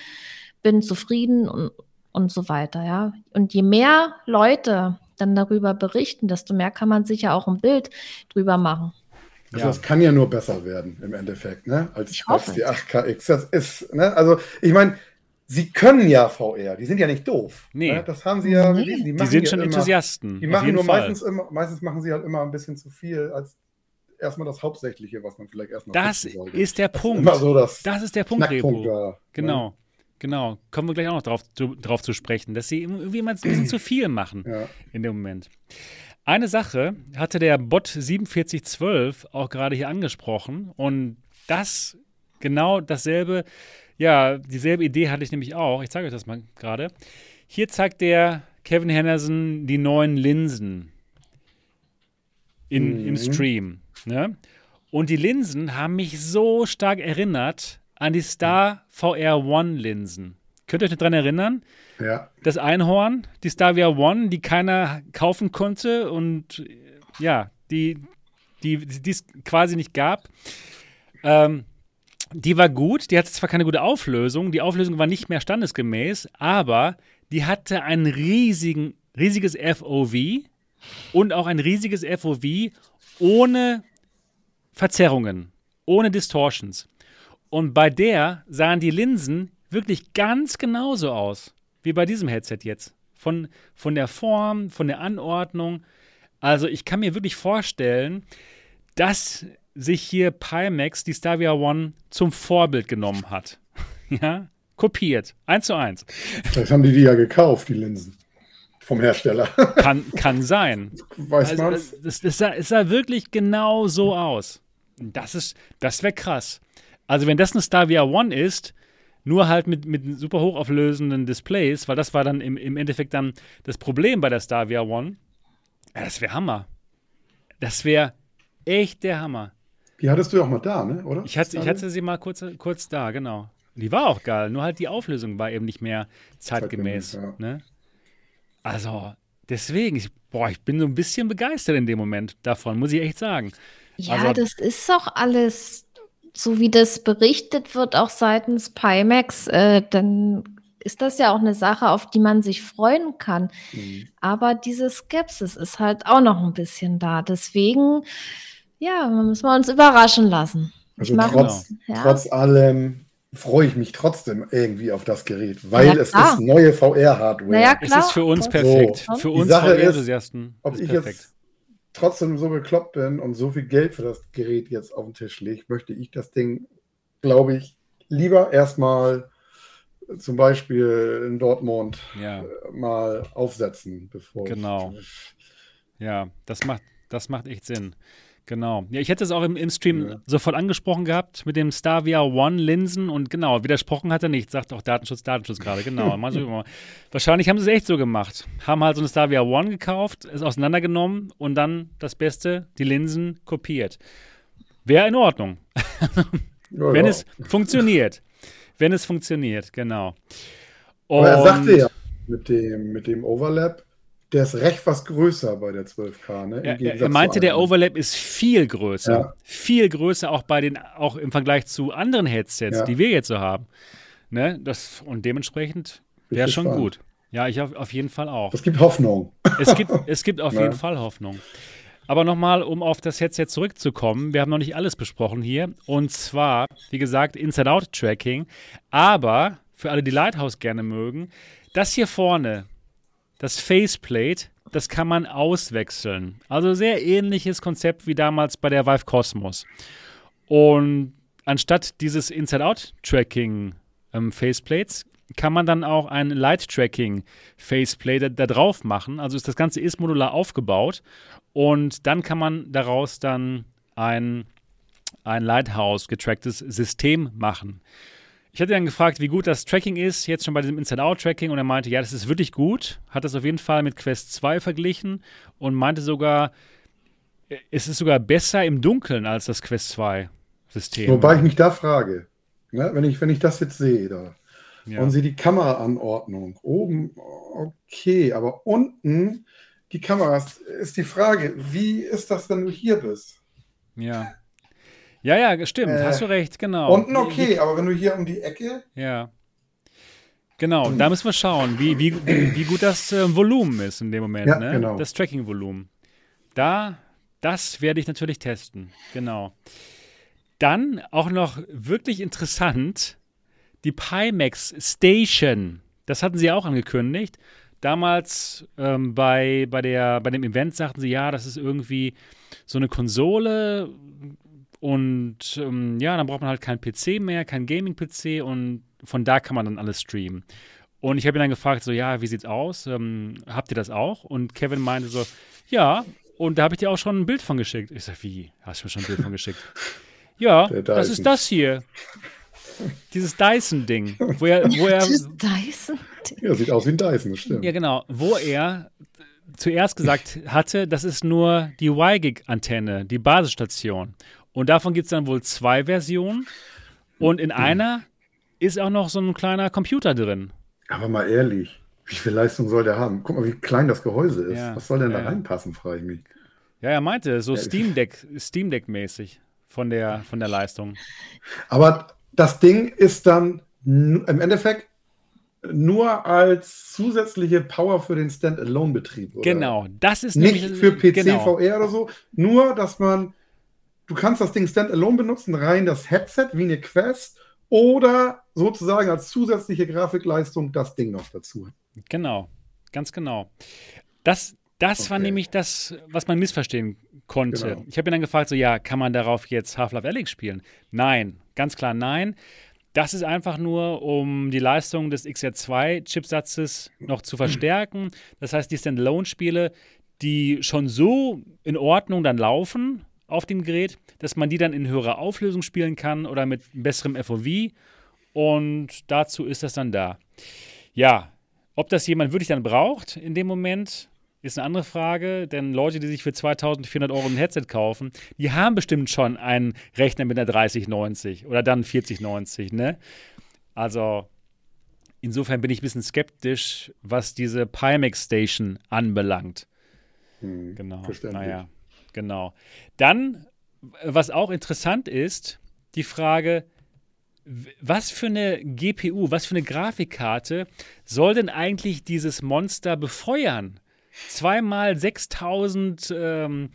bin zufrieden und, und so weiter, ja. Und je mehr Leute dann darüber berichten, desto mehr kann man sich ja auch ein Bild drüber machen. Also ja. das kann ja nur besser werden im Endeffekt, ne? Als, als die 8KX. Das ist, ne? Also ich meine, sie können ja VR, die sind ja nicht doof. Nee. Ne? Das haben sie ja nee. Die, die sind schon immer, Enthusiasten. Die machen nur meistens immer, meistens machen sie halt immer ein bisschen zu viel als erstmal das Hauptsächliche, was man vielleicht erstmal. Das ist der das Punkt. Ist so das, das, ist der Punkt, Rebu. Da, genau. Ne? Genau, kommen wir gleich auch noch drauf, drauf zu sprechen, dass sie irgendwie immer ein bisschen zu viel machen ja. in dem Moment. Eine Sache hatte der Bot 4712 auch gerade hier angesprochen und das genau dasselbe, ja, dieselbe Idee hatte ich nämlich auch. Ich zeige euch das mal gerade. Hier zeigt der Kevin Henderson die neuen Linsen in, mhm. im Stream. Ne? Und die Linsen haben mich so stark erinnert an die Star VR One Linsen. Könnt ihr euch daran erinnern? Ja. Das Einhorn, die Star VR One, die keiner kaufen konnte und ja, die, die, die es quasi nicht gab. Ähm, die war gut, die hatte zwar keine gute Auflösung, die Auflösung war nicht mehr standesgemäß, aber die hatte ein riesigen, riesiges FOV und auch ein riesiges FOV ohne Verzerrungen, ohne Distortions. Und bei der sahen die Linsen wirklich ganz genauso aus wie bei diesem Headset jetzt. Von, von der Form, von der Anordnung, Also ich kann mir wirklich vorstellen, dass sich hier Pimax die Stavia One zum Vorbild genommen hat. ja, kopiert. Eins zu eins. Vielleicht haben die die ja gekauft, die Linsen. Vom Hersteller. kann, kann sein. Weiß also, man. Das, sah, es sah wirklich genau so aus. Das ist, das wäre krass. Also, wenn das eine Stavia One ist, nur halt mit, mit super hochauflösenden Displays, weil das war dann im, im Endeffekt dann das Problem bei der Stavia One. Ja, das wäre Hammer. Das wäre echt der Hammer. Die hattest du ja auch mal da, ne? oder? Ich hatte, ich hatte sie mal kurz, kurz da, genau. Die war auch geil, nur halt die Auflösung war eben nicht mehr zeitgemäß. zeitgemäß ja. ne? Also, deswegen, ich, boah, ich bin so ein bisschen begeistert in dem Moment davon, muss ich echt sagen. Ja, also, das ist doch alles, so wie das berichtet wird, auch seitens Pimax, äh, dann ist das ja auch eine Sache, auf die man sich freuen kann. Mhm. Aber diese Skepsis ist halt auch noch ein bisschen da. Deswegen, ja, müssen wir uns überraschen lassen. Also trotz, ja. trotz allem freue ich mich trotzdem irgendwie auf das Gerät, weil ja, es ist neue VR-Hardware. Naja, es ist für uns perfekt. So, für uns VR-Enthusiasten. Ob ich perfekt. Trotzdem so bekloppt bin und so viel Geld für das Gerät jetzt auf den Tisch lege, möchte ich das Ding, glaube ich, lieber erstmal zum Beispiel in Dortmund ja. Äh, mal aufsetzen, bevor genau. Ich, ja, das macht, das macht echt Sinn. Genau. Ja, ich hätte es auch im, im Stream ja. sofort angesprochen gehabt mit dem Starvia One Linsen und genau, widersprochen hat er nicht. Sagt auch Datenschutz, Datenschutz gerade. Genau. Wahrscheinlich haben sie es echt so gemacht. Haben halt so eine Starvia One gekauft, es auseinandergenommen und dann das Beste, die Linsen kopiert. Wäre in Ordnung. ja, Wenn es funktioniert. Wenn es funktioniert, genau. Und Aber er sagte ja mit dem, mit dem Overlap, der ist recht was größer bei der 12K. Ne? Er, er, meinte, der Overlap ist viel größer. Ja. Viel größer auch bei den, auch im Vergleich zu anderen Headsets, ja. die wir jetzt so haben. Ne? Das, und dementsprechend wäre schon gut. Ja, ich auf, auf jeden Fall auch. Es gibt Hoffnung. Es gibt, es gibt auf ja. jeden Fall Hoffnung. Aber nochmal, um auf das Headset zurückzukommen, wir haben noch nicht alles besprochen hier. Und zwar, wie gesagt, Inside-Out-Tracking. Aber für alle, die Lighthouse gerne mögen, das hier vorne, das Faceplate, das kann man auswechseln. Also sehr ähnliches Konzept wie damals bei der Vive Cosmos. Und anstatt dieses Inside-Out-Tracking ähm, Faceplates kann man dann auch ein Light-Tracking-Faceplate da, da, drauf machen. Also ist das Ganze ist modular aufgebaut und dann kann man daraus dann ein, ein Lighthouse getracktes System machen. Ich hatte dann gefragt, wie gut das Tracking ist, jetzt schon bei diesem Inside-Out-Tracking, und er meinte, ja, das ist wirklich gut. Hat das auf jeden Fall mit Quest 2 verglichen und meinte sogar, es ist sogar besser im Dunkeln als das Quest 2 System. Wobei ich mich da frage, ne, wenn, ich, wenn ich das jetzt sehe, da, ja. und sehe die Kameraanordnung, oben, okay, aber unten die Kameras, ist die Frage, wie ist das, wenn du hier bist? Ja. Ja, ja, stimmt, äh, hast du recht, genau. Unten okay, aber wenn du hier um die Ecke. Ja. Genau, da müssen wir schauen, wie, wie, wie gut das äh, Volumen ist in dem Moment, ja, ne? Genau. Das Tracking-Volumen. Da, das werde ich natürlich testen, genau. Dann auch noch wirklich interessant, die Pimax Station. Das hatten sie auch angekündigt. Damals ähm, bei, bei, der, bei dem Event sagten sie, ja, das ist irgendwie so eine Konsole, und ähm, ja, dann braucht man halt keinen PC mehr, keinen Gaming-PC und von da kann man dann alles streamen. Und ich habe ihn dann gefragt, so, ja, wie sieht's aus? Ähm, habt ihr das auch? Und Kevin meinte so, ja, und da habe ich dir auch schon ein Bild von geschickt. Ich sage, wie? Hast du mir schon ein Bild von geschickt? ja, das ist das hier. Dieses Dyson-Ding. Wo er, wo er, Dieses Dyson-Ding? Ja, sieht aus wie ein Dyson, das stimmt. Ja, genau. Wo er zuerst gesagt hatte, das ist nur die Y-Gig-Antenne, die Basisstation. Und davon gibt es dann wohl zwei Versionen. Und in einer ist auch noch so ein kleiner Computer drin. Aber mal ehrlich, wie viel Leistung soll der haben? Guck mal, wie klein das Gehäuse ist. Ja, Was soll denn ja, da reinpassen, frage ich mich. Ja, er meinte, so Steam Deck, Steam Deck mäßig von der, von der Leistung. Aber das Ding ist dann im Endeffekt nur als zusätzliche Power für den Standalone-Betrieb. Genau, das ist nicht nämlich, für PC, genau. VR oder so. Nur, dass man du kannst das Ding standalone benutzen, rein das Headset wie eine Quest oder sozusagen als zusätzliche Grafikleistung das Ding noch dazu. Genau, ganz genau. Das, Das okay. war nämlich das, was man missverstehen konnte. Genau. Ich habe ihn dann gefragt, so ja, kann man darauf jetzt Half-Life Alyx spielen? Nein, ganz klar nein. Das ist einfach nur, um die Leistung des XR2-Chipsatzes noch zu verstärken. Das heißt, die Standalone-Spiele, die schon so in Ordnung dann laufen auf dem Gerät, dass man die dann in höherer Auflösung spielen kann oder mit besserem FOV. Und dazu ist das dann da. Ja, ob das jemand wirklich dann braucht in dem Moment, ist eine andere Frage, denn Leute, die sich für 2400 Euro ein Headset kaufen, die haben bestimmt schon einen Rechner mit einer 3090 oder dann 4090, ne? Also insofern bin ich ein bisschen skeptisch, was diese Pimax Station anbelangt. Hm, genau. Naja, genau. Dann, was auch interessant ist, die Frage, was für eine GPU, was für eine Grafikkarte soll denn eigentlich dieses Monster befeuern? zweimal 6000 ähm,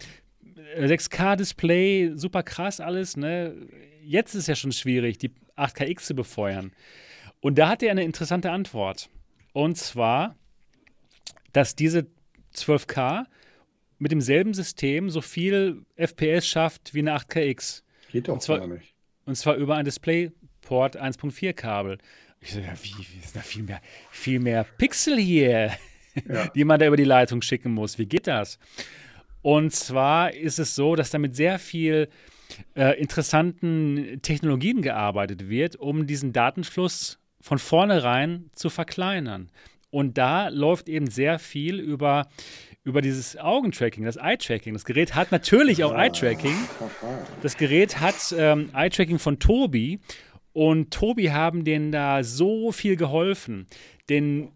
6K-Display, super krass alles. Ne? Jetzt ist es ja schon schwierig, die 8KX zu befeuern. Und da hat er eine interessante Antwort. Und zwar, dass diese 12K mit demselben System so viel FPS schafft wie eine 8KX. Geht doch und zwar, gar nicht. Und zwar über ein DisplayPort 1.4 Kabel. Ich so, ja, wie, wie ist da viel mehr, viel mehr Pixel hier? ja. die man da über die Leitung schicken muss. Wie geht das? Und zwar ist es so, dass damit sehr viel äh, interessanten Technologien gearbeitet wird, um diesen Datenfluss von vornherein zu verkleinern. Und da läuft eben sehr viel über, über dieses Augentracking, das Eye-Tracking. Das Gerät hat natürlich auch Eye-Tracking. Das Gerät hat ähm, Eye-Tracking von Tobi. Und Tobi haben denen da so viel geholfen. Denn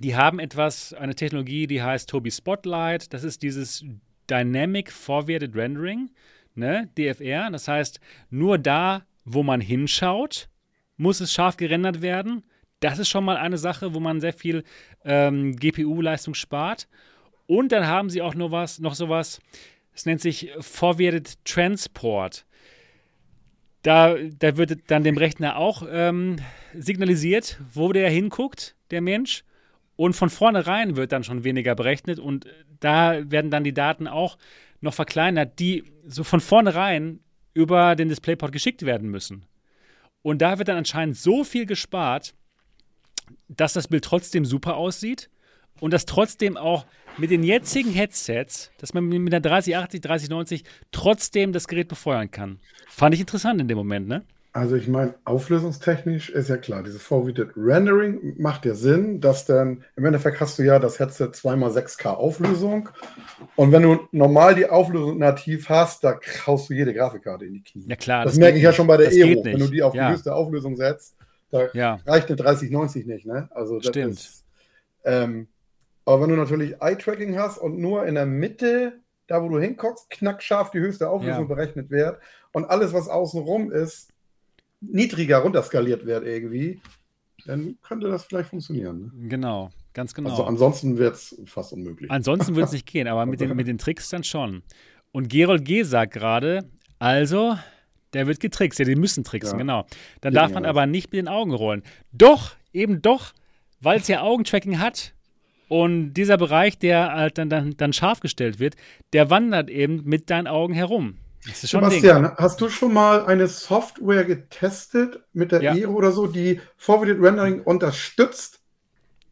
die haben etwas, eine Technologie, die heißt Toby Spotlight. Das ist dieses Dynamic Forwarded Rendering, ne, DFR. Das heißt, nur da, wo man hinschaut, muss es scharf gerendert werden. Das ist schon mal eine Sache, wo man sehr viel ähm, GPU-Leistung spart. Und dann haben sie auch noch was, noch sowas, es nennt sich Forwarded Transport. Da, da wird dann dem Rechner auch ähm, signalisiert, wo der hinguckt, der Mensch. Und von vornherein wird dann schon weniger berechnet und da werden dann die Daten auch noch verkleinert, die so von vornherein über den DisplayPort geschickt werden müssen. Und da wird dann anscheinend so viel gespart, dass das Bild trotzdem super aussieht und dass trotzdem auch mit den jetzigen Headsets, dass man mit einer 3080, 3090 trotzdem das Gerät befeuern kann. Fand ich interessant in dem Moment, ne? Also ich meine, auflösungstechnisch ist ja klar, dieses Forwarded Rendering macht ja Sinn, dass dann im Endeffekt hast du ja das Headset 2x6K Auflösung und wenn du normal die Auflösung nativ hast, da haust du jede Grafikkarte in die Knie. Ja klar. Das, das merke ich ja schon bei der Ero, wenn du die auf ja. die höchste Auflösung setzt, da ja. reicht eine 3090 nicht, ne? Also das Stimmt. Ist, ähm, aber wenn du natürlich Eye-Tracking hast und nur in der Mitte, da wo du hinguckst, knackscharf die höchste Auflösung ja. berechnet wird und alles, was außenrum ist, niedriger runterskaliert wird irgendwie, dann könnte das vielleicht funktionieren. Ne? Genau, ganz genau. Also ansonsten wird es fast unmöglich. Ansonsten wird es nicht gehen, aber mit den, mit den Tricks dann schon. Und Gerold G. sagt gerade, also, der wird getrickst. Ja, die müssen tricksen, ja. genau. Dann darf man aber nicht mit den Augen rollen. Doch, eben doch, weil es ja Augentracking hat. Und dieser Bereich, der halt dann, dann, dann scharf gestellt wird, der wandert eben mit deinen Augen herum. Sebastian, hast du schon mal eine Software getestet mit der ja. Ero oder so, die Forwarded Rendering unterstützt?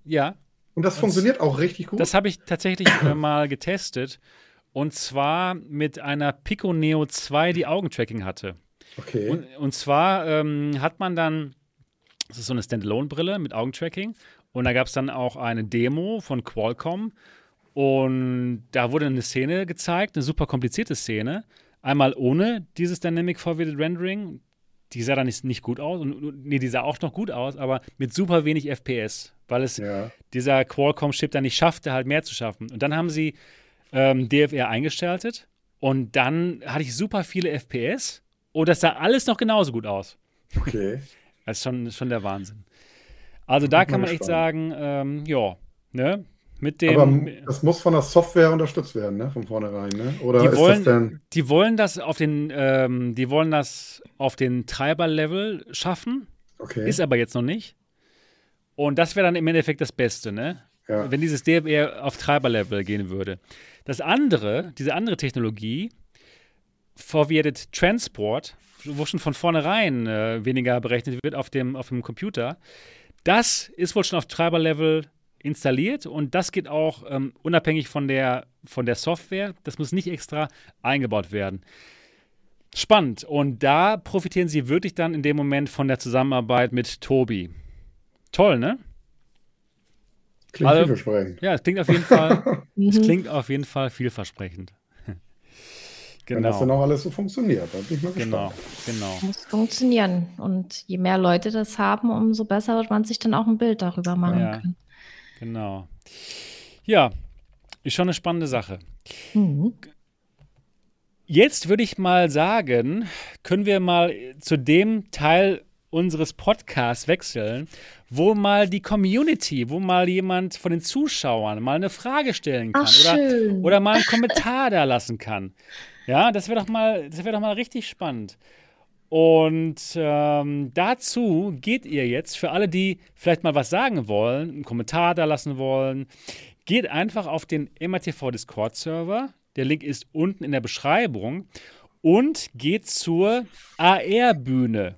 Ja. Und das, das funktioniert auch richtig gut? Das habe ich tatsächlich äh, mal getestet. Und zwar mit einer Pico Neo 2, die Augentracking hatte. Okay. Und, und zwar ähm, hat man dann, das ist so eine Standalone-Brille mit Augentracking. Und da gab es dann auch eine Demo von Qualcomm. Und da wurde eine Szene gezeigt, eine super komplizierte Szene. Einmal ohne dieses Dynamic Forwarded Rendering. Die sah dann nicht, nicht gut aus. Und, nee, die sah auch noch gut aus, aber mit super wenig FPS, weil es ja. dieser Qualcomm-Chip dann nicht schaffte, halt mehr zu schaffen. Und dann haben sie ähm, DFR eingeschaltet und dann hatte ich super viele FPS und das sah alles noch genauso gut aus. Okay. Das ist schon, schon der Wahnsinn. Also da kann man echt sagen, ähm, ja, ne? Mit dem, Aber das muss von der Software unterstützt werden, ne? Von vornherein, ne? Oder die wollen, denn... Die wollen das auf den, ähm, die wollen das auf den Treiberlevel schaffen. Okay. Ist aber jetzt noch nicht. Und das wäre dann im Endeffekt das Beste, ne? ja. wenn dieses DMR auf Treiberlevel gehen würde. Das andere, diese andere Technologie, Forwarded Transport, wo schon von vornherein äh, weniger berechnet wird auf dem, auf dem Computer, das ist wohl schon auf Treiberlevel installiert und das geht auch ähm, unabhängig von der, von der Software. Das muss nicht extra eingebaut werden. Spannend. Und da profitieren sie wirklich dann in dem Moment von der Zusammenarbeit mit Tobi. Toll, ne? Klingt also, vielversprechend. Ja, es klingt auf jeden Fall, es klingt auf jeden Fall vielversprechend. Genau. Wenn das dann auch alles so funktioniert, da bin ich mal genau, Genau, Muss funktionieren. Und je mehr Leute das haben, umso besser wird man sich dann auch ein Bild darüber machen ja, können. Genau. Ja, ist schon eine spannende Sache. Mhm. Jetzt würde ich mal sagen, können wir mal zu dem Teil unseres Podcasts wechseln, wo mal die Community, wo mal jemand von den Zuschauern mal eine Frage stellen kann Ach, oder, oder mal einen Kommentar da lassen kann. Ja, das wäre doch mal, das wäre doch mal richtig spannend. Und ähm, dazu geht ihr jetzt, für alle, die vielleicht mal was sagen wollen, einen Kommentar da lassen wollen, geht einfach auf den MRTV Discord Server. Der Link ist unten in der Beschreibung und geht zur AR-Bühne.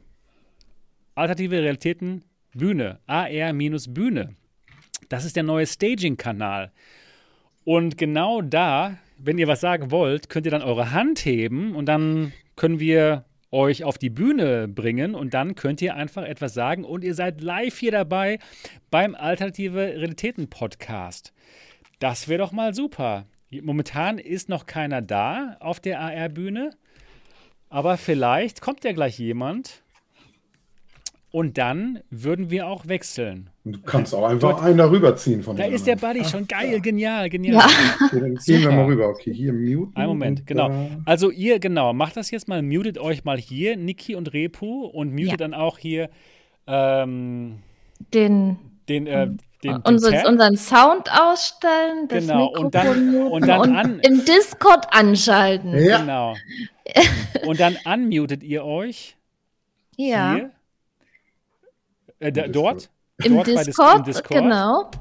Alternative Realitäten Bühne. AR-Bühne. Das ist der neue Staging-Kanal. Und genau da wenn ihr was sagen wollt, könnt ihr dann eure Hand heben und dann können wir euch auf die Bühne bringen und dann könnt ihr einfach etwas sagen und ihr seid live hier dabei beim Alternative Realitäten Podcast. Das wäre doch mal super. Momentan ist noch keiner da auf der AR-Bühne, aber vielleicht kommt ja gleich jemand und dann würden wir auch wechseln. Du kannst auch einfach Dort, einen darüber ziehen von Da ist der Buddy schon geil, ja. genial, genial. Ja. Okay, dann ziehen wir mal rüber. Okay, hier muten. Einen Moment, genau. Also ihr, genau, macht das jetzt mal, mutet euch mal hier, Niki und Repu und mutet ja. dann auch hier ähm, den, den, äh, den, Unser, den unseren Sound ausstellen, das genau, Mikrofon und dann, muten und dann und an, im Discord anschalten. Ja. Genau. und dann unmutet ihr euch. Ja. Hier äh, dort? Im, Discord, im Discord, genau.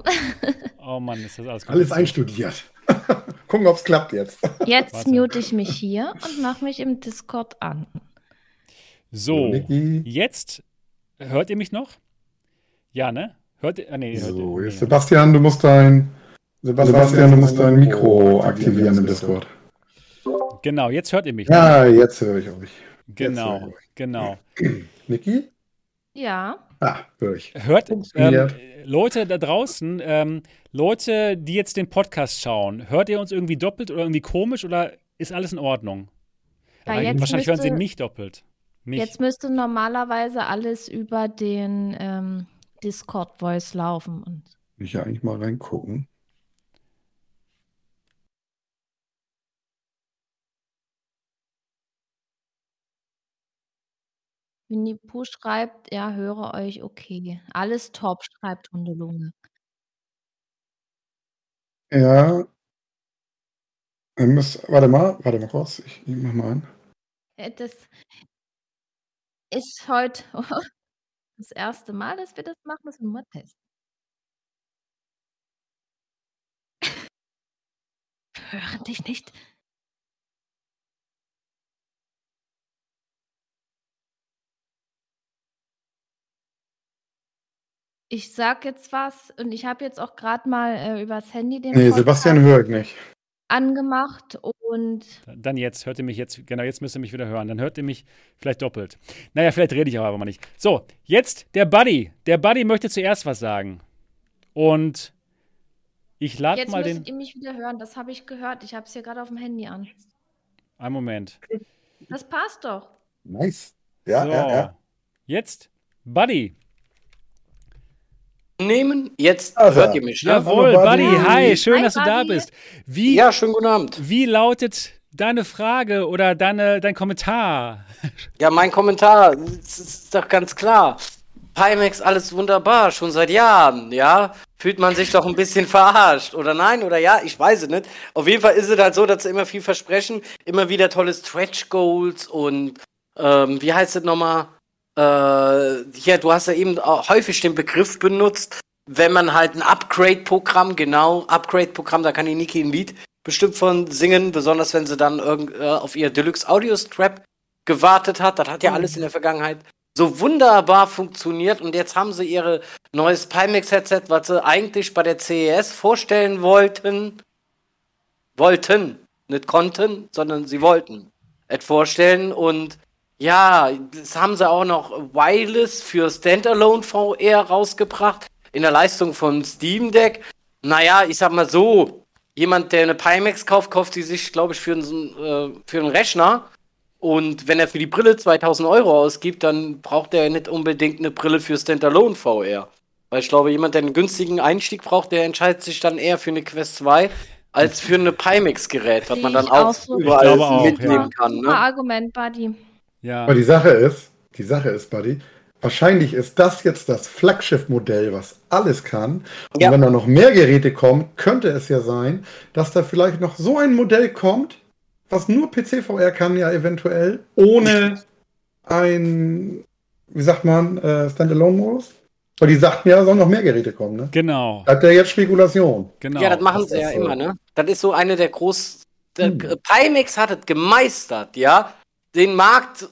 Oh Mann, ist das alles Alles einstudiert. Gucken, ob es klappt jetzt. Jetzt Warte. mute ich mich hier und mache mich im Discord an. So, jetzt hört ihr mich noch? Ja, ne? Hört ihr? Ah, nee, hört so, ihr. Sebastian, du musst dein Sebastian, Sebastian du musst dein Mikro aktivieren im Discord. Genau, jetzt hört ihr mich. Ja, ne? jetzt höre ich euch. Genau, genau. Niki? Ja. Ah, höre ich. Hört, ähm, Leute da draußen, ähm, Leute, die jetzt den Podcast schauen, hört ihr uns irgendwie doppelt oder irgendwie komisch oder ist alles in Ordnung? Ja, wahrscheinlich müsste, hören sie mich doppelt. Mich. Jetzt müsste normalerweise alles über den ähm, Discord-Voice laufen. Und ich ja eigentlich mal reingucken. Winnie Pooh schreibt: „Ja, höre euch okay. Alles top“, schreibt Hundelunge. Ja. Müsst warte mal, warte mal kurz, ich ich mache mal an. Äh, das ist heute das erste Mal, dass wir das machen, das müssen wir mal testen. Hören dich nicht. Ich sag jetzt was und ich habe jetzt auch gerade mal, äh, übers Handy den Ne, Sebastian hört nicht. angemacht und Dann jetzt, hört ihr mich jetzt genau, jetzt müsst ihr mich wieder hören. Dann hört ihr mich vielleicht doppelt. Na ja, vielleicht rede ich auch aber mal nicht. So, jetzt der Buddy. Der Buddy möchte zuerst was sagen. Und ich lade jetzt mal müsstet den ihr mich wieder hören. Das habe ich gehört. Ich habe es hier gerade auf dem Handy an. Einen Moment. Das passt doch. Nice. Ja, So, ja, ja. jetzt Buddy nehmen. Jetzt also, hört ihr mich. Ne? Jawohl, Buddy. Hi, schön, hi, dass du da bist. Wie, ja, schönen guten Abend. Wie lautet deine Frage oder deine, dein Kommentar? Ja, mein Kommentar ist, ist doch ganz klar. Pimax, alles wunderbar, schon seit Jahren, ja? Fühlt man sich doch ein bisschen verarscht, oder nein? Oder ja? Ich weiß es nicht. Auf jeden Fall ist es halt so, dass sie immer viel versprechen, immer wieder tolle Stretch Goals und, ähm, wie heißt es nochmal? Äh, ja, du hast ja eben häufig den Begriff benutzt, wenn man halt ein Upgrade-Programm, genau, Upgrade-Programm, da kann die Niki ein Lied bestimmt von singen, besonders wenn sie dann irgend, äh, auf ihr Deluxe Audio Strap gewartet hat. Das hat ja alles in der Vergangenheit so wunderbar funktioniert und jetzt haben sie ihr neues Pimax Headset, was sie eigentlich bei der CES vorstellen wollten. Wollten, nicht konnten, sondern sie wollten es vorstellen und ja, das haben sie auch noch Wireless für Standalone VR rausgebracht in der Leistung von Steam Deck. Naja, ich sag mal so, jemand, der eine Pimax kauft, kauft sie sich, glaube ich, für einen, äh, für einen Rechner und wenn er für die Brille 2000 Euro ausgibt, dann braucht er nicht unbedingt eine Brille für Standalone VR. Weil ich glaube, jemand, der einen günstigen Einstieg braucht, der entscheidet sich dann eher für eine Quest 2 als für eine Pimax-Gerät, was man dann auch, auch so. überall auch, mitnehmen ja. kann. Ne? Argument, Buddy. Ja. Aber die Sache ist, die Sache ist, Buddy, wahrscheinlich ist das jetzt das Flaggschiff-Modell, was alles kann. Und ja. wenn da noch mehr Geräte kommen, könnte es ja sein, dass da vielleicht noch so ein Modell kommt, was nur PC-VR kann, ja eventuell, ohne ein, wie sagt man, äh, Standalone-Modus. Weil die sagten ja, sollen noch mehr Geräte kommen, ne? Genau. Hat der jetzt Spekulation. Genau. Ja, das machen sie ja so. immer, ne? Das ist so eine der großen. Hm. Pimax hat es gemeistert, ja, den Markt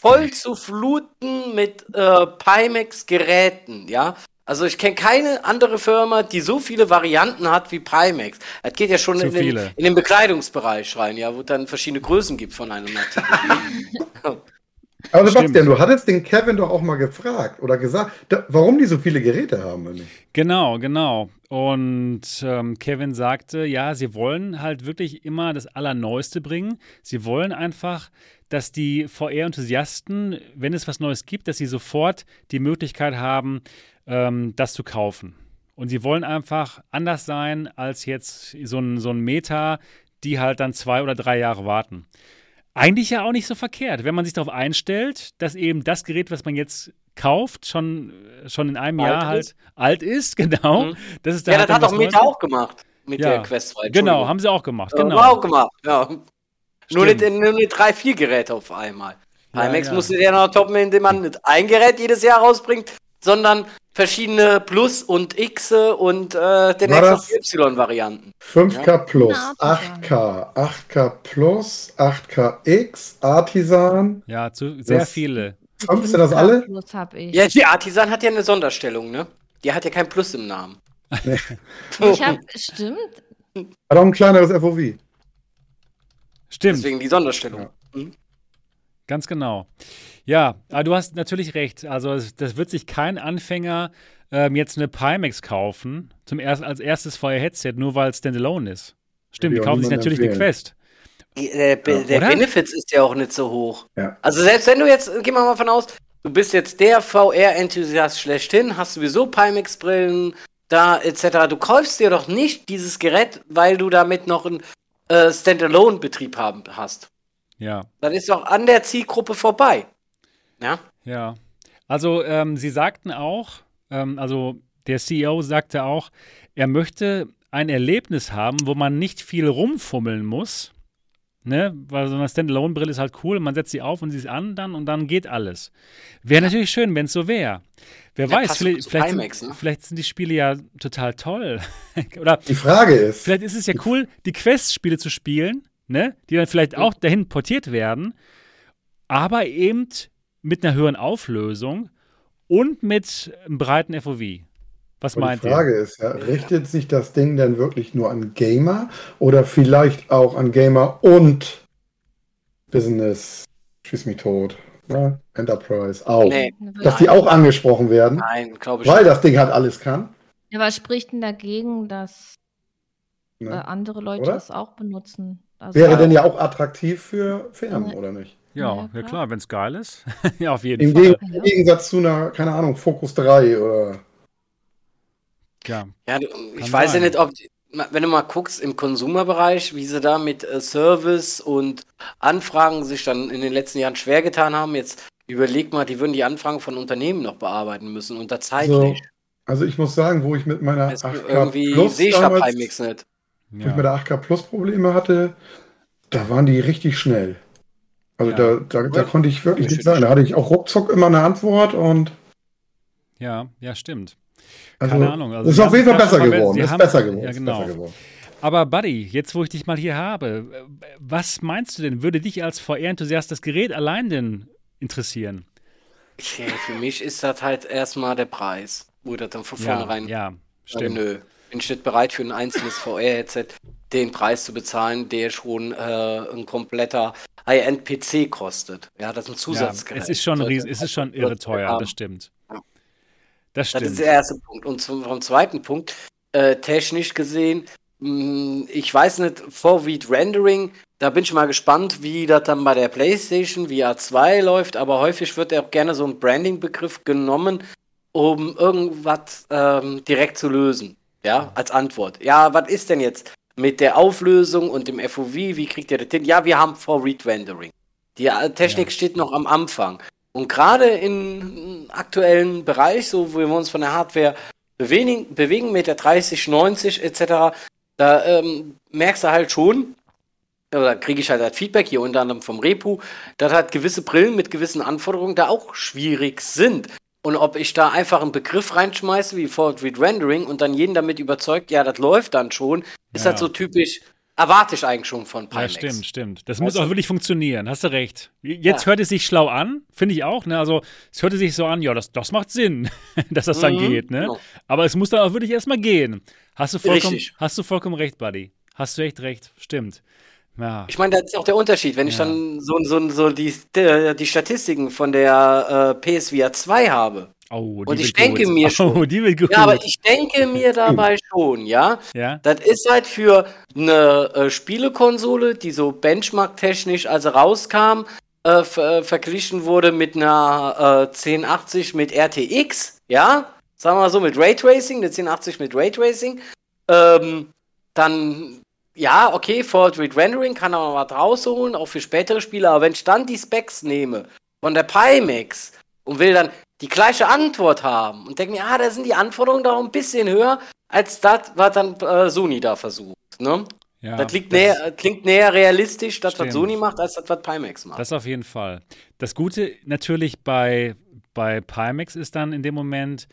voll zu fluten mit äh, Pimax-Geräten, ja. Also ich kenne keine andere Firma, die so viele Varianten hat wie Pimax. Das geht ja schon in den, in den, Bekleidungsbereich rein, ja, wo es dann verschiedene Größen gibt von einem Artikel. Aber Sebastian, du hattest den Kevin doch auch mal gefragt oder gesagt, da, warum die so viele Geräte haben. Genau, genau. Und ähm, Kevin sagte, ja, sie wollen halt wirklich immer das Allerneueste bringen. Sie wollen einfach, dass die VR-Enthusiasten, wenn es was Neues gibt, dass sie sofort die Möglichkeit haben, ähm, das zu kaufen. Und sie wollen einfach anders sein als jetzt so ein, so ein Meta, die halt dann zwei oder drei Jahre warten. Eigentlich ja auch nicht so verkehrt, wenn man sich darauf einstellt, dass eben das Gerät, was man jetzt kauft, schon, schon in einem alt Jahr halt ist. alt ist, genau. Mhm. Das ist ja, halt das hat auch Meta auch gemacht mit ja, der Quest 2. Genau, haben sie auch gemacht. Genau. Haben auch gemacht, ja. Nur nicht, nur nicht drei, vier Geräte auf einmal. Ja, ja. musste ja noch toppen, indem man ein Gerät jedes Jahr rausbringt, sondern verschiedene Plus und X und äh, den X Y-Varianten. 5K ja? Plus, 8K, 8K Plus, 8K X, Artisan. Ja, zu, sehr das, viele. Sind das alle? Plus hab ich. Ja, die Artisan hat ja eine Sonderstellung, ne? Die hat ja kein Plus im Namen. Nee. ich hab, stimmt. Hat auch ein kleineres FOV. Stimmt. Deswegen die Sonderstellung. Ja. Mhm. Ganz genau. Ja, aber du hast natürlich recht. Also das wird sich kein Anfänger ähm, jetzt eine Pimax kaufen, zum erst, als erstes VR-Headset, nur weil es Standalone ist. Stimmt, die kaufen sich natürlich empfehlen. eine Quest. Der, der Benefits ist ja auch nicht so hoch. Ja. Also selbst wenn du jetzt, gehen wir mal von aus, du bist jetzt der VR-Enthusiast schlechthin, hast sowieso Pimax-Brillen da etc. Du kaufst dir doch nicht dieses Gerät, weil du damit noch einen äh, Standalone-Betrieb haben hast. Ja. Dann ist doch an der Zielgruppe vorbei. Ja. Ja. Also, ähm, Sie sagten auch, ähm, also der CEO sagte auch, er möchte ein Erlebnis haben, wo man nicht viel rumfummeln muss. Ne? Weil so eine Standalone-Brille ist halt cool, man setzt sie auf und sie ist an dann und dann geht alles. Wäre natürlich schön, wenn es so wäre. Wer ja, weiß, vielleicht, vielleicht, IMAX, sind, ne? vielleicht, sind, die Spiele ja total toll. Oder die Frage ist. Vielleicht ist es ja cool, die Quest-Spiele zu spielen, ne? die dann vielleicht auch dahin portiert werden, aber eben mit einer höheren Auflösung und mit einem breiten FOV. Was Aber meint ihr? Die Frage ihr? ist ja, richtet sich das Ding denn wirklich nur an Gamer oder vielleicht auch an Gamer und Business? Schieß mich tot. Ja, ne? Enterprise auch. Nee, Dass die auch angesprochen werden. Nein, glaube ich Weil nicht. das Ding halt alles kann. Ja, was spricht denn dagegen, dass ne? äh, andere Leute oder? das auch benutzen? Also Wäre denn ja auch attraktiv für Firmen, oder nicht? Ja, ja klar, klar wenn es geil ist. ja, auf jeden Im Fall. Im Gegensatz zu einer, keine Ahnung, Focus 3 oder. Ja, ja ich weiß sein. ja nicht, ob, wenn du mal guckst im Konsumerbereich, wie sie da mit äh, Service und Anfragen sich dann in den letzten Jahren schwer getan haben, jetzt überleg mal, die würden die Anfragen von Unternehmen noch bearbeiten müssen und da zeitlich. Also, also ich muss sagen, wo ich mit meiner 8K irgendwie Plus sehe ich damals, nicht. Wo ja. ich mit der 8K Plus Probleme hatte, da waren die richtig schnell. Also ja. da, da, da konnte ich wirklich nichts sagen. Da hatte ich auch ruckzuck immer eine Antwort und. Ja, ja, stimmt. Also, Keine Ahnung. Also ist auf jeden Fall besser geworden. Ist besser geworden. Ja, genau. Besser geworden. Aber Buddy, jetzt wo ich dich mal hier habe, was meinst du denn? Würde dich als VR-Enthusiast das Gerät allein denn interessieren? Okay, für mich ist das halt erstmal der Preis. Oder dann von vornherein. Ja, ja stimmt. Nö, bin ich nicht bereit für ein einzelnes VR-Headset den Preis zu bezahlen, der schon äh, ein kompletter High-End-PC kostet. Ja, das ist ein Zusatzgerät. Ja, es ist schon, ries, es ist schon irre teuer, das stimmt. Ja. Das stimmt. Das ist der erste Punkt. Und zum, vom zweiten Punkt, äh, technisch gesehen, hm, ich weiß nicht, Forward Rendering, da bin ich mal gespannt, wie das dann bei der PlayStation VR 2 läuft, aber häufig wird ja auch gerne so ein Branding-Begriff genommen, um irgendwas ähm, direkt zu lösen. Ja, als Antwort. Ja, was ist denn jetzt mit der Auflösung und dem FOV? Wie kriegt ihr das hin? Ja, wir haben Forward Rendering. Die äh, Technik ja. steht noch am Anfang. Und gerade im aktuellen Bereich, so wo wir uns von der Hardware bewegen, bewegen mit der 30, 90 etc., da ähm, merkst du halt schon, oder kriege ich halt, halt Feedback hier unter anderem vom Repu, dass halt gewisse Brillen mit gewissen Anforderungen da auch schwierig sind. Und ob ich da einfach einen Begriff reinschmeiße wie Forward Rendering und dann jeden damit überzeugt, ja, das läuft dann schon, ist ja. halt so typisch, erwarte ich eigentlich schon von Pimax. Ja, stimmt, stimmt. Das weißt muss auch wirklich funktionieren, hast du recht. Jetzt ja. hört es sich schlau an, finde ich auch. Ne? Also es hörte sich so an, ja, das, das macht Sinn, dass das dann mhm, geht. Ne? Genau. Aber es muss dann auch wirklich erstmal gehen. Hast du vollkommen, hast du vollkommen recht, Buddy. Hast du echt recht, stimmt. Ja. Ich meine, das ist auch der Unterschied. Wenn ja. ich dann so, so, so die, die Statistiken von der äh, PSVR 2 habe, Oh, und ich denke gut. mir schon. Oh, die wird gut. Ja, aber ich denke mir dabei schon, ja. ja. Das ist halt für eine äh, Spielekonsole, die so benchmark-technisch, also rauskam, äh, ver äh, verglichen wurde mit einer äh, 1080 mit RTX, ja. Sagen wir mal so, mit Raytracing, eine 1080 mit Raytracing. Ähm, dann ja, okay, Forward Rendering kann auch mal was rausholen, auch für spätere Spiele, aber wenn ich dann die Specs nehme von der Pimax und will dann die gleiche Antwort haben und denke mir, ah, da sind die Anforderungen doch ein bisschen höher, als das, was dann äh, Sony da versucht, ne? Ja, das, das näher, klingt näher realistisch, das, was Sony macht, als das, was Pimax macht. Das auf jeden Fall. Das Gute natürlich bei, bei Pimax ist dann in dem Moment,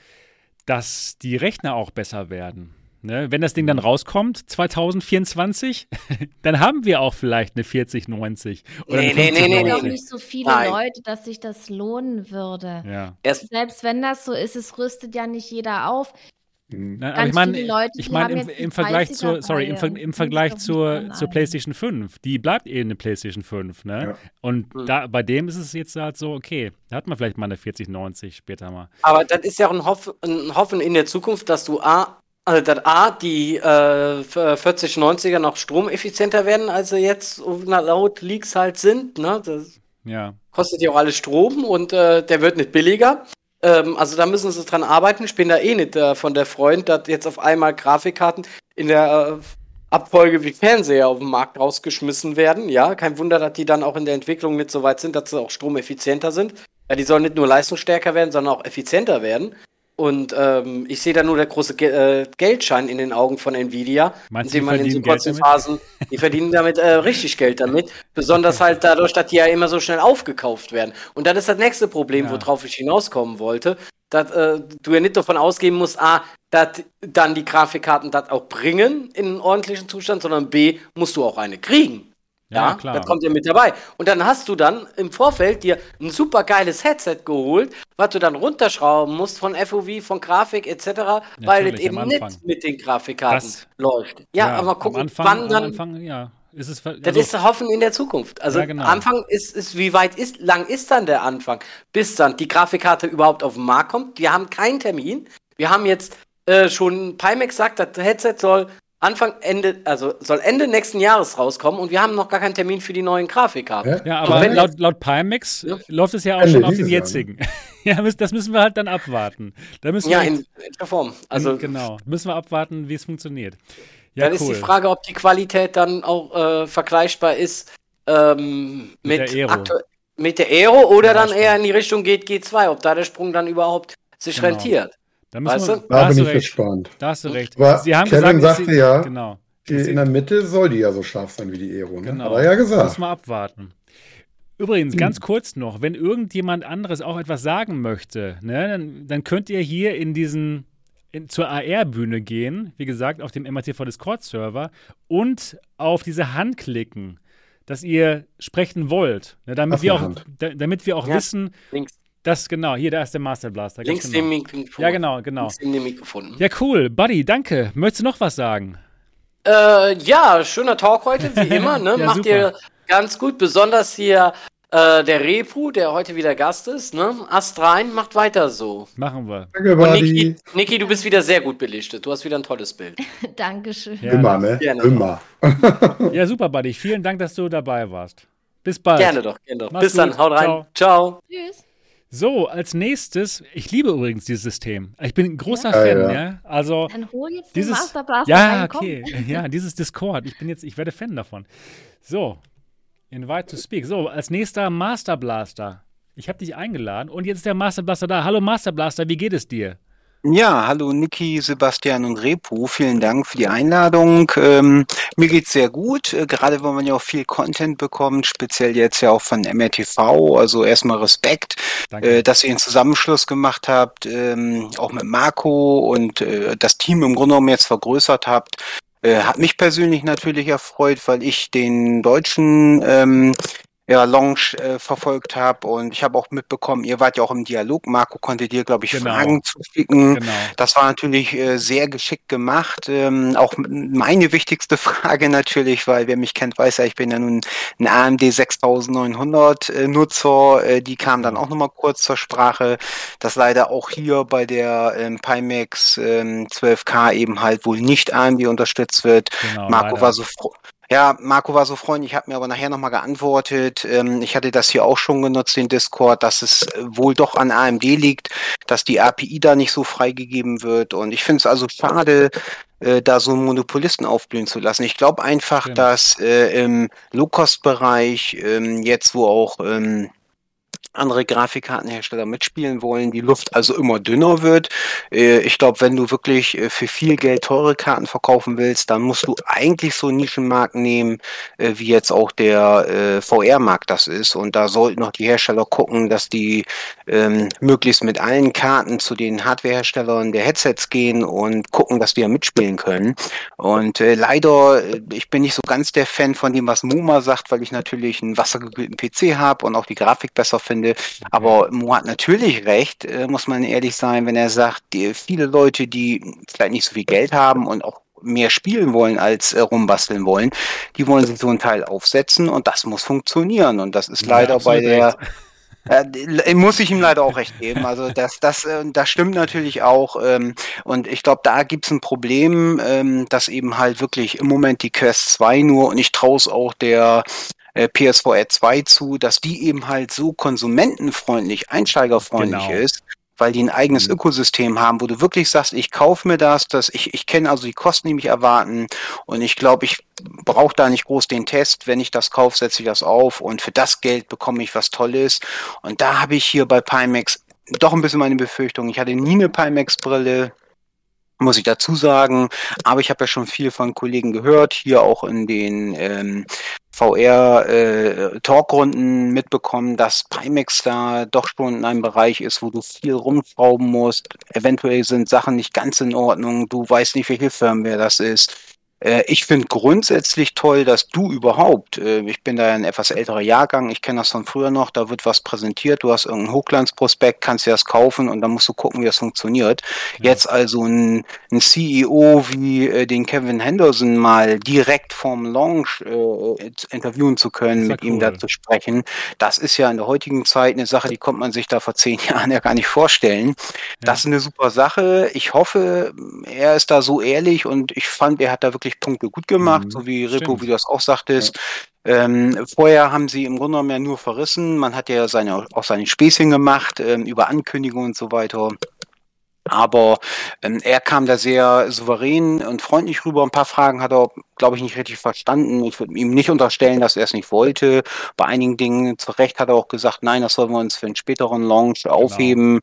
dass die Rechner auch besser werden. Ne? Wenn das Ding dann rauskommt, 2024, dann haben wir auch vielleicht eine 4090 oder nee, eine nee, nee, nee, nee. nicht so viele Nein. Leute, dass sich das lohnen würde. Ja. Selbst wenn das so ist, es rüstet ja nicht jeder auf. Na, aber ich meine, ich mein, im, im Vergleich zur, sorry, im, Ver im Vergleich zur, zur PlayStation 5, die bleibt eh eine PlayStation 5, ne? Ja. Und mhm. da, bei dem ist es jetzt halt so, okay, da hat man vielleicht mal eine 4090 später mal. Aber das ist ja auch ein, Hoff, ein Hoffen in der Zukunft, dass du A, also dass A, die äh, 4090er noch stromeffizienter werden, als sie jetzt laut Leaks halt sind. Ne? Das ja. kostet ja auch alles Strom und äh, der wird nicht billiger. Ähm, also da müssen sie dran arbeiten. Ich bin da eh nicht äh, von der Freund, dass jetzt auf einmal Grafikkarten in der äh, Abfolge wie Fernseher auf dem Markt rausgeschmissen werden. Ja, kein Wunder, dass die dann auch in der Entwicklung nicht so weit sind, dass sie auch stromeffizienter sind. Ja, die sollen nicht nur leistungsstärker werden, sondern auch effizienter werden. Und ähm, ich sehe da nur der große Ge äh, Geldschein in den Augen von Nvidia, Meinst indem man in so kurzen Phasen, die verdienen damit äh, richtig Geld damit. Besonders halt dadurch, dass die ja immer so schnell aufgekauft werden. Und das ist das nächste Problem, ja. worauf ich hinauskommen wollte, dass äh, du ja nicht davon ausgehen musst, A, dass dann die Grafikkarten das auch bringen in einen ordentlichen Zustand, sondern B, musst du auch eine kriegen. Ja, ja, klar. Das kommt ja mit dabei. Und dann hast du dann im Vorfeld dir ein super geiles Headset geholt, was du dann runterschrauben musst von FOV, von Grafik etc., weil es eben nicht mit den Grafikkarten das, läuft. Ja, ja, aber gucken, Anfang, wann dann. Anfang, ja. Ist es, also, das ist Hoffen in der Zukunft. Also ja, genau. Anfang ist, ist, wie weit ist, lang ist dann der Anfang, bis dann die Grafikkarte überhaupt auf den Markt kommt. Wir haben keinen Termin. Wir haben jetzt äh, schon, Pimax sagt, das Headset soll Anfang, Ende, also soll Ende nächsten Jahres rauskommen und wir haben noch gar keinen Termin für die neuen Grafikkarten. Ja, aber laut, laut Pimax ja. läuft es ja auch Ende schon auf den jetzigen. ja, das müssen wir halt dann abwarten. Da müssen ja, in welcher Form. Also, genau, müssen wir abwarten, wie es funktioniert. Ja, dann cool. ist die Frage, ob die Qualität dann auch äh, vergleichbar ist ähm, mit, mit, der Aero. mit der Aero oder dann eher in die Richtung geht G2, ob da der Sprung dann überhaupt sich genau. rentiert. Da, müssen weißt wir, du? da bin ich recht. gespannt. Da hast du recht. Aber Sie haben Kevin gesagt, sagte sie, ja, genau. in der Mitte soll die ja so scharf sein wie die Aero. Ne? Genau. Hat er ja gesagt. Muss mal abwarten. Übrigens, ganz hm. kurz noch, wenn irgendjemand anderes auch etwas sagen möchte, ne, dann, dann könnt ihr hier in diesen in, zur AR-Bühne gehen, wie gesagt, auf dem MATV Discord-Server und auf diese Hand klicken, dass ihr sprechen wollt. Ne, damit, wir auch, da, damit wir auch ja, wissen, links. Das genau, hier, da ist der Master Blaster. Links genau. dem Mikrofon. Ja, genau, genau. Links in dem Mikrofon. Ja, cool. Buddy, danke. Möchtest du noch was sagen? Äh, ja, schöner Talk heute, wie immer. Ne? ja, Macht super. ihr ganz gut, besonders hier äh, der Repu, der heute wieder Gast ist. Ne? Ast rein, macht weiter so. Machen wir. Danke, Und Niki, Niki, du bist wieder sehr gut belichtet. Du hast wieder ein tolles Bild. Dankeschön. Ja, Immer, ne? Gerne Immer. ja, super, Buddy. Vielen Dank, dass du dabei warst. Bis bald. Gerne doch, gerne doch. Bis gut. dann, haut rein. Ciao. Ciao. Tschüss. So, als nächstes, ich liebe übrigens dieses System. Ich bin ein großer ja? Fan, ja. ja. Also Dann hol jetzt dieses, den Masterblaster Ja, okay. Ja, dieses Discord. Ich bin jetzt, ich werde Fan davon. So, invite to speak. So, als nächster Master Blaster. Ich habe dich eingeladen und jetzt ist der Master Blaster da. Hallo Master Blaster, wie geht es dir? Ja, hallo Niki, Sebastian und Repu. Vielen Dank für die Einladung. Ähm, mir geht's sehr gut, äh, gerade weil man ja auch viel Content bekommt, speziell jetzt ja auch von MRTV. Also erstmal Respekt, äh, dass ihr einen Zusammenschluss gemacht habt, ähm, auch mit Marco und äh, das Team im Grunde genommen jetzt vergrößert habt. Äh, hat mich persönlich natürlich erfreut, weil ich den deutschen ähm, ja, Lounge äh, verfolgt habe und ich habe auch mitbekommen, ihr wart ja auch im Dialog. Marco konnte dir, glaube ich, genau. Fragen zuschicken. Genau. Das war natürlich äh, sehr geschickt gemacht. Ähm, auch meine wichtigste Frage natürlich, weil wer mich kennt, weiß ja, ich bin ja nun ein AMD 6900 äh, Nutzer. Äh, die kam dann auch nochmal kurz zur Sprache, dass leider auch hier bei der ähm, Pimax ähm, 12K eben halt wohl nicht AMD unterstützt wird. Genau, Marco leider. war so froh ja, Marco war so freundlich, hat mir aber nachher nochmal geantwortet. Ähm, ich hatte das hier auch schon genutzt, den Discord, dass es äh, wohl doch an AMD liegt, dass die API da nicht so freigegeben wird. Und ich finde es also schade, äh, da so einen Monopolisten aufblühen zu lassen. Ich glaube einfach, genau. dass äh, im Low-Cost-Bereich, ähm, jetzt wo auch ähm, andere Grafikkartenhersteller mitspielen wollen, die Luft also immer dünner wird. Äh, ich glaube, wenn du wirklich äh, für viel Geld teure Karten verkaufen willst, dann musst du eigentlich so einen Nischenmarkt nehmen, äh, wie jetzt auch der VR-Markt das ist. Und da sollten noch die Hersteller gucken, dass die ähm, möglichst mit allen Karten zu den Hardwareherstellern der Headsets gehen und gucken, dass die ja mitspielen können. Und äh, leider, ich bin nicht so ganz der Fan von dem, was Moma sagt, weil ich natürlich einen wassergekühlten PC habe und auch die Grafik besser finde finde. Aber Mo hat natürlich recht, äh, muss man ehrlich sein, wenn er sagt, viele Leute, die vielleicht nicht so viel Geld haben und auch mehr spielen wollen als äh, rumbasteln wollen, die wollen sich so ein Teil aufsetzen und das muss funktionieren. Und das ist leider ja, bei der äh, muss ich ihm leider auch recht geben. Also das, das, äh, das stimmt natürlich auch. Ähm, und ich glaube, da gibt es ein Problem, ähm, dass eben halt wirklich im Moment die Quest 2 nur, und ich traue es auch der äh, PSVR 2 zu, dass die eben halt so konsumentenfreundlich, einsteigerfreundlich genau. ist, weil die ein eigenes mhm. Ökosystem haben, wo du wirklich sagst, ich kaufe mir das, das ich, ich kenne also die Kosten, die mich erwarten und ich glaube, ich brauche da nicht groß den Test. Wenn ich das kaufe, setze ich das auf und für das Geld bekomme ich was Tolles. Und da habe ich hier bei Pimax doch ein bisschen meine Befürchtung. Ich hatte nie eine Pimax-Brille, muss ich dazu sagen. Aber ich habe ja schon viel von Kollegen gehört, hier auch in den ähm, VR-Talkrunden äh, mitbekommen, dass Pimax da doch schon in einem Bereich ist, wo du viel rumschrauben musst. Eventuell sind Sachen nicht ganz in Ordnung. Du weißt nicht, welche Firmware das ist. Äh, ich finde grundsätzlich toll, dass du überhaupt, äh, ich bin da ein etwas älterer Jahrgang, ich kenne das von früher noch, da wird was präsentiert, du hast irgendein Hochglanzprospekt, kannst dir das kaufen und dann musst du gucken, wie das funktioniert. Ja. Jetzt also ein, ein, CEO wie äh, den Kevin Henderson mal direkt vom Launch interviewen zu können, mit cool. ihm da zu sprechen, das ist ja in der heutigen Zeit eine Sache, die konnte man sich da vor zehn Jahren ja gar nicht vorstellen. Ja. Das ist eine super Sache. Ich hoffe, er ist da so ehrlich und ich fand, er hat da wirklich Punkte gut gemacht, mhm. so wie Repo, Stimmt. wie du das auch sagtest. Ja. Ähm, vorher haben sie im Grunde genommen ja nur verrissen. Man hat ja seine, auch seine Späßchen gemacht ähm, über Ankündigungen und so weiter. Aber ähm, er kam da sehr souverän und freundlich rüber. Ein paar Fragen hat er, glaube ich, nicht richtig verstanden. Ich würde ihm nicht unterstellen, dass er es nicht wollte. Bei einigen Dingen zu Recht hat er auch gesagt, nein, das sollen wir uns für einen späteren Launch genau. aufheben.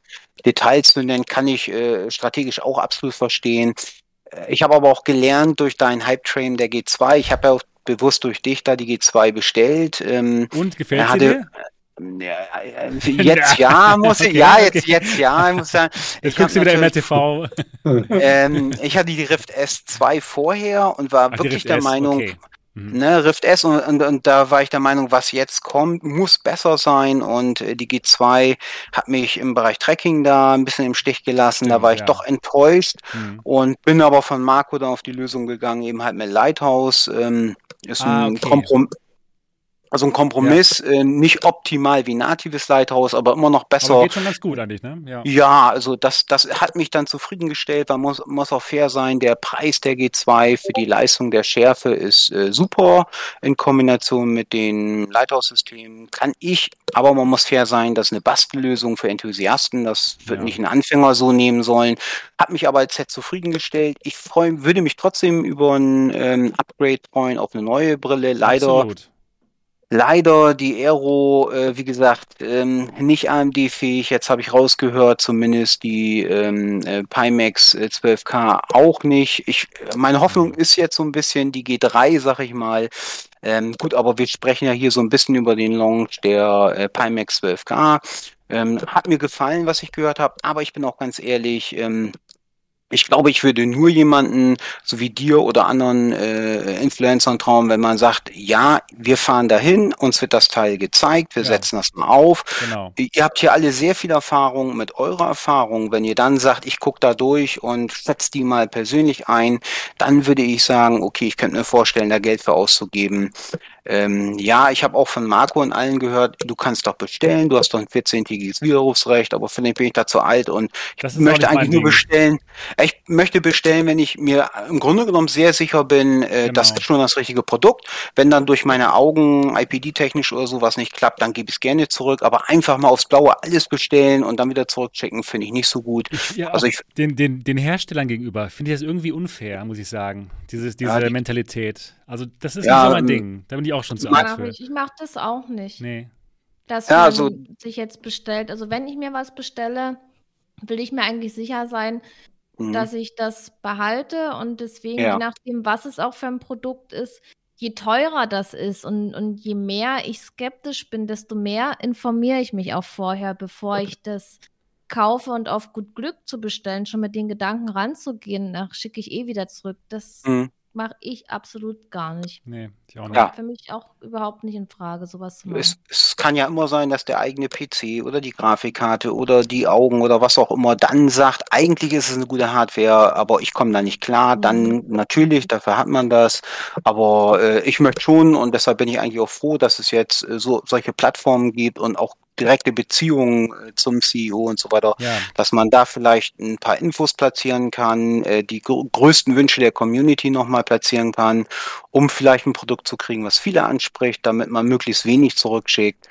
Details zu nennen kann ich äh, strategisch auch absolut verstehen. Äh, ich habe aber auch gelernt durch deinen Hype-Train der G2. Ich habe ja auch bewusst durch dich da die G2 bestellt. Ähm, Und gefällt sie dir? Ja, jetzt ja, muss ich, okay, ja, jetzt, okay. jetzt ja, ich muss sagen. Jetzt guckst du wieder im RTV. Ähm, ich hatte die Rift S2 vorher und war Ach, wirklich der S, Meinung, okay. Mhm. Ne, Rift S und, und, und, da war ich der Meinung, was jetzt kommt, muss besser sein und äh, die G2 hat mich im Bereich Tracking da ein bisschen im Stich gelassen, Stimmt, da war ich ja. doch enttäuscht mhm. und bin aber von Marco dann auf die Lösung gegangen, eben halt mit Lighthouse, ähm, ist ah, ein okay. Kompromiss also ein Kompromiss, ja. äh, nicht optimal wie natives Lighthouse, aber immer noch besser. Aber geht schon ganz gut eigentlich, ne? Ja, ja also das, das hat mich dann zufriedengestellt. Man muss, muss auch fair sein. Der Preis der G2 für die Leistung der Schärfe ist äh, super in Kombination mit den Lighthouse-Systemen. Kann ich, aber man muss fair sein, das ist eine Bastellösung für Enthusiasten. Das wird ja. nicht ein Anfänger so nehmen sollen. Hat mich aber als Set zufriedengestellt. Ich freu, würde mich trotzdem über ein ähm, Upgrade freuen auf eine neue Brille. Leider. Absolut Leider die Aero, äh, wie gesagt, ähm, nicht AMD-fähig. Jetzt habe ich rausgehört, zumindest die ähm, äh, Pimax 12K äh, auch nicht. Ich, meine Hoffnung ist jetzt so ein bisschen die G3, sag ich mal. Ähm, gut, aber wir sprechen ja hier so ein bisschen über den Launch der äh, Pimax 12K. Ähm, hat mir gefallen, was ich gehört habe, aber ich bin auch ganz ehrlich, ähm, ich glaube, ich würde nur jemanden, so wie dir oder anderen äh, Influencern trauen, wenn man sagt, ja, wir fahren dahin, uns wird das Teil gezeigt, wir ja. setzen das mal auf. Genau. Ihr habt hier alle sehr viel Erfahrung mit eurer Erfahrung. Wenn ihr dann sagt, ich gucke da durch und setze die mal persönlich ein, dann würde ich sagen, okay, ich könnte mir vorstellen, da Geld für auszugeben. Ähm, ja, ich habe auch von Marco und allen gehört, du kannst doch bestellen, du hast doch ein 14-tägiges Widerrufsrecht, aber vielleicht bin ich da zu alt und ich möchte eigentlich nur bestellen. Ich möchte bestellen, wenn ich mir im Grunde genommen sehr sicher bin, äh, genau. das ist schon das richtige Produkt. Wenn dann durch meine Augen IPD-technisch oder sowas nicht klappt, dann gebe ich es gerne zurück, aber einfach mal aufs Blaue alles bestellen und dann wieder zurückchecken, finde ich nicht so gut. Ich, ja, also ich, den, den, den Herstellern gegenüber finde ich das irgendwie unfair, muss ich sagen, Dieses, diese ja, die, Mentalität. Also das ist ja, nicht so mein ähm, Ding. Da bin ich auch schon zu alt für. Ich mache das auch nicht. Nee. Dass ja, man also, sich jetzt bestellt. Also wenn ich mir was bestelle, will ich mir eigentlich sicher sein, mhm. dass ich das behalte und deswegen, ja. je nachdem, was es auch für ein Produkt ist, je teurer das ist und, und je mehr ich skeptisch bin, desto mehr informiere ich mich auch vorher, bevor ich das kaufe und auf gut Glück zu bestellen, schon mit den Gedanken ranzugehen, ach, schicke ich eh wieder zurück. Das mhm mache ich absolut gar nicht. Nee, ich auch nicht. Ja. Für mich auch überhaupt nicht in Frage, sowas zu machen. Es, es, kann ja immer sein, dass der eigene PC oder die Grafikkarte oder die Augen oder was auch immer dann sagt, eigentlich ist es eine gute Hardware, aber ich komme da nicht klar. Mhm. Dann natürlich, dafür hat man das. Aber äh, ich möchte schon und deshalb bin ich eigentlich auch froh, dass es jetzt äh, so solche Plattformen gibt und auch direkte Beziehung äh, zum CEO und so weiter, ja. dass man da vielleicht ein paar Infos platzieren kann, äh, die größten Wünsche der Community nochmal platzieren kann, um vielleicht ein Produkt zu kriegen, was viele anspricht, damit man möglichst wenig zurückschickt.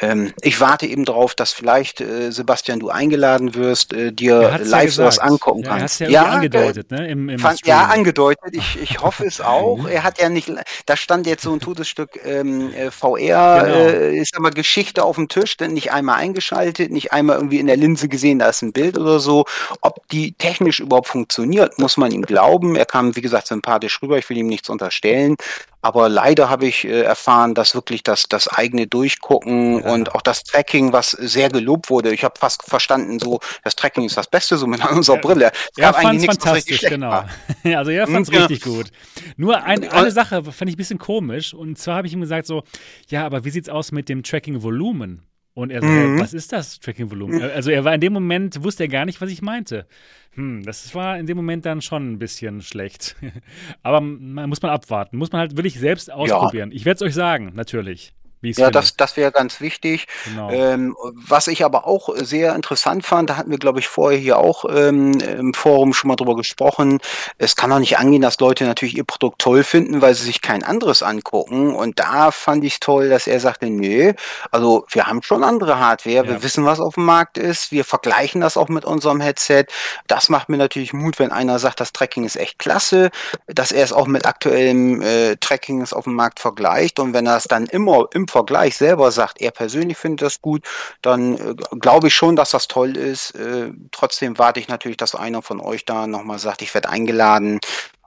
Ähm, ich warte eben darauf, dass vielleicht, äh, Sebastian, du eingeladen wirst, dir live ja was angucken ja, kannst. Ja, ja angedeutet, ne? Im, im fand, ja, angedeutet. Ich, ich hoffe es auch. er hat ja nicht, da stand jetzt so ein totes Stück ähm, VR, genau. äh, ist aber Geschichte auf dem Tisch, denn nicht einmal eingeschaltet, nicht einmal irgendwie in der Linse gesehen, da ist ein Bild oder so. Ob die technisch überhaupt funktioniert, muss man ihm glauben. Er kam, wie gesagt, sympathisch rüber. Ich will ihm nichts unterstellen. Aber leider habe ich äh, erfahren, dass wirklich das, das eigene Durchgucken ja. und auch das Tracking, was sehr gelobt wurde. Ich habe fast verstanden, so das Tracking ist das Beste, so mit unserer ja. Brille. Es ja, fand es fantastisch, genau. also er fand es ja. richtig gut. Nur ein, eine Sache fand ich ein bisschen komisch. Und zwar habe ich ihm gesagt so, ja, aber wie sieht's aus mit dem Tracking-Volumen? Und er so, mhm. was ist das Tracking-Volumen? Also er war in dem Moment, wusste er gar nicht, was ich meinte. Hm, das war in dem Moment dann schon ein bisschen schlecht. Aber man, muss man abwarten. Muss man halt wirklich selbst ausprobieren. Ja. Ich werde es euch sagen, natürlich ja, das, das wäre ganz wichtig. Genau. Ähm, was ich aber auch sehr interessant fand, da hatten wir, glaube ich, vorher hier auch ähm, im Forum schon mal drüber gesprochen. Es kann doch nicht angehen, dass Leute natürlich ihr Produkt toll finden, weil sie sich kein anderes angucken. Und da fand ich toll, dass er sagte, nö, also wir haben schon andere Hardware, ja. wir wissen, was auf dem Markt ist, wir vergleichen das auch mit unserem Headset. Das macht mir natürlich Mut, wenn einer sagt, das Tracking ist echt klasse, dass er es auch mit aktuellem äh, Tracking auf dem Markt vergleicht. Und wenn er es dann immer im Vergleich selber sagt, er persönlich findet das gut, dann äh, glaube ich schon, dass das toll ist. Äh, trotzdem warte ich natürlich, dass einer von euch da nochmal sagt, ich werde eingeladen.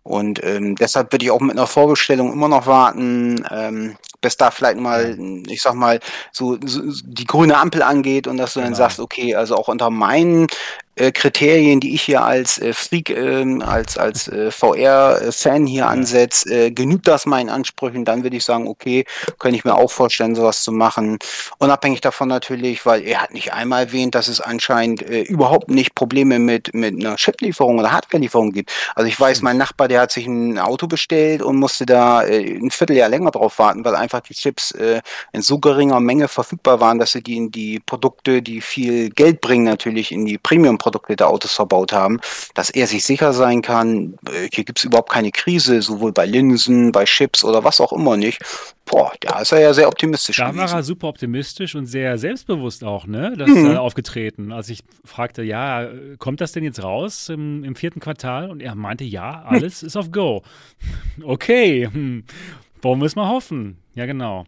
Und ähm, deshalb würde ich auch mit einer Vorbestellung immer noch warten. Ähm, bis da vielleicht mal, ich sag mal, so, so die grüne Ampel angeht und dass du dann Genau. sagst, okay, also auch unter meinen Kriterien, die ich hier als äh, Freak, ähm, als, als äh, VR-Fan hier ansetze, äh, genügt das meinen Ansprüchen, dann würde ich sagen, okay, könnte ich mir auch vorstellen, sowas zu machen. Unabhängig davon natürlich, weil er hat nicht einmal erwähnt, dass es anscheinend äh, überhaupt nicht Probleme mit, mit einer Chiplieferung oder Hardwarelieferung gibt. Also ich weiß, mein Nachbar, der hat sich ein Auto bestellt und musste da äh, ein Vierteljahr länger drauf warten, weil einfach die Chips äh, in so geringer Menge verfügbar waren, dass sie die in die Produkte, die viel Geld bringen, natürlich in die Premium-Produkte der Autos verbaut haben, dass er sich sicher sein kann, äh, hier gibt's überhaupt keine Krise, sowohl bei Linsen, bei Chips oder was auch immer nicht. Boah, da ist er ja sehr optimistisch Da war gewesen. er super optimistisch und sehr selbstbewusst auch, ne? Das Mhm. äh, aufgetreten. Als ich fragte, ja, äh, kommt das denn jetzt raus im, im vierten Quartal? Und er meinte, ja, alles ist auf Go. Okay, hm. wollen wir es mal hoffen. Ja, genau.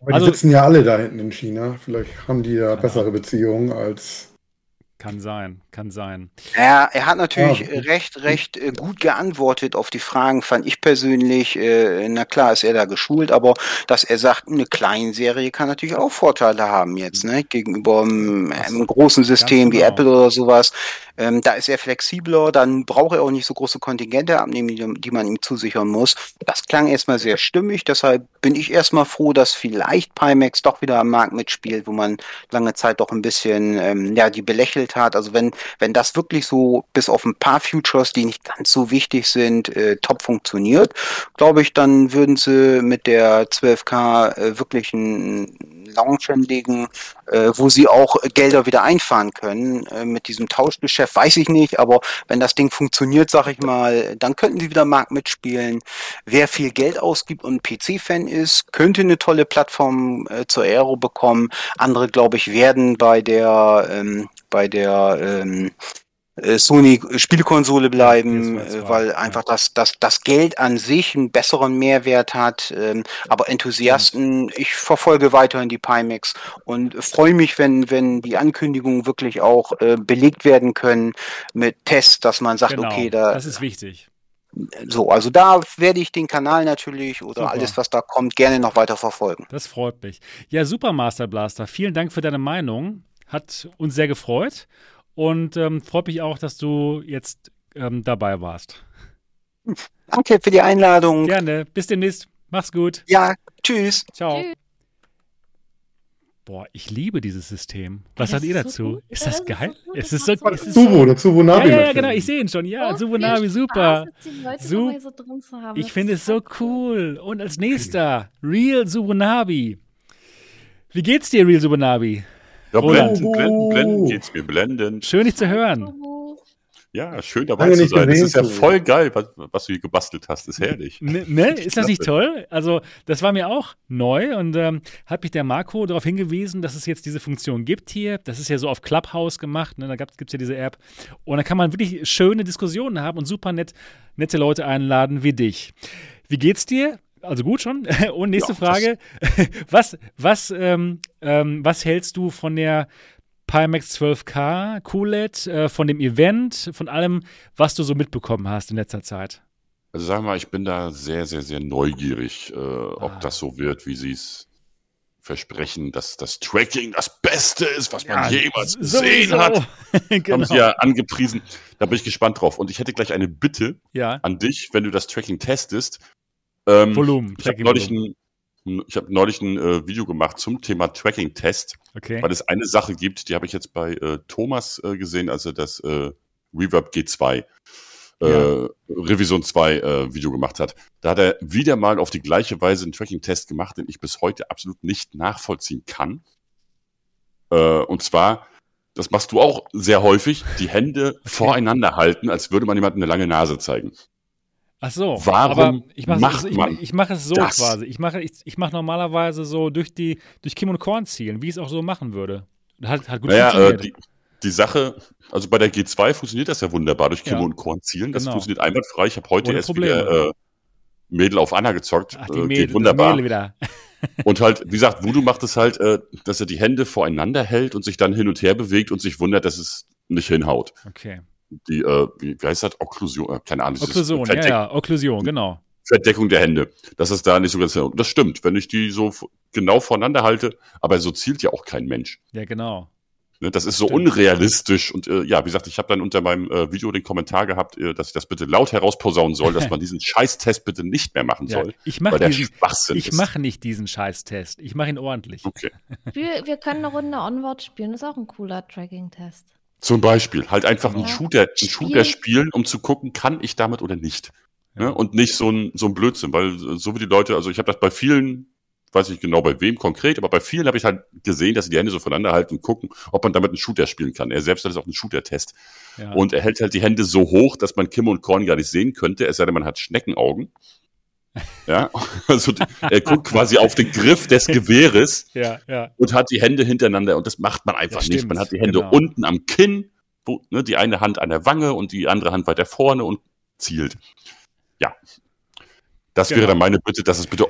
Aber Also- die sitzen ja alle da hinten in China. Vielleicht haben die ja bessere Beziehungen als. Kann sein, kann sein. Ja, er hat natürlich Ja. äh, recht, recht äh, gut geantwortet auf die Fragen, fand ich persönlich. Äh, na klar ist er da geschult, aber dass er sagt, eine Kleinserie kann natürlich auch Vorteile haben jetzt, ne? Gegenüber einem, einem großen System wie genau. Apple oder sowas. Ähm, da ist er flexibler, dann braucht er auch nicht so große Kontingente abnehmen, die, die man ihm zusichern muss. Das klang erstmal sehr stimmig, deshalb bin ich erstmal froh, dass vielleicht Pimax doch wieder am Markt mitspielt, wo man lange Zeit doch ein bisschen ähm, ja, die belächelt hat. Also wenn, wenn das wirklich so bis auf ein paar Futures, die nicht ganz so wichtig sind, äh, top funktioniert, glaube ich, dann würden sie mit der 12K äh, wirklich einen Launch hinlegen, äh, wo sie auch Gelder wieder einfahren können. Äh, mit diesem Tauschgeschäft weiß ich nicht, aber wenn das Ding funktioniert, sag ich mal, dann könnten sie wieder Markt mitspielen. Wer viel Geld ausgibt und PC-Fan ist, könnte eine tolle Plattform äh, zur Aero bekommen. Andere, glaube ich, werden bei der ähm, bei der ähm, äh, Sony Spielkonsole bleiben, PS2, äh, weil einfach das, das, das Geld an sich einen besseren Mehrwert hat. Ähm, aber Enthusiasten, ich verfolge weiterhin die Pimax und freue mich, wenn, wenn die Ankündigungen wirklich auch äh, belegt werden können mit Tests, dass man sagt, Genau, okay, da das ist wichtig. so, also da werde ich den Kanal natürlich oder Super. alles, was da kommt, gerne noch weiter verfolgen. Das freut mich. Ja, super, Master Blaster. Vielen Dank für deine Meinung. Hat uns sehr gefreut. Und ähm, freut mich auch, dass du jetzt ähm, dabei warst. Danke für die Einladung. Gerne. Bis demnächst. Mach's gut. Ja, tschüss. Ciao. Tschüss. Boah, ich liebe dieses System. Was sagt ihr dazu? ist das geil? es Das ist so, es ist Zubo, so der Zubo ja, ja, genau, ich sehe ihn schon. Ja, Oh, viel Subunavi, super. Ich finde es so cool. Und als nächster, Real Subunabi. Wie geht's dir, Real Subunabi? Ja, blenden, blenden, blenden geht's mir, blenden. Schön, dich zu hören. Ja, schön dabei zu sein. Das ist ja voll geil, was, was du hier gebastelt hast. Das ist herrlich. Ne, ne? Ist das nicht toll? Also, das war mir auch neu und ähm, hat mich der Marco darauf hingewiesen, dass es jetzt diese Funktion gibt hier. Das ist ja so auf Clubhouse gemacht, ne? da gibt es ja diese App. Und da kann man wirklich schöne Diskussionen haben und super nett, nette Leute einladen wie dich. Wie geht's dir? Also gut schon. Und nächste Ja, Frage. Was, was, ähm, ähm, was hältst du von der Pimax 12K, QLED, äh, von dem Event, von allem, was du so mitbekommen hast in letzter Zeit? Also sag mal, ich bin da sehr, sehr, sehr neugierig, äh, ob Ah. das so wird, wie sie es versprechen, dass das Tracking das Beste ist, was man Ja, jemals sowieso. gesehen hat. genau. Haben sie ja angepriesen. Da bin ich gespannt drauf. Und ich hätte gleich eine Bitte Ja, an dich, wenn du das Tracking testest. Ähm, Volumen. Ich habe neulich, ein, ich hab neulich ein äh, Video gemacht zum Thema Tracking-Test, Okay. weil es eine Sache gibt, die habe ich jetzt bei äh, Thomas äh, gesehen, als er das äh, Reverb G2 äh, Ja. Revision 2 äh, Video gemacht hat. Da hat er wieder mal auf die gleiche Weise einen Tracking-Test gemacht, den ich bis heute absolut nicht nachvollziehen kann. Und zwar, das machst du auch sehr häufig, die Hände voreinander halten, als würde man jemandem eine lange Nase zeigen. Ach so. Warum aber ich mache macht ich, man ich mache es so das? quasi. Ich mache ich, ich mache normalerweise so durch die durch Kim und Korn zielen, wie ich es auch so machen würde. Hat, hat gut Naja, äh, funktioniert. die, die Sache, also bei der G2 funktioniert das ja wunderbar durch Kimme Ja. und Korn zielen. Das Genau. funktioniert einwandfrei. Ich habe heute Ohne erst Probleme. wieder äh, Mädel auf Anna gezockt. Ach, die äh, Mädel, geht wunderbar. Mädel wieder. Und halt, wie gesagt, Voodoo macht es halt, äh, dass er die Hände voreinander hält und sich dann hin und her bewegt und sich wundert, dass es nicht hinhaut. Okay. Die, äh, wie, heißt das? Okklusion, äh, keine Ahnung. Okklusion, ja, ja, Okklusion, genau. Verdeckung der Hände. Das ist da nicht so ganz. Das stimmt, wenn ich die so genau voneinander halte, aber so zielt ja auch kein Mensch. Ja, genau. Ne, das ist so Stimmt. unrealistisch. Und äh, ja, wie gesagt, ich habe dann unter meinem äh, Video den Kommentar gehabt, äh, dass ich das bitte laut herausposaunen soll, dass man diesen Scheißtest bitte nicht mehr machen soll. Ja, ich mache mach nicht diesen Scheißtest. Ich mache ihn ordentlich. Okay. Wir, wir können eine Runde Onward spielen. Das ist auch ein cooler Tracking-Test. Zum Beispiel. Halt einfach ja. einen Shooter, einen Shooter spielen, um zu gucken, kann ich damit oder nicht. Ne? Ja. Ne? Und nicht so ein, so ein Blödsinn, weil so wie die Leute, also ich habe das bei vielen weiß nicht genau bei wem konkret, aber bei vielen habe ich halt gesehen, dass sie die Hände so voneinander halten und gucken, ob man damit einen Shooter spielen kann. Er selbst hat es auch einen Shooter-Test. Ja. Und er hält halt die Hände so hoch, dass man Kim und Korn gar nicht sehen könnte, es sei denn, man hat Schneckenaugen. Ja, also er guckt quasi auf den Griff des Gewehres ja, ja. und hat die Hände hintereinander und das macht man einfach nicht. Man hat die Hände genau. unten am Kinn, wo, ne, die eine Hand an der Wange und die andere Hand weiter vorne und zielt. Ja. Das genau. wäre dann meine Bitte, dass es bitte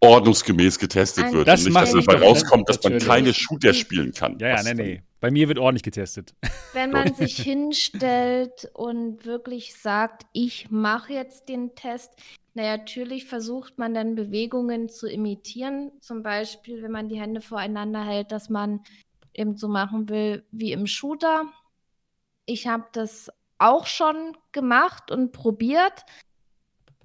ordnungsgemäß getestet Ein wird. Das und nicht, dass dabei rauskommt, dass man keine Shooter spielen kann. Ja, ja, nee, nee. Bei mir wird ordentlich getestet. Wenn man sich hinstellt und wirklich sagt, ich mache jetzt den Test, na natürlich versucht man dann Bewegungen zu imitieren. Zum Beispiel, wenn man die Hände voreinander hält, dass man eben so machen will wie im Shooter. Ich habe das auch schon gemacht und probiert,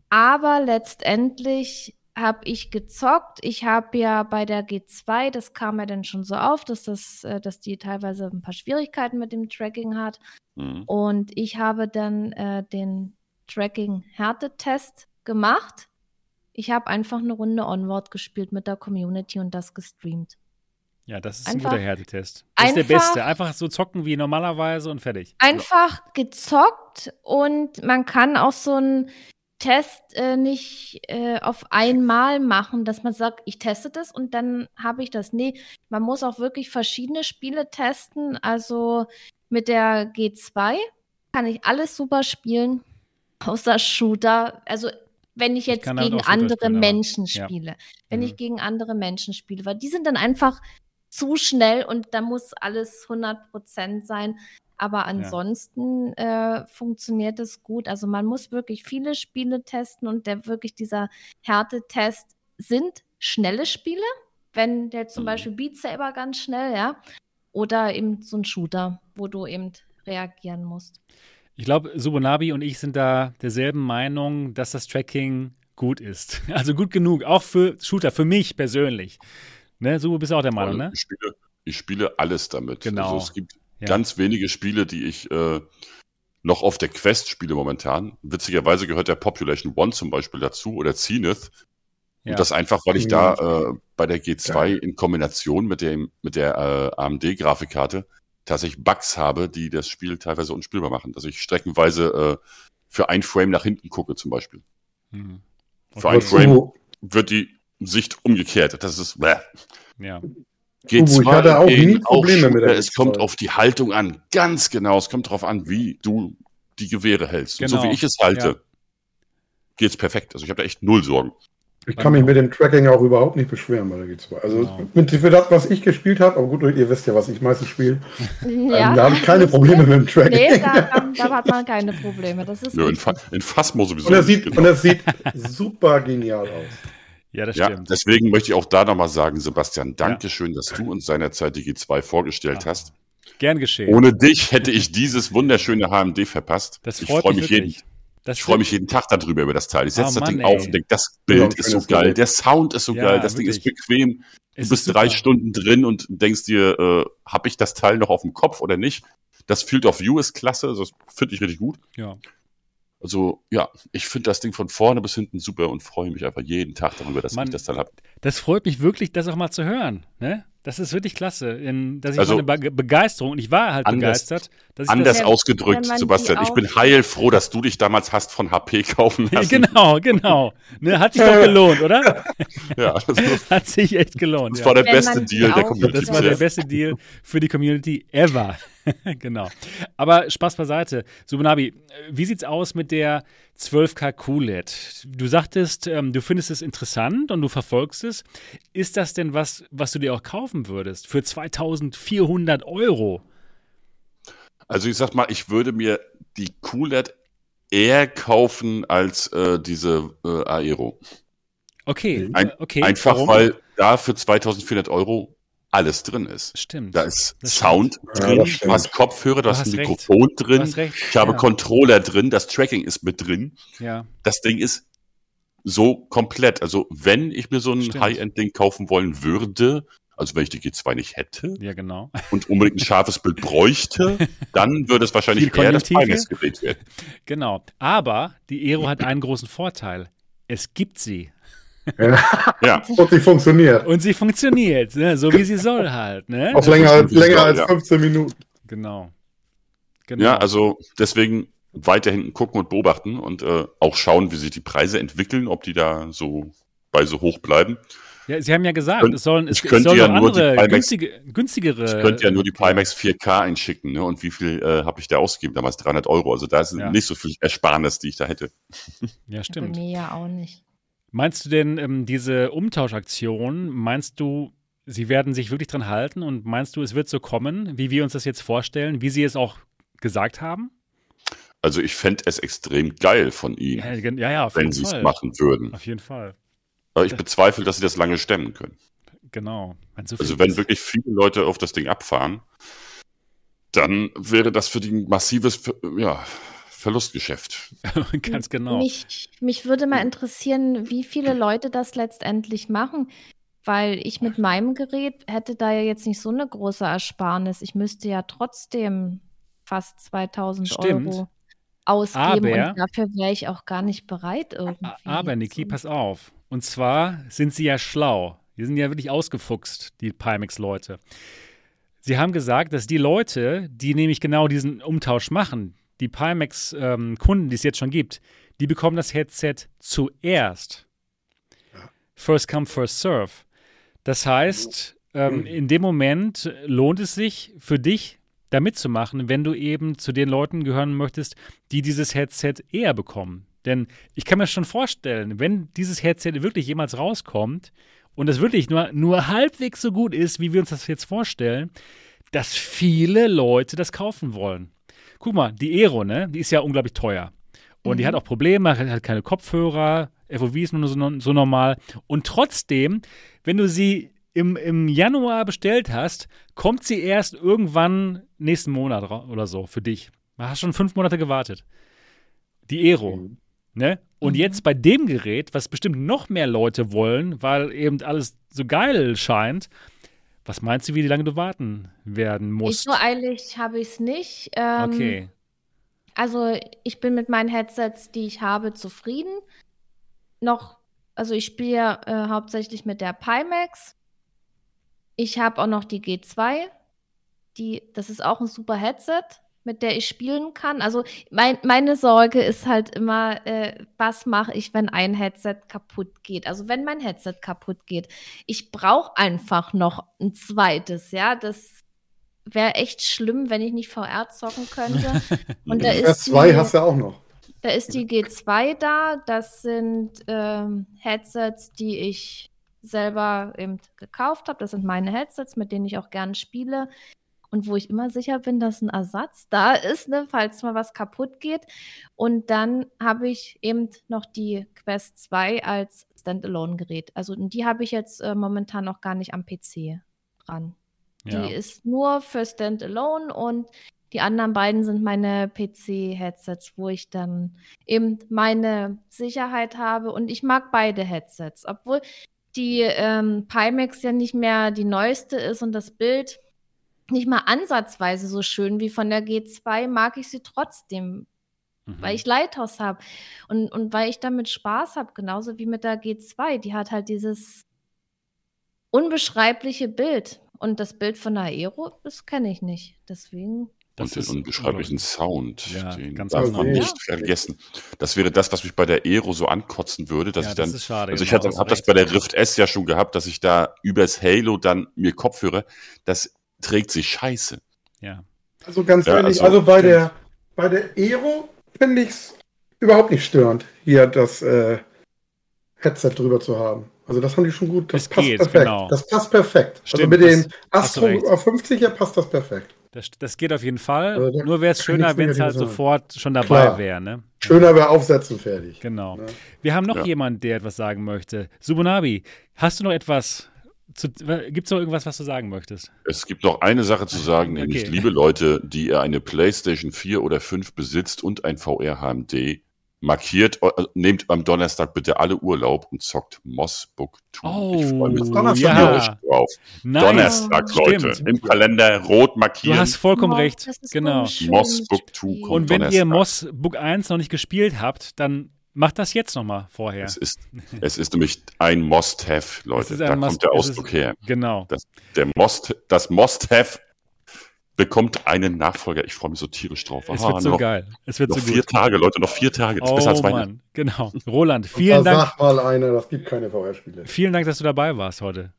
aber letztendlich habe ich gezockt. Ich habe ja bei der G2, das kam ja dann schon so auf, dass, das, äh, dass die teilweise ein paar Schwierigkeiten mit dem Tracking hat. Mhm. Und ich habe dann äh, den Tracking-Härtetest gemacht. Ich habe einfach eine Runde Onward gespielt mit der Community und das gestreamt. Ja, das ist einfach, ein guter Härtetest. Das einfach, ist der beste. Einfach so zocken wie normalerweise und fertig. Einfach gezockt und man kann auch so ein Test äh, nicht äh, auf einmal machen, dass man sagt, ich teste das und dann habe ich das. Nee, man muss auch wirklich verschiedene Spiele testen. Also mit der G2 kann ich alles super spielen, außer Shooter. Also wenn ich jetzt ich gegen halt andere Menschen spiele. Ja. Wenn mhm. ich gegen andere Menschen spiele, weil die sind dann einfach zu schnell und da muss alles 100% sein. Aber ansonsten ja. äh, funktioniert es gut. Also man muss wirklich viele Spiele testen und der wirklich dieser Härtetest sind schnelle Spiele. Wenn der zum mhm. Beispiel Beat Saber ganz schnell, ja. Oder eben so ein Shooter, wo du eben reagieren musst. Ich glaube, Subunabi und ich sind da derselben Meinung, dass das Tracking gut ist. Also gut genug, auch für Shooter, für mich persönlich. Ne, Subu, bist du auch der Meinung, ne? Ich spiele, ich spiele alles damit. Genau. Also es gibt ja. Ganz wenige Spiele, die ich äh, noch auf der Quest spiele momentan. Witzigerweise gehört der Population One zum Beispiel dazu oder Zenith. Ja. Und das einfach, weil ich da äh, bei der G2 ja. in Kombination mit, dem, mit der äh, AMD-Grafikkarte tatsächlich Bugs habe, die das Spiel teilweise unspielbar machen. Dass ich streckenweise äh, für ein Frame nach hinten gucke zum Beispiel. Hm. Okay. Für ein Frame wird die Sicht umgekehrt. Das ist. Bäh. Ja. Geht uh, ich hatte auch nie Probleme mit der Es kommt auf die Haltung an. Ganz genau. Es kommt darauf an, wie du die Gewehre hältst. Genau. Und so wie genau. ich es halte, ja. geht's perfekt. Also ich habe da echt null Sorgen. Ich kann mich mit dem Tracking auch überhaupt nicht beschweren bei der G2. Also genau. mit, für das, was ich gespielt habe, aber gut, ihr wisst ja, was ich meistens spiele, ja, ähm, da habe ich keine Probleme mit dem Tracking. Nee, da, da, hat man keine Probleme. Das ist ja, in, Fa in Phasmo sowieso. Und es sieht, genau. und es sieht super genial aus. Ja, das ja, stimmt. Deswegen möchte ich auch da nochmal sagen, Sebastian, Dankeschön, ja. dass du uns seinerzeit die G2 vorgestellt ja. hast. Gern geschehen. Ohne dich hätte ich dieses wunderschöne HMD verpasst. Das freut ich freue mich, jeden, ich freue mich jeden Tag darüber über das Teil. Ich setze oh, das Ding ey. auf und denke, das Bild ist so geil, der Sound ist so ja, geil, das wirklich. Ding ist bequem. Es du bist drei Stunden drin und denkst dir, äh, habe ich das Teil noch auf dem Kopf oder nicht? Das Field of View ist klasse, das finde ich richtig gut. Ja. Also ja, ich finde das Ding von vorne bis hinten super und freue mich einfach jeden Tag darüber, dass Mann, ich das dann habe. Das freut mich wirklich, das auch mal zu hören. Ne? Das ist wirklich klasse, in, dass ich also, eine Be Begeisterung und ich war halt anders, begeistert. anders das, ausgedrückt, Sebastian. Ich bin heilfroh, dass du dich damals hast von HP kaufen lassen. genau, genau. Ne, hat sich doch gelohnt, oder? ja, das hat sich echt gelohnt. Das ja. war der beste Deal der Community. Das war der beste Deal für die Community ever. genau. Aber Spaß beiseite. Subunabi, wie sieht's aus mit der 12K QLED? Du sagtest, ähm, du findest es interessant und du verfolgst es. Ist das denn was, was du dir auch kaufen würdest für 2400 Euro? Also ich sag mal, ich würde mir die QLED eher kaufen als äh, diese äh, Aero. Okay, Ein, okay. Einfach warum? weil da für 2400 Euro alles drin ist. Stimmt. Da ist Das Sound Ja, drin, das du stimmt. hast Kopfhörer, du Du hast hast ein recht. Mikrofon Du drin, recht. ich habe ja. Controller drin, das Tracking ist mit drin. Ja, Das Ding ist so komplett. Also wenn ich mir so ein Stimmt. High-End-Ding kaufen wollen würde, also wenn ich die G2 nicht hätte ja, genau. und unbedingt ein scharfes Bild bräuchte, dann würde es wahrscheinlich eher das gedreht werden. Genau. Aber die Aero hat einen großen Vorteil. Es gibt sie. Ja, Und sie funktioniert. Und sie funktioniert, ne? so wie sie soll halt. Ne? Auch länger, als- länger als ja. 15 Minuten. Genau. genau. ja, also deswegen weiterhin gucken und beobachten und äh, auch schauen, wie sich die Preise entwickeln, ob die da so bei so hoch bleiben. Ja, Sie haben ja gesagt, es sollen es, ich es sollen ja andere, Pimax- günstige, günstigere. Ich könnte ja nur die Pimax 4K einschicken, ne? Und wie viel äh, habe ich da ausgegeben? Damals 300 Euro. Also da ist Ja. nicht so viel Ersparnis, die ich da hätte. Ja, Bei stimmt. mir ja auch nicht. Meinst du denn, ähm, diese Umtauschaktion, meinst du, sie werden sich wirklich dran halten und meinst du, es wird so kommen, wie wir uns das jetzt vorstellen, wie sie es auch gesagt haben? Also ich fände es extrem geil von ihnen, Ja, ja, wenn sie es machen würden. Auf jeden Fall. Aber ich bezweifle, dass sie das lange stemmen können. Genau. Wenn so Also wenn ist. wirklich viele Leute auf das Ding abfahren, dann wäre das für die ein massives ja, Verlustgeschäft. Ganz genau. Mich, mich würde mal interessieren, wie viele Leute das letztendlich machen, weil ich mit meinem Gerät hätte da ja jetzt nicht so eine große Ersparnis. Ich müsste ja trotzdem fast 2000 Stimmt. Euro ausgeben Aber- und dafür wäre ich auch gar nicht bereit irgendwie. Aber Niki, pass auf. Und zwar sind sie ja schlau. Die sind ja wirklich ausgefuchst, die Pimax-Leute. Sie haben gesagt, dass die Leute, die nämlich genau diesen Umtausch machen, die Pimax-Kunden, die es jetzt schon gibt, die bekommen das Headset zuerst. First come, first serve. Das heißt, ähm, in dem Moment lohnt es sich für dich, da mitzumachen, wenn du eben zu den Leuten gehören möchtest, die dieses Headset eher bekommen. Denn ich kann mir schon vorstellen, wenn dieses Headset wirklich jemals rauskommt und es wirklich nur, nur halbwegs so gut ist, wie wir uns das jetzt vorstellen, dass viele Leute das kaufen wollen. Guck mal, die Aero, ne, die ist ja unglaublich teuer. Und die hat auch Probleme, hat keine Kopfhörer, FOV ist nur so, so normal. Und trotzdem, wenn du sie im, im Januar bestellt hast, kommt sie erst irgendwann nächsten Monat oder so für dich. Du hast schon fünf Monate gewartet. Die Aero. Ne? Und jetzt bei dem Gerät, was bestimmt noch mehr Leute wollen, weil eben alles so geil scheint, was meinst du, wie lange du warten werden Ich musst? so eilig habe ich es nicht. Ähm, okay. Also ich bin mit meinen Headsets, die ich habe, zufrieden. Noch, also ich spiele äh, hauptsächlich mit der Pimax. Ich habe auch noch die G2. Die, das ist auch ein super Headset, mit der ich spielen kann. Also mein, meine Sorge ist halt immer, äh, was mache ich, wenn ein Headset kaputt geht? Also wenn mein Headset kaputt geht. Ich brauche einfach noch ein zweites, ja. Das wäre echt schlimm, wenn ich nicht VR zocken könnte. Und da ist R2 die- hast du auch noch. da ist die G2 da. Das sind ähm, Headsets, die ich selber eben gekauft habe. Das sind meine Headsets, mit denen ich auch gerne spiele. Und wo ich immer sicher bin, dass ein Ersatz da ist, ne, falls mal was kaputt geht. Und dann habe ich eben noch die Quest 2 als Standalone-Gerät. Also die habe ich jetzt äh, momentan noch gar nicht am PC dran. Ja. Die ist nur für Standalone und die anderen beiden sind meine PC-Headsets, wo ich dann eben meine Sicherheit habe. Und ich mag beide Headsets, obwohl die ähm, Pimax ja nicht mehr die neueste ist und das Bild nicht mal ansatzweise so schön wie von der G2, mag ich sie trotzdem, Mhm. weil ich Lighthouse habe und, und weil ich damit Spaß habe, genauso wie mit der G2. Die hat halt dieses unbeschreibliche Bild. Und das Bild von der Aero, das kenne ich nicht. Deswegen. Das und den unbeschreiblichen Sound. Ja, den ganz darf genau. man Ja. nicht vergessen. Das wäre das, was mich bei der Aero so ankotzen würde, dass ja, ich dann. das ist schade. also ich genau, habe das bei der Rift S ja schon gehabt, dass ich da übers Halo dann mir Kopfhörer, das trägt sich scheiße. Ja. Also ganz Ja, ehrlich, also- also, bei der bei der Aero finde ich es überhaupt nicht störend, hier das äh, Headset drüber zu haben. Also das haben die schon gut. Das Es passt geht, perfekt. genau. Das passt perfekt. Stimmt, also mit dem Astro recht. A50er passt das perfekt. Das, das geht auf jeden Fall. Also Nur wäre es schöner, wenn es halt sofort schon dabei wäre. Ne? Schöner wäre aufsetzen fertig. Genau. Ja. Wir haben noch Ja. jemanden, der etwas sagen möchte. Subunabi, hast du noch etwas? Gibt es noch irgendwas, was du sagen möchtest? Es gibt noch eine Sache zu sagen, nämlich, Okay. liebe Leute, die ihr eine PlayStation 4 oder 5 besitzt und ein VR-HMD, markiert, äh, nehmt am Donnerstag bitte alle Urlaub und zockt Mossbook 2. ich freue mich Oh, Donnerstag ja. tierisch drauf. Nice. Donnerstag, Leute. Stimmt. Im Kalender rot Du markieren. hast vollkommen Oh, recht. Genau. so Mossbook Spiel. 2 kommt. Und wenn ihr Donnerstag. Moss Book 1 noch nicht gespielt habt, dann macht das jetzt nochmal vorher. Es ist, es ist nämlich ein Must-Have, Es Leute. ist Da ein kommt Must- der es ist- Ausdruck her. Genau. Das, der Must, das Must-Have bekommt einen Nachfolger. Ich freue mich so tierisch drauf. Es Ah, wird so noch, geil. Es wird noch so vier gut. Tage, Leute, noch vier Tage. Das ist besser als Oh Weihnachten. Mann, genau. Roland, Da vielen Dank, sagt mal einer, das gibt keine VR-Spiele. vielen Dank, dass du dabei warst heute.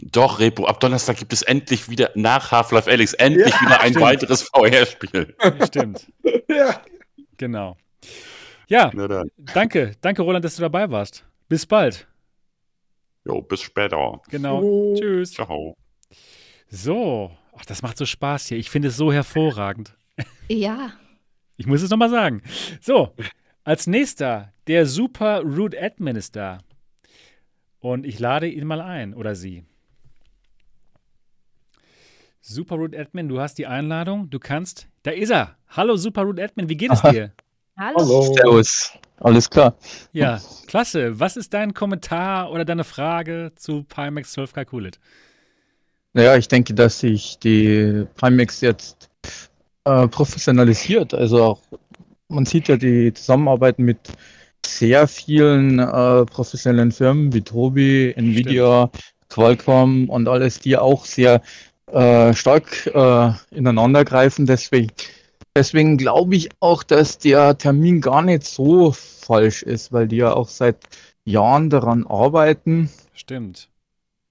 Doch, Repo, ab Donnerstag gibt es endlich wieder nach Half-Life Alyx endlich Ja, wieder ein stimmt. weiteres VR-Spiel. Stimmt. Ja. Genau. Ja, Na dann. danke. Danke, Roland, dass du dabei warst. Bis bald. Jo, bis später. Genau. Oh. Tschüss. Ciao. So. Ach, das macht so Spaß hier. Ich finde es so hervorragend. Ja. Ich muss es nochmal sagen. So, als nächster, der Super Root Admin ist da. Und ich lade ihn mal ein, oder sie. Super Root Admin, du hast die Einladung. Du kannst. Da ist er. Hallo, Super Root Admin, wie geht es dir? Hallo. Hallo. Servus. Alles klar. Ja, klasse. Was ist dein Kommentar oder deine Frage zu Pimax 12 Calculate? Naja, ich denke, dass sich die Primex jetzt äh, professionalisiert. Also auch, man sieht ja die Zusammenarbeit mit sehr vielen äh, professionellen Firmen wie Tobi, Nvidia, Qualcomm und alles, die auch sehr äh, stark äh, ineinander greifen. Deswegen, deswegen glaube ich auch, dass der Termin gar nicht so falsch ist, weil die ja auch seit Jahren daran arbeiten. Stimmt.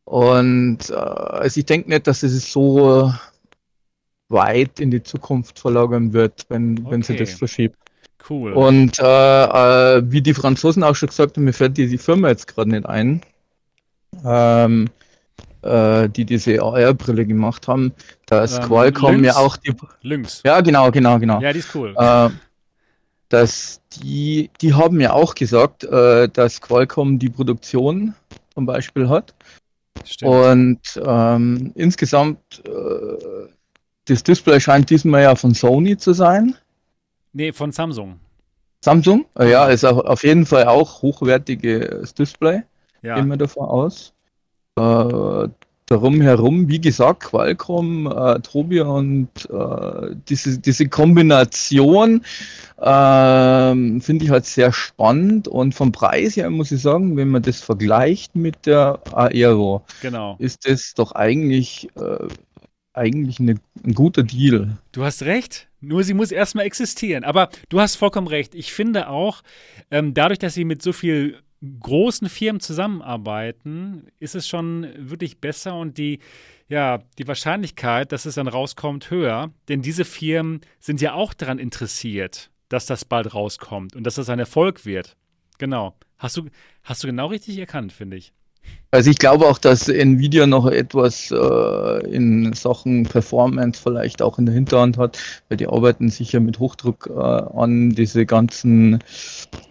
Und äh, also ich denke nicht, dass es so äh, weit in die Zukunft verlagern wird, wenn, wenn sie Okay. das verschiebt. Cool. Und äh, äh, wie die Franzosen auch schon gesagt haben, mir fällt die, die Firma jetzt gerade nicht ein, ähm, äh, die diese AR-Brille gemacht haben, dass Ähm, Qualcomm Lynx? ja auch die. Lynx. Ja, genau, genau, genau. Ja, die ist cool. Äh, dass die, die haben ja auch gesagt, äh, dass Qualcomm die Produktion zum Beispiel hat. Stimmt. Und ähm, insgesamt, äh, das Display scheint diesmal ja von Sony zu sein. Nee, von Samsung. Samsung, ja, ist auf jeden Fall auch hochwertiges Display, Ja. gehen wir davon aus. Äh, darum herum, wie gesagt, Qualcomm, äh, Tobi und äh, diese, diese Kombination ähm, finde ich halt sehr spannend und vom Preis her muss ich sagen, wenn man das vergleicht mit der Aero, Genau. ist das doch eigentlich, äh, eigentlich eine, ein guter Deal. Du hast recht, nur sie muss erstmal existieren. Aber du hast vollkommen recht. Ich finde auch, ähm, dadurch, dass sie mit so viel großen Firmen zusammenarbeiten, ist es schon wirklich besser und die, ja, die Wahrscheinlichkeit, dass es dann rauskommt, höher. Denn diese Firmen sind ja auch daran interessiert, dass das bald rauskommt und dass das ein Erfolg wird. Genau. Hast du, hast du genau richtig erkannt, finde ich. Also ich glaube auch, dass Nvidia noch etwas äh, in Sachen Performance vielleicht auch in der Hinterhand hat, weil die arbeiten sicher mit Hochdruck äh, an diese ganzen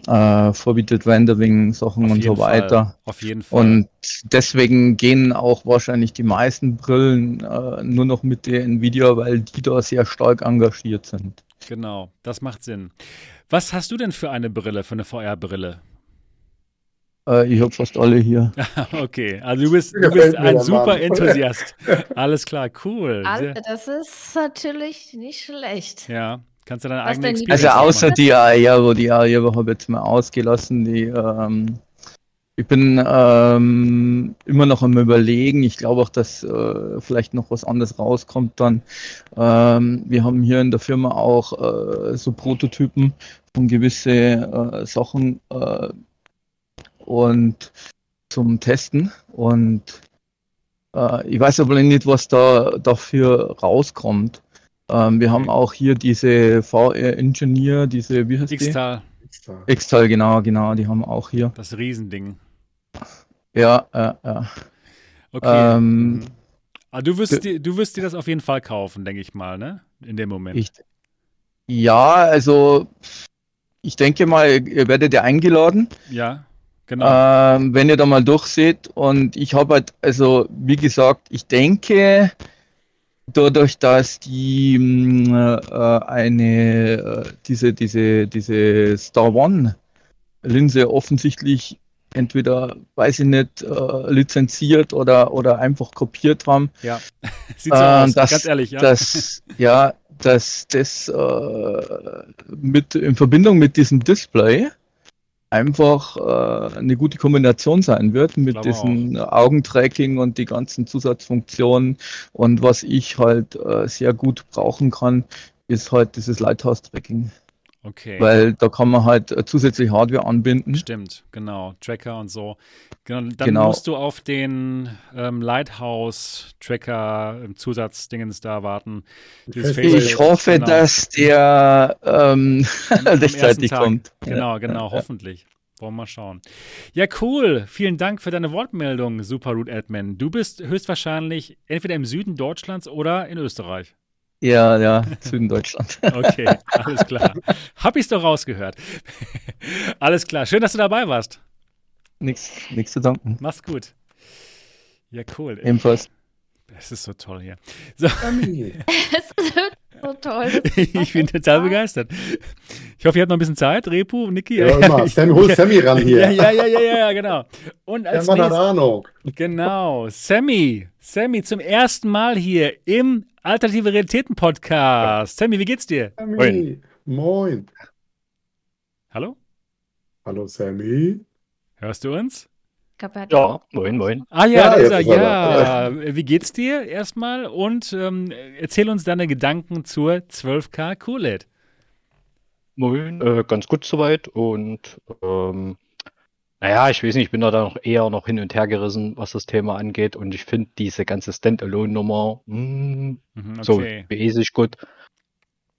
äh, Forbidded Rendering Sachen Auf und so weiter. Fall. Auf jeden Fall. Und deswegen gehen auch wahrscheinlich die meisten Brillen äh, nur noch mit der Nvidia, weil die da sehr stark engagiert sind. Genau, das macht Sinn. Was hast du denn für eine Brille, für eine VR-Brille? Äh, ich habe fast alle hier. Okay, also du bist, du bist ein super. Enthusiast. Alles klar, cool. Sehr, das ist natürlich nicht schlecht. ja, kannst du deine eigene Experience Also außer machen. die Aero, die Aero habe ich jetzt mal ausgelassen. Die, ähm, ich bin ähm, immer noch am überlegen. Ich glaube auch, dass äh, vielleicht noch was anderes rauskommt dann. Ähm, wir haben hier in der Firma auch äh, so Prototypen von gewisse äh, Sachen äh, und zum Testen. Und äh, ich weiß aber nicht, was da dafür rauskommt. Ähm, wir haben Okay. auch hier diese VR Engineer, diese, wie heißt die? X-Tal, X-Tal, genau, genau, die haben auch hier. das Riesending. Ja, äh, ja. Okay. Ähm, mhm. Aber Ah, du wirst, dir, du wirst dir das auf jeden Fall kaufen, denke ich mal, ne? In dem Moment. Ich, ja, also ich denke mal, ihr werdet ja eingeladen, ja, genau. ähm, wenn ihr da mal durchseht. Und ich habe halt, also wie gesagt, ich denke, dadurch, dass die mh, äh, eine, äh, diese, diese, diese Star One Linse offensichtlich entweder, weiß ich nicht, äh, lizenziert oder, oder einfach kopiert haben, ja. Sieht so äh, aus, dass, ganz ehrlich, ja. dass, ja, dass das äh, mit, in Verbindung mit diesem Display einfach äh, eine gute Kombination sein wird mit diesem Augentracking und die ganzen Zusatzfunktionen. Und was ich halt äh, sehr gut brauchen kann, ist halt dieses Lighthouse-Tracking. Okay. Weil da kann man halt äh, zusätzliche Hardware anbinden. Stimmt, genau. Tracker und so. Genau, dann Genau. musst du auf den ähm, Lighthouse-Tracker im Zusatzdingens da warten. Ich hoffe, genau. dass der ähm, rechtzeitig Tag. kommt. Genau, genau, hoffentlich. Wollen wir mal schauen. Ja, cool. Vielen Dank für deine Wortmeldung, Super Root Admin. Du bist höchstwahrscheinlich entweder im Süden Deutschlands oder in Österreich. Ja, ja, Süden Deutschland. Okay, alles klar. Hab ich's doch rausgehört. alles klar. Schön, dass du dabei warst. Nichts nichts zu danken. Mach's gut. Ja, cool. Ebenfalls. Es ist so toll hier. Sammy. Es ist so toll. Ich bin total begeistert. Ich hoffe, ihr habt noch ein bisschen Zeit, Repu, Niki. Ja, immer. Sam, hol Sammy ran hier. Ja, ja, ja, ja, ja, genau. Und Der als nächstes, Ahnung. genau, Sammy. Sammy zum ersten Mal hier im Alternative Realitäten Podcast. Sammy, wie geht's dir? Sammy. Moin. Hallo? Hallo Sammy. Hörst du uns? Ja, moin, moin. Ah ja, Ja, ist Ja. Wie geht's dir erstmal? Und ähm, erzähl uns deine Gedanken zur 12K QLED. Moin, äh, ganz gut soweit und ähm, naja, ich weiß nicht, ich bin da dann noch eher noch hin und her gerissen, was das Thema angeht und ich finde diese ganze Standalone-Nummer mm, Mhm, so okay. mäßig gut.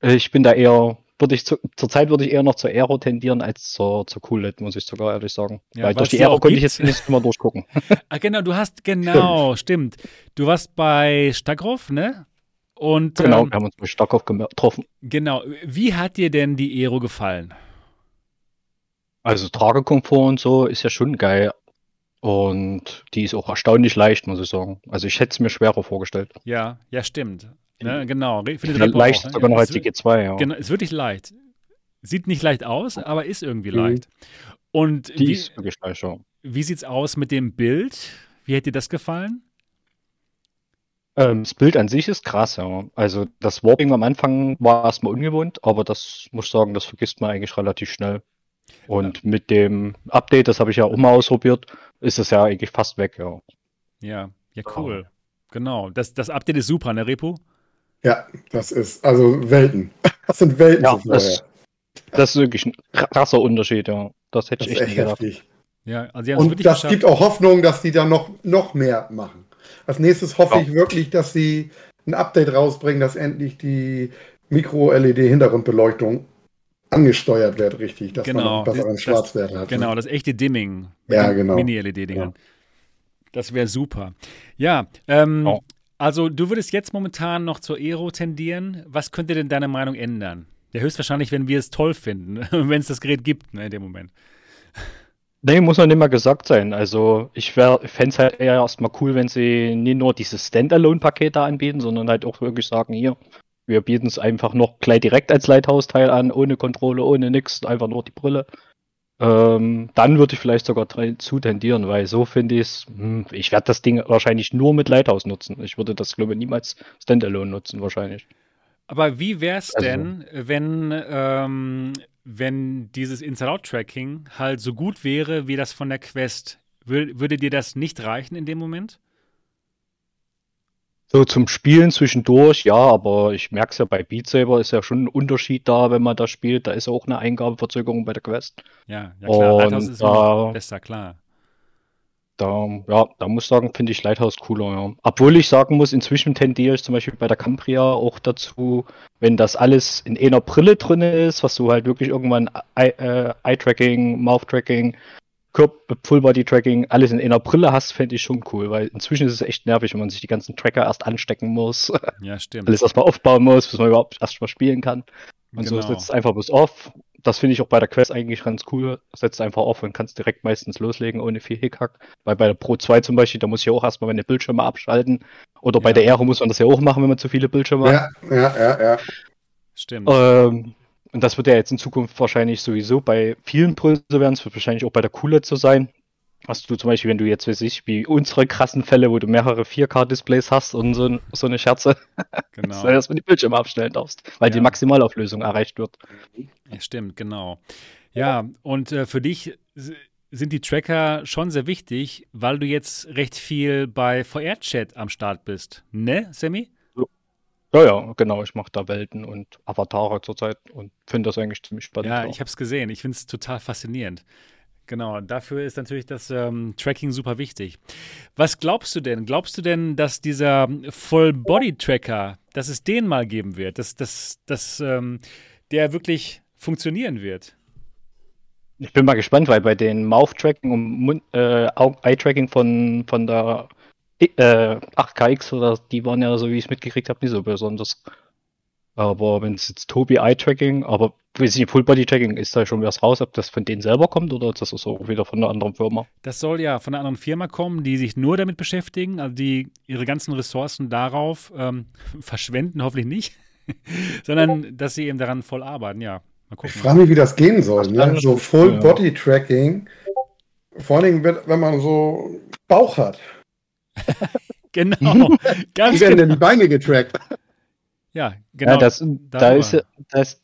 Äh, Ich bin da eher, würde ich zu, zurzeit würde ich eher noch zur Aero tendieren als zur, zur QLED, muss ich sogar ehrlich sagen. Ja, Weil durch die Aero konnte ich jetzt nicht immer durchgucken. Ah, genau, du hast, genau, stimmt. Du warst bei Stagroff, ne? Und Genau, ähm, wir haben uns mit Starkopf getroffen. genau. Wie hat dir denn die Aero gefallen? Also Tragekomfort und so ist ja schon geil. Und die ist auch erstaunlich leicht, muss ich sagen. Also ich hätte es mir schwerer vorgestellt. Ja, ja, stimmt. Ne, genau. Leicht auch, ne? sogar noch als ist die wir- G2, ja. Genau, ist wirklich leicht. Sieht nicht leicht aus, aber ist irgendwie Mhm. leicht. Und Die wie, ist wirklich leicht, ja. wie sieht's aus mit dem Bild? Wie hat dir das gefallen? Ähm, das Bild an sich ist krass, ja. Also das Warping am Anfang war erstmal ungewohnt, aber das muss ich sagen, das vergisst man eigentlich relativ schnell. Und mit dem Update, das habe ich ja auch mal ausprobiert, ist es ja eigentlich fast weg, ja. Ja, ja, cool. Genau. Das, das Update ist super, ne, Repo? Ja, das ist also Welten. Das sind Welten Ja, das, das ist wirklich ein krasser Unterschied, ja. Das hätte Das ich echt echt nicht gedacht. heftig. Ja, also Und das geschafft. gibt auch Hoffnung, dass die da noch, noch mehr machen. Als nächstes hoffe Ja. ich wirklich, dass sie ein Update rausbringen, dass endlich die Mikro-LED-Hintergrundbeleuchtung angesteuert wird, richtig, dass Genau. man einen besseren Schwarzwert hat. Genau, das echte Dimming. Ja, den genau. Mini-LED-Dingern. Das wäre super. Ja, ähm, Ja. also du würdest jetzt momentan noch zur Aero tendieren. Was könnte denn deine Meinung ändern? Ja, höchstwahrscheinlich, wenn wir es toll finden, wenn es das Gerät gibt, ne, in dem Moment. Nee, muss noch nicht mal gesagt sein. Also ich fände es halt eher erstmal cool, wenn sie nicht nur dieses Standalone-Paket da anbieten, sondern halt auch wirklich sagen, hier, wir bieten es einfach noch gleich direkt als Lighthouse-Teil an, ohne Kontrolle, ohne nix, einfach nur die Brille. Ähm, dann würde ich vielleicht sogar zu tendieren, weil so finde ich es, hm, ich werde das Ding wahrscheinlich nur mit Lighthouse nutzen. Ich würde das, glaube ich, niemals Standalone nutzen, wahrscheinlich. Aber wie wäre es Also- denn, wenn, ähm, wenn dieses Inside-Out-Tracking halt so gut wäre wie das von der Quest? Wür würde dir das nicht reichen in dem Moment? So zum Spielen zwischendurch, ja, aber ich merke es ja bei Beat Saber ist ja schon ein Unterschied da, wenn man da spielt. Da ist auch eine Eingabeverzögerung bei der Quest. Ja, ja klar. Lighthouse ist da- besser, klar. Da, ja, da muss ich sagen, finde ich Lighthouse cooler, ja. Obwohl ich sagen muss, inzwischen tendiere ich zum Beispiel bei der Cambria auch dazu, wenn das alles in einer Brille drin ist, was du halt wirklich irgendwann Eye- äh, Eye-Tracking, Mouth-Tracking, Full-Body-Tracking alles in einer Brille hast, fände ich schon cool, weil inzwischen ist es echt nervig, wenn man sich die ganzen Tracker erst anstecken muss. Ja, stimmt. Alles erstmal aufbauen muss, bis man überhaupt erstmal spielen kann. Und Genau. so setzt es einfach bis off. Das finde ich auch bei der Quest eigentlich ganz cool. Setzt einfach auf und kannst direkt meistens loslegen ohne viel Hickhack. Weil bei der Pro 2 zum Beispiel, da muss ich auch erstmal meine Bildschirme abschalten. Oder bei Ja. der Aero muss man das ja auch machen, wenn man zu viele Bildschirme hat. Ja, ja, ja, ja. Stimmt. Ähm, und das wird ja jetzt in Zukunft wahrscheinlich sowieso bei vielen so werden. Es wird wahrscheinlich auch bei der QLED so sein. Hast du zum Beispiel, wenn du jetzt, weiß ich, wie unsere krassen Fälle, wo du mehrere 4K-Displays hast und so, so eine Scherze, Genau. dass du die Bildschirme abstellen darfst, weil die Ja. Maximalauflösung erreicht wird. Ja, stimmt, genau. Ja, und äh, für dich sind die Tracker schon sehr wichtig, weil du jetzt recht viel bei VR-Chat am Start bist. Ne, Sammy? Ja, ja, genau. Ich mache da Welten und Avatare zurzeit und finde das eigentlich ziemlich spannend. Ja, ich habe es gesehen. Ich finde es total faszinierend. Genau, dafür ist natürlich das ähm, Tracking super wichtig. Was glaubst du denn? Glaubst du denn, dass dieser Full-Body-Tracker, dass es den mal geben wird, dass, dass, dass ähm, der wirklich funktionieren wird? Ich bin mal gespannt, weil bei den Mouth-Tracking und äh, Eye-Tracking von, von der äh, 8KX oder die waren ja, so wie ich es mitgekriegt habe, nicht so besonders. Aber wenn es jetzt Tobi Eye-Tracking, aber weiß ich nicht, Full-Body-Tracking, ist da schon was raus, ob das von denen selber kommt oder ist das so wieder von einer anderen Firma? Das soll ja von einer anderen Firma kommen, die sich nur damit beschäftigen, also die ihre ganzen Ressourcen darauf ähm, verschwenden, hoffentlich nicht, sondern dass sie eben daran voll arbeiten. Ja, mal Ich gucken. frage mich, wie das gehen soll. Ne? So Full-Body-Tracking. Vor allen Dingen, wenn man so Bauch hat. Genau, Wie ganz werden genau. denn die Beine getrackt? Ja, genau. ja, das, da, ist, ja- da, ist,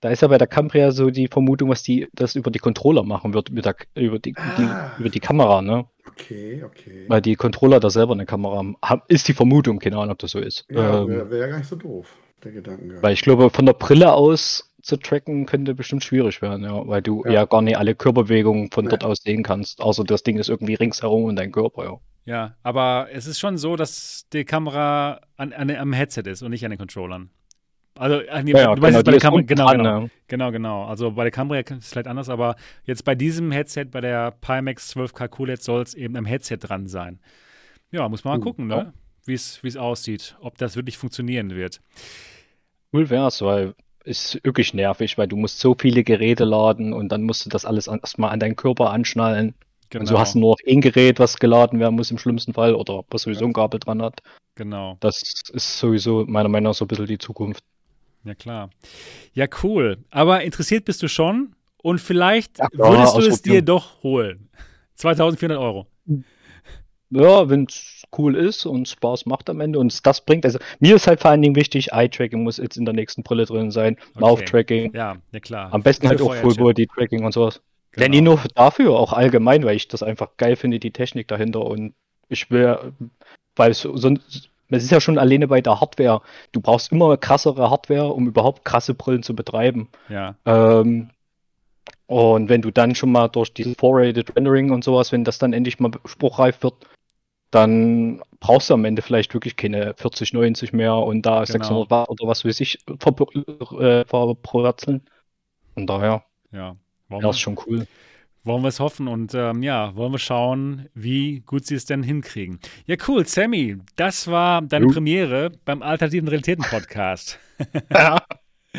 da ist ja bei der Cambria so die Vermutung, was die das über die Controller machen wird, über, der, über, die, Ah. die, über die Kamera, ne? Okay, okay. Weil die Controller da selber eine Kamera haben. Ist die Vermutung, keine Ahnung, ob das so ist. Ja, ähm, wäre wär ja gar nicht so doof, der Gedanke. weil ich glaube, von der Brille aus zu tracken könnte bestimmt schwierig werden, ja. Weil du Ja. ja, gar nicht alle Körperbewegungen von Nee. dort aus sehen kannst. Außer das Ding ist irgendwie ringsherum um dein Körper, ja. Ja, aber es ist schon so, dass die Kamera an, an, am Headset ist und nicht an den Controllern. Also, ach nee, Ja, ja, du meinst jetzt bei genau, die der Kamera, genau, dran, genau, ja. genau, genau. Also bei der Cambria ist es vielleicht anders, aber jetzt bei diesem Headset, bei der Pimax 12K QLED soll es eben am Headset dran sein. Ja, muss man mal Hm, gucken, ne? Wie es es aussieht, ob das wirklich funktionieren wird. Cool wär's, weil ist wirklich nervig, weil du musst so viele Geräte laden und dann musst du das alles an- erstmal an deinen Körper anschnallen. Genau, Und so hast du nur noch ein Gerät, was geladen werden muss im schlimmsten Fall oder was sowieso ein Kabel dran hat. genau. Das ist sowieso meiner Meinung nach so ein bisschen die Zukunft. Ja, klar. Ja, cool. Aber interessiert bist du schon und vielleicht Ja, würdest du es dir doch holen. 2400 Euro. Ja, wenn es cool ist und Spaß macht am Ende und es das bringt. Also mir ist halt vor allen Dingen wichtig, Eye-Tracking muss jetzt in der nächsten Brille drin sein, Okay. Mouth-Tracking, Ja, ja klar. am besten Für halt auch. Full-Body-Tracking und sowas. Genau. Nur dafür, auch allgemein, weil ich das einfach geil finde, die Technik dahinter und ich will, weil es sonst, es ist ja schon alleine bei der Hardware, du brauchst immer krassere Hardware, um überhaupt krasse Brillen zu betreiben. Ja, Ähm, und wenn du dann schon mal durch dieses 4-Rated Rendering und sowas, wenn das dann endlich mal spruchreif wird, dann brauchst du am Ende vielleicht wirklich keine 40, 90 mehr und da Genau. 600 Watt oder was weiß ich verpro- äh, verpurzeln. Von daher, ja. Wollen wir, ist schon cool. wollen wir es hoffen und ähm, ja, wollen wir schauen, wie gut sie es denn hinkriegen. Ja, cool, Sammy, das war deine Jo. Premiere beim Alternativen Realitäten Podcast. Ja,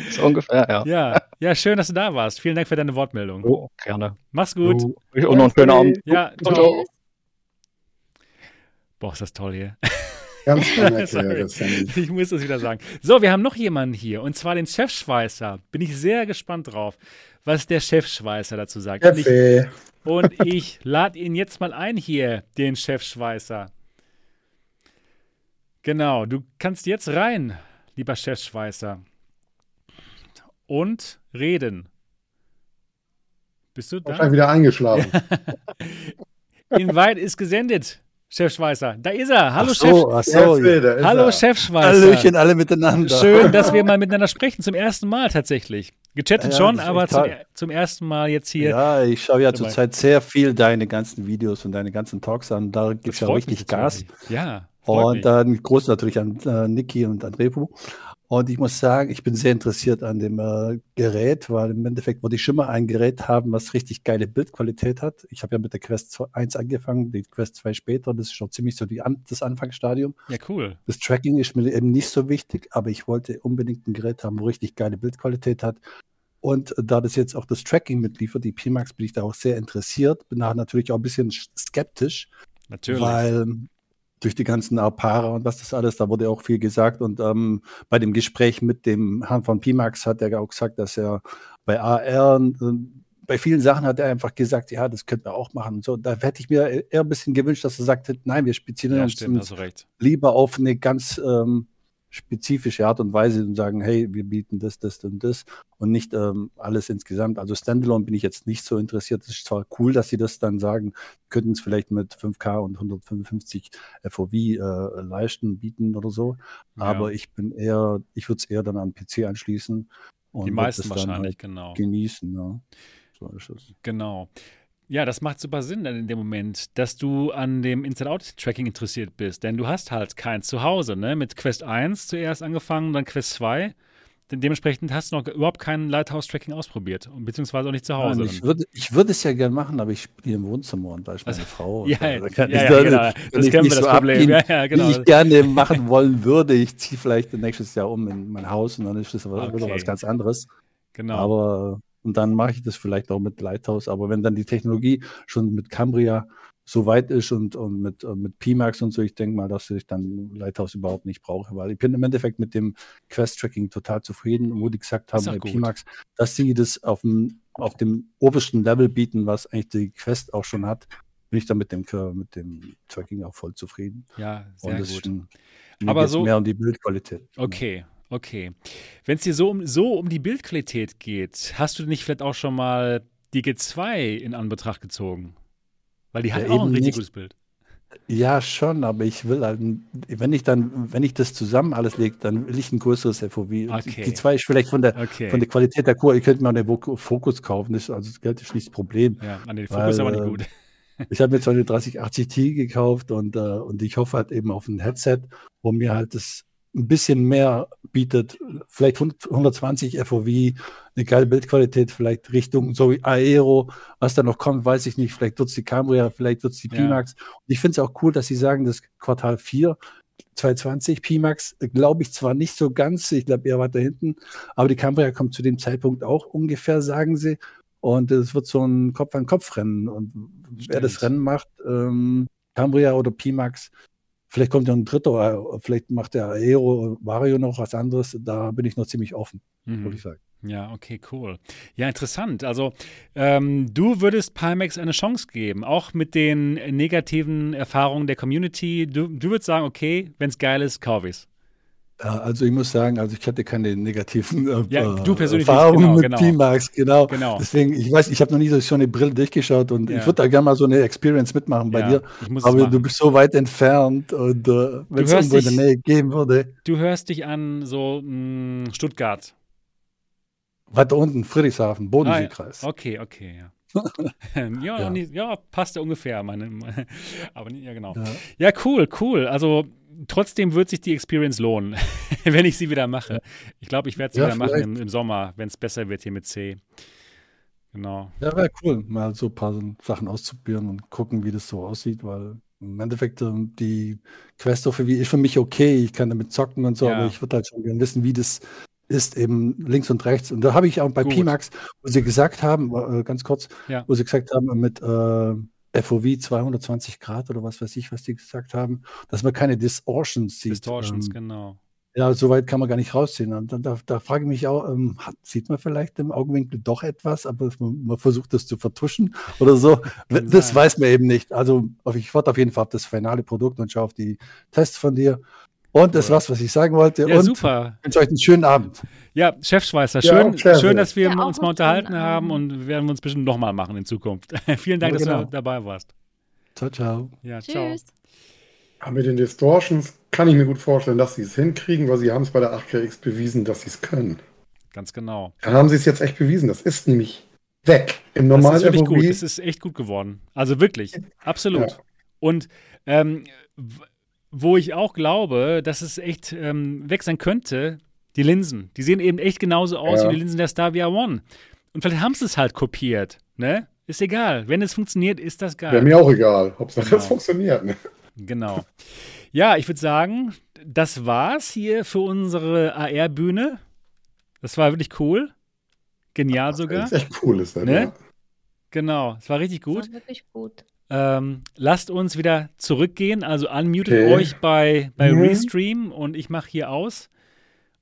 so ungefähr, ja. ja, ja, schön, dass du da warst. Vielen Dank für deine Wortmeldung. Jo, gerne. Mach's gut. Jo, euch auch noch einen schönen Abend. Ja, Ciao, ciao. Boah, ist das toll hier. Ganz. Ich muss das wieder sagen. So, wir haben noch jemanden hier und zwar den Chefschweißer. Bin ich sehr gespannt drauf, was der Chefschweißer dazu sagt. Und ich, und ich lade ihn jetzt mal ein hier, den Chefschweißer. Genau, du kannst jetzt rein, lieber Chefschweißer. Und reden. Bist du da? Wahrscheinlich wieder eingeschlafen. Invite ist gesendet, Chefschweißer. Da ist er. Hallo, ach so, ach so. Ist Hallo, er. Chefschweißer. Hallöchen alle miteinander. Schön, dass wir mal miteinander sprechen. Zum ersten Mal tatsächlich. Gechattet Ja, schon, aber zum, zum ersten Mal jetzt hier. Ja, ich schaue ja zurzeit sehr viel deine ganzen Videos und deine ganzen Talks an. Da gibt es ja richtig Gas. natürlich. Ja. freut Und mich. dann groß natürlich an äh, Niki und an Repu. Und ich muss sagen, ich bin sehr interessiert an dem äh, Gerät, weil im Endeffekt wollte ich schon mal ein Gerät haben, was richtig geile Bildqualität hat. Ich habe ja mit der Quest 1 angefangen, die Quest 2 später. Das ist schon ziemlich so die das Anfangsstadium. Ja, cool. Das Tracking ist mir eben nicht so wichtig, aber ich wollte unbedingt ein Gerät haben, wo richtig geile Bildqualität hat. Und da das jetzt auch das Tracking mitliefert, die Pimax, bin ich da auch sehr interessiert. Bin da natürlich auch ein bisschen skeptisch. Natürlich. Weil durch die ganzen Apara und was das alles, da wurde auch viel gesagt. Und ähm, bei dem Gespräch mit dem Herrn von Pimax hat er auch gesagt, dass er bei AR, bei vielen Sachen hat er einfach gesagt, ja, das könnten wir auch machen. So, da hätte ich mir eher ein bisschen gewünscht, dass er sagt, nein, wir spezialisieren ja, uns stimmt, lieber auf eine ganz ähm, spezifische Art und Weise und sagen, hey, wir bieten das, das und das und nicht ähm, alles insgesamt. Also Standalone bin ich jetzt nicht so interessiert. Es ist zwar cool, dass sie das dann sagen, könnten es vielleicht mit 5K und 155 FOV äh, leisten, bieten oder so. Ja. Aber ich bin eher, ich würde es eher dann an PC anschließen. Und Die meisten wahrscheinlich, halt genau. Genießen, ja. So ist es. Genau. Ja, das macht super Sinn dann in dem Moment, dass du an dem Inside-Out-Tracking interessiert bist. Denn du hast halt keins zu Hause, ne? Mit Quest 1 zuerst angefangen, dann Quest 2. Denn dementsprechend hast du noch überhaupt kein Lighthouse-Tracking ausprobiert, beziehungsweise auch nicht zu Hause. Nein, ich, würde, ich würde es ja gerne machen, aber ich spiele im Wohnzimmer und da ist meine also, Frau. Ja, ja, ja, ja genau. das kennen wir das so Problem. Ja, ja, genau. Ich gerne machen wollen würde. Ich ziehe vielleicht nächstes Jahr um in mein Haus und dann ist das okay. was ganz anderes. Genau. Aber und dann mache ich das vielleicht auch mit Lighthouse. Aber wenn dann die Technologie schon mit Cambria so weit ist und, und mit, und mit PMAX und so, ich denke mal, dass ich dann Lighthouse überhaupt nicht brauche, weil ich bin im Endeffekt mit dem Quest-Tracking total zufrieden, wo die gesagt haben bei PMAX, dass sie das auf dem, auf dem obersten Level bieten, was eigentlich die Quest auch schon hat, bin ich dann mit dem, mit dem Tracking auch voll zufrieden. Ja, sehr gut. Schon, Aber so mehr um die Bildqualität. Okay, Okay. Wenn es dir so um, so um die Bildqualität geht, hast du nicht vielleicht auch schon mal die G2 in Anbetracht gezogen? Weil die hat ja, auch ein richtig nicht. gutes Bild. Ja, schon, aber ich will halt, wenn ich dann, wenn ich das zusammen alles lege, dann will ich ein größeres FOV. Okay. Die zwei ist vielleicht von der, okay. von der Qualität der Kur, ich könnte mir auch den Fokus kaufen, das, also das Geld ist nicht das Problem. Ja, an den Fokus aber nicht gut. Ich habe mir zwar eine 3080 Ti gekauft und, äh, und ich hoffe halt eben auf ein Headset, wo mir halt das ein bisschen mehr bietet, vielleicht 120 FOV, eine geile Bildqualität, vielleicht Richtung so wie Aero, was da noch kommt, weiß ich nicht. Vielleicht wird es die Cambria, vielleicht wird es die ja. Pimax. Und ich finde es auch cool, dass sie sagen, das Quartal 4 220 Pimax, glaube ich zwar nicht so ganz, ich glaube eher weiter hinten, aber die Cambria kommt zu dem Zeitpunkt auch ungefähr, sagen sie. Und es wird so ein Kopf-an-Kopf-Rennen. Und Stimmt. wer das Rennen macht, ähm, Cambria oder Pimax, Vielleicht kommt ja ein dritter, vielleicht macht der Aero Vario noch was anderes. Da bin ich noch ziemlich offen, mhm. würde ich sagen. Ja, okay, cool. Ja, interessant. Also, ähm, du würdest Pimax eine Chance geben, auch mit den negativen Erfahrungen der Community. Du, du würdest sagen, okay, wenn es geil ist, kaufe ich es. Also ich muss sagen, also ich hatte keine negativen äh, ja, du persönlich Erfahrungen genau, mit genau. P-Max, genau. genau. Deswegen, ich weiß, ich habe noch nie so eine Brille durchgeschaut und ja. ich würde da gerne mal so eine Experience mitmachen bei ja, dir. Aber du bist so weit entfernt und äh, wenn es irgendwo in der Nähe geben würde. Du hörst dich an so mh, mm, Stuttgart. Weiter unten, Friedrichshafen, Bodenseekreis. Ah, okay, okay, ja. ja, ja. Ja, passt ja ungefähr. Meine, meine, aber ja, genau. Ja. ja, cool, cool. Also trotzdem wird sich die Experience lohnen, wenn ich sie wieder mache. Ich glaube, ich werde sie ja, wieder machen im, im Sommer, wenn es besser wird hier mit C. Genau. Ja, wäre cool, mal so ein paar Sachen auszuprobieren und gucken, wie das so aussieht, weil im Endeffekt ähm, die Quest für wie ist für mich okay, ich kann damit zocken und so, ja. aber ich würde halt schon gerne wissen, wie das ist eben links und rechts. Und da habe ich auch bei Gut. Pimax, wo sie gesagt haben, äh, ganz kurz, ja. wo sie gesagt haben, mit äh, FOV 220 Grad oder was weiß ich, was die gesagt haben, dass man keine Distortions sieht. Distortions, ähm, genau. Ja, so weit kann man gar nicht rausziehen. Und da, da frage ich mich auch, ähm, hat, sieht man vielleicht im Augenwinkel doch etwas, aber man, man versucht das zu vertuschen oder so. das sein. weiß man eben nicht. Also ich warte auf jeden Fall auf das finale Produkt und schaue auf die Tests von dir. Und das war's, was ich sagen wollte. Ja, und super. Ich wünsche euch einen schönen Abend. Ja, Chefschweißer, schön, ja, schön, dass wir ja, uns mal unterhalten haben und wir werden uns bestimmt nochmal machen in Zukunft. Vielen Dank, dass genau. du dabei warst. Ciao, ciao. Ja, Tschüss. ciao. Aber mit den Distortions kann ich mir gut vorstellen, dass sie es hinkriegen, weil sie haben es bei der 8KX bewiesen, dass sie es können. Ganz genau. Dann haben sie es jetzt echt bewiesen. Das ist nämlich weg. Im normalen Das ist wirklich gut. Das ist echt gut geworden. Also wirklich, absolut. Ja. Und ähm, wo ich auch glaube, dass es echt ähm, weg sein könnte, Die Linsen. Die sehen eben echt genauso aus Ja. wie die Linsen der Stavia One. Und vielleicht haben sie es halt kopiert. Ne? Ist egal. Wenn es funktioniert, ist das geil. Wäre mir auch egal. Hauptsache, Genau. das funktioniert. Ne? Genau. Ja, ich würde sagen, das war's hier für unsere AR-Bühne. Das war wirklich cool. Genial sogar. Das ist echt cool, ist das, Ne? ja. Genau, es war richtig Das gut. war wirklich gut. Ähm, lasst uns wieder zurückgehen. Also unmutet Okay. euch bei, bei Mhm. Restream und ich mache hier aus.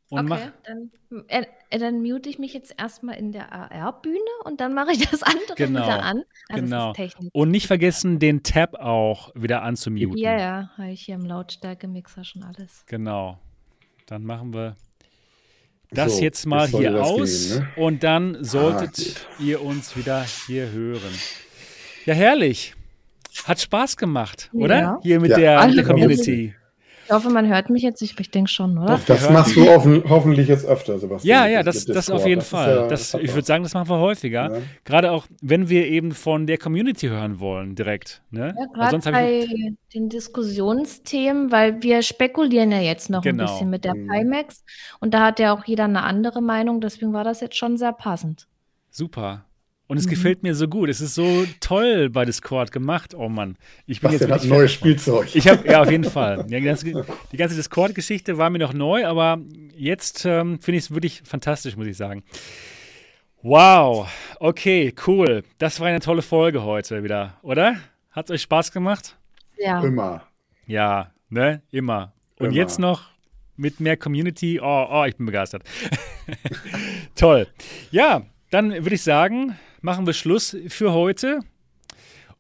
Und mach, okay, dann, äh, äh, dann mute ich mich jetzt erstmal in der AR-Bühne und dann mache ich das andere Genau, wieder an. Ah, genau. Und nicht vergessen, den Tab auch wieder anzumuten. Ja, ja, habe ich hier im Lautstärke-Mixer schon alles. Genau. Dann machen wir das So, jetzt mal hier aus gehen, ne? und dann solltet ihr uns wieder hier hören. Ja, herrlich. Hat Spaß gemacht, oder? Ja. Hier mit Ja. der, der Also, Community. Ich hoffe, man hört mich jetzt. Ich, ich denke schon, oder? Doch, Das machst du offen, hoffentlich jetzt öfter, Sebastian. Ja, ja, das, das auf jeden ist Fall. ja- das, ich würde sagen, das machen wir häufiger. Ja. Gerade auch, wenn wir eben von der Community hören wollen, direkt. Ne? Ja, gerade bei den Diskussionsthemen, weil wir spekulieren ja jetzt noch Genau. ein bisschen mit der Mhm. Pimax und da hat ja auch jeder eine andere Meinung, deswegen war das jetzt schon sehr passend. super. Und es Mhm. gefällt mir so gut. Es ist so toll bei Discord gemacht. Oh Mann. Ich bin jetzt Bastian hat neues. Spielzeug. Ich habe, ja, auf jeden Fall. Die ganze, ganze Discord-Geschichte war mir noch neu, aber jetzt ähm, finde ich es wirklich fantastisch, muss ich sagen. Wow, okay, cool. Das war eine tolle Folge heute wieder, oder? Hat es euch Spaß gemacht? Ja, Immer. Ja, ne? Immer. Und Immer. jetzt noch mit mehr Community. Oh, oh, ich bin begeistert. Toll. Ja, dann würde ich sagen, machen wir Schluss für heute.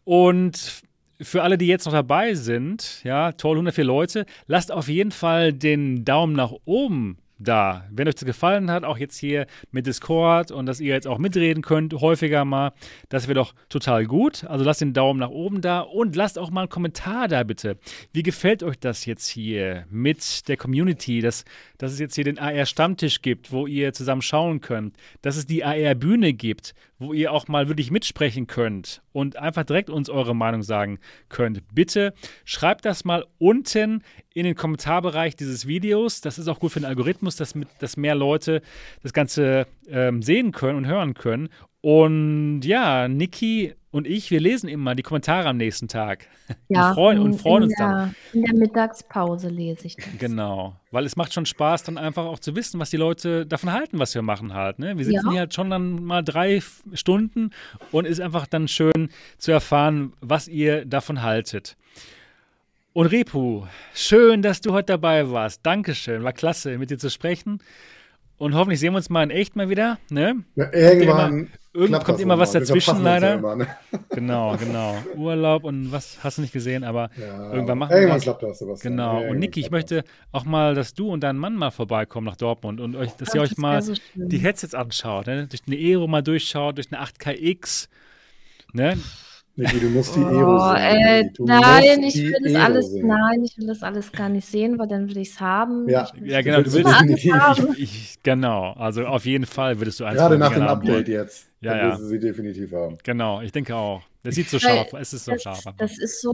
Und für alle, die jetzt noch dabei sind, ja, toll, 104 Leute, lasst auf jeden Fall den Daumen nach oben da. Wenn euch das gefallen hat, auch jetzt hier mit Discord und dass ihr jetzt auch mitreden könnt, häufiger mal, das wäre doch total gut. Also lasst den Daumen nach oben da und lasst auch mal einen Kommentar da bitte. Wie gefällt euch das jetzt hier mit der Community, dass, dass es jetzt hier den AR-Stammtisch gibt, wo ihr zusammen schauen könnt, dass es die AR-Bühne gibt, wo ihr auch mal wirklich mitsprechen könnt und einfach direkt uns eure Meinung sagen könnt. Bitte schreibt das mal unten in den Kommentarbereich dieses Videos. Das ist auch gut für den Algorithmus, dass, dass mehr Leute das Ganze ähm, sehen können und hören können. Und ja, Niki und ich, wir lesen immer die Kommentare am nächsten Tag. ja. und freuen, und freuen uns dann. der, In der Mittagspause lese ich das. Genau, weil es macht schon Spaß, dann einfach auch zu wissen, was die Leute davon halten, was wir machen halt. Ne? Wir sitzen Ja. hier halt schon dann mal drei Stunden und ist einfach dann schön zu erfahren, was ihr davon haltet. Und Repu, schön, dass du heute dabei warst. Dankeschön, war klasse, mit dir zu sprechen. Und hoffentlich sehen wir uns mal in echt mal wieder. Ne? Ja, irgendwann Irgend klappt kommt immer was dazwischen leider. immer, ne? Genau, genau. Urlaub und was hast du nicht gesehen, aber Ja, irgendwann machen wir irgendwann das. klappt das, Sebastian. Genau. Irgendwann Und Niki, ich möchte auch mal, dass du und dein Mann mal vorbeikommen nach Dortmund und euch, dass Ach, ihr euch das mal so die Headsets anschaut, ne? durch eine Aero mal durchschaut, durch eine 8KX. Ne? Niki, du musst die Ero Oh, sehen. äh, nein, ich will das Ero alles, sehen. nein, ich will das alles gar nicht sehen, weil dann will ich es haben. Ja. Ja, genau, du willst willst haben. Ich, ich, genau, also auf jeden Fall würdest du eins Gerade nach dem haben Update wollen. jetzt. Ja, dann ja. wirst du sie definitiv haben. Genau, ich denke auch. Das sieht so Weil scharf, es ist so Das, scharf. das ist so,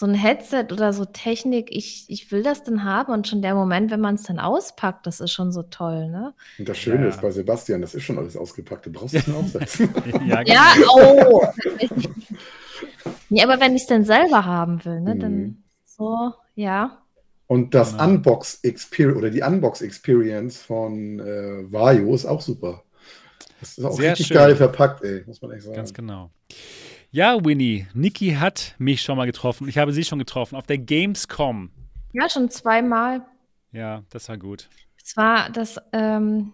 so ein Headset oder so Technik. Ich, ich will das dann haben und schon der Moment, wenn man es dann auspackt, das ist schon so toll, ne? Und das Schöne Ja. ist bei Sebastian, das ist schon alles ausgepackt. Du brauchst es nur aufsetzen. ja, genau. Ja, oh. nee, aber wenn ich es dann selber haben will, ne, Mhm. dann so, ja. Und das Genau. Unbox Experience oder die Unbox Experience von äh, Vario ist auch super. Das ist auch Sehr richtig schön. geil verpackt, ey, muss man echt sagen. Ganz genau. Ja, Winnie, Niki hat mich schon mal getroffen. Ich habe sie schon getroffen auf der Gamescom. Ja, schon zweimal. Ja, das war gut. Es war das ähm,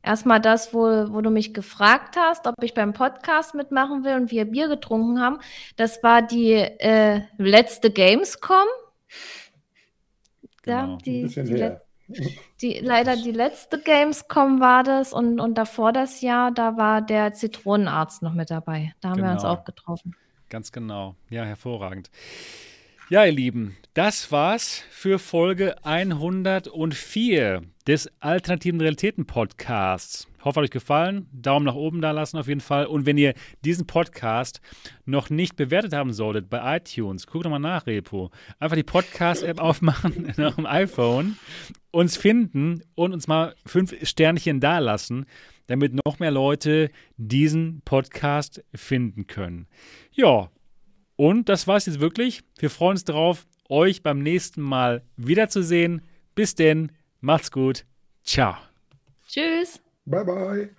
erstmal das, wo, wo du mich gefragt hast, ob ich beim Podcast mitmachen will und wir Bier getrunken haben. Das war die äh, letzte Gamescom. Genau. Ja, die, Ein bisschen die, her. Die, leider die letzte Gamescom war das und, und davor das Jahr, da war der Zitronenarzt noch mit dabei. Da haben wir uns Genau. auch getroffen. Ganz genau. Ja, hervorragend. Ja, ihr Lieben, das war's für Folge 104 des Alternativen Realitäten Podcasts. Hoffe, hat euch gefallen. Daumen nach oben da lassen auf jeden Fall. Und wenn ihr diesen Podcast noch nicht bewertet haben solltet bei iTunes, guckt doch mal nach, Repo. Einfach die Podcast-App aufmachen auf dem iPhone, uns finden und uns mal fünf Sternchen da lassen, damit noch mehr Leute diesen Podcast finden können. Ja, und das war's jetzt wirklich. Wir freuen uns darauf, euch beim nächsten Mal wiederzusehen. Bis denn, macht's gut. Ciao. Tschüss. Bye, bye.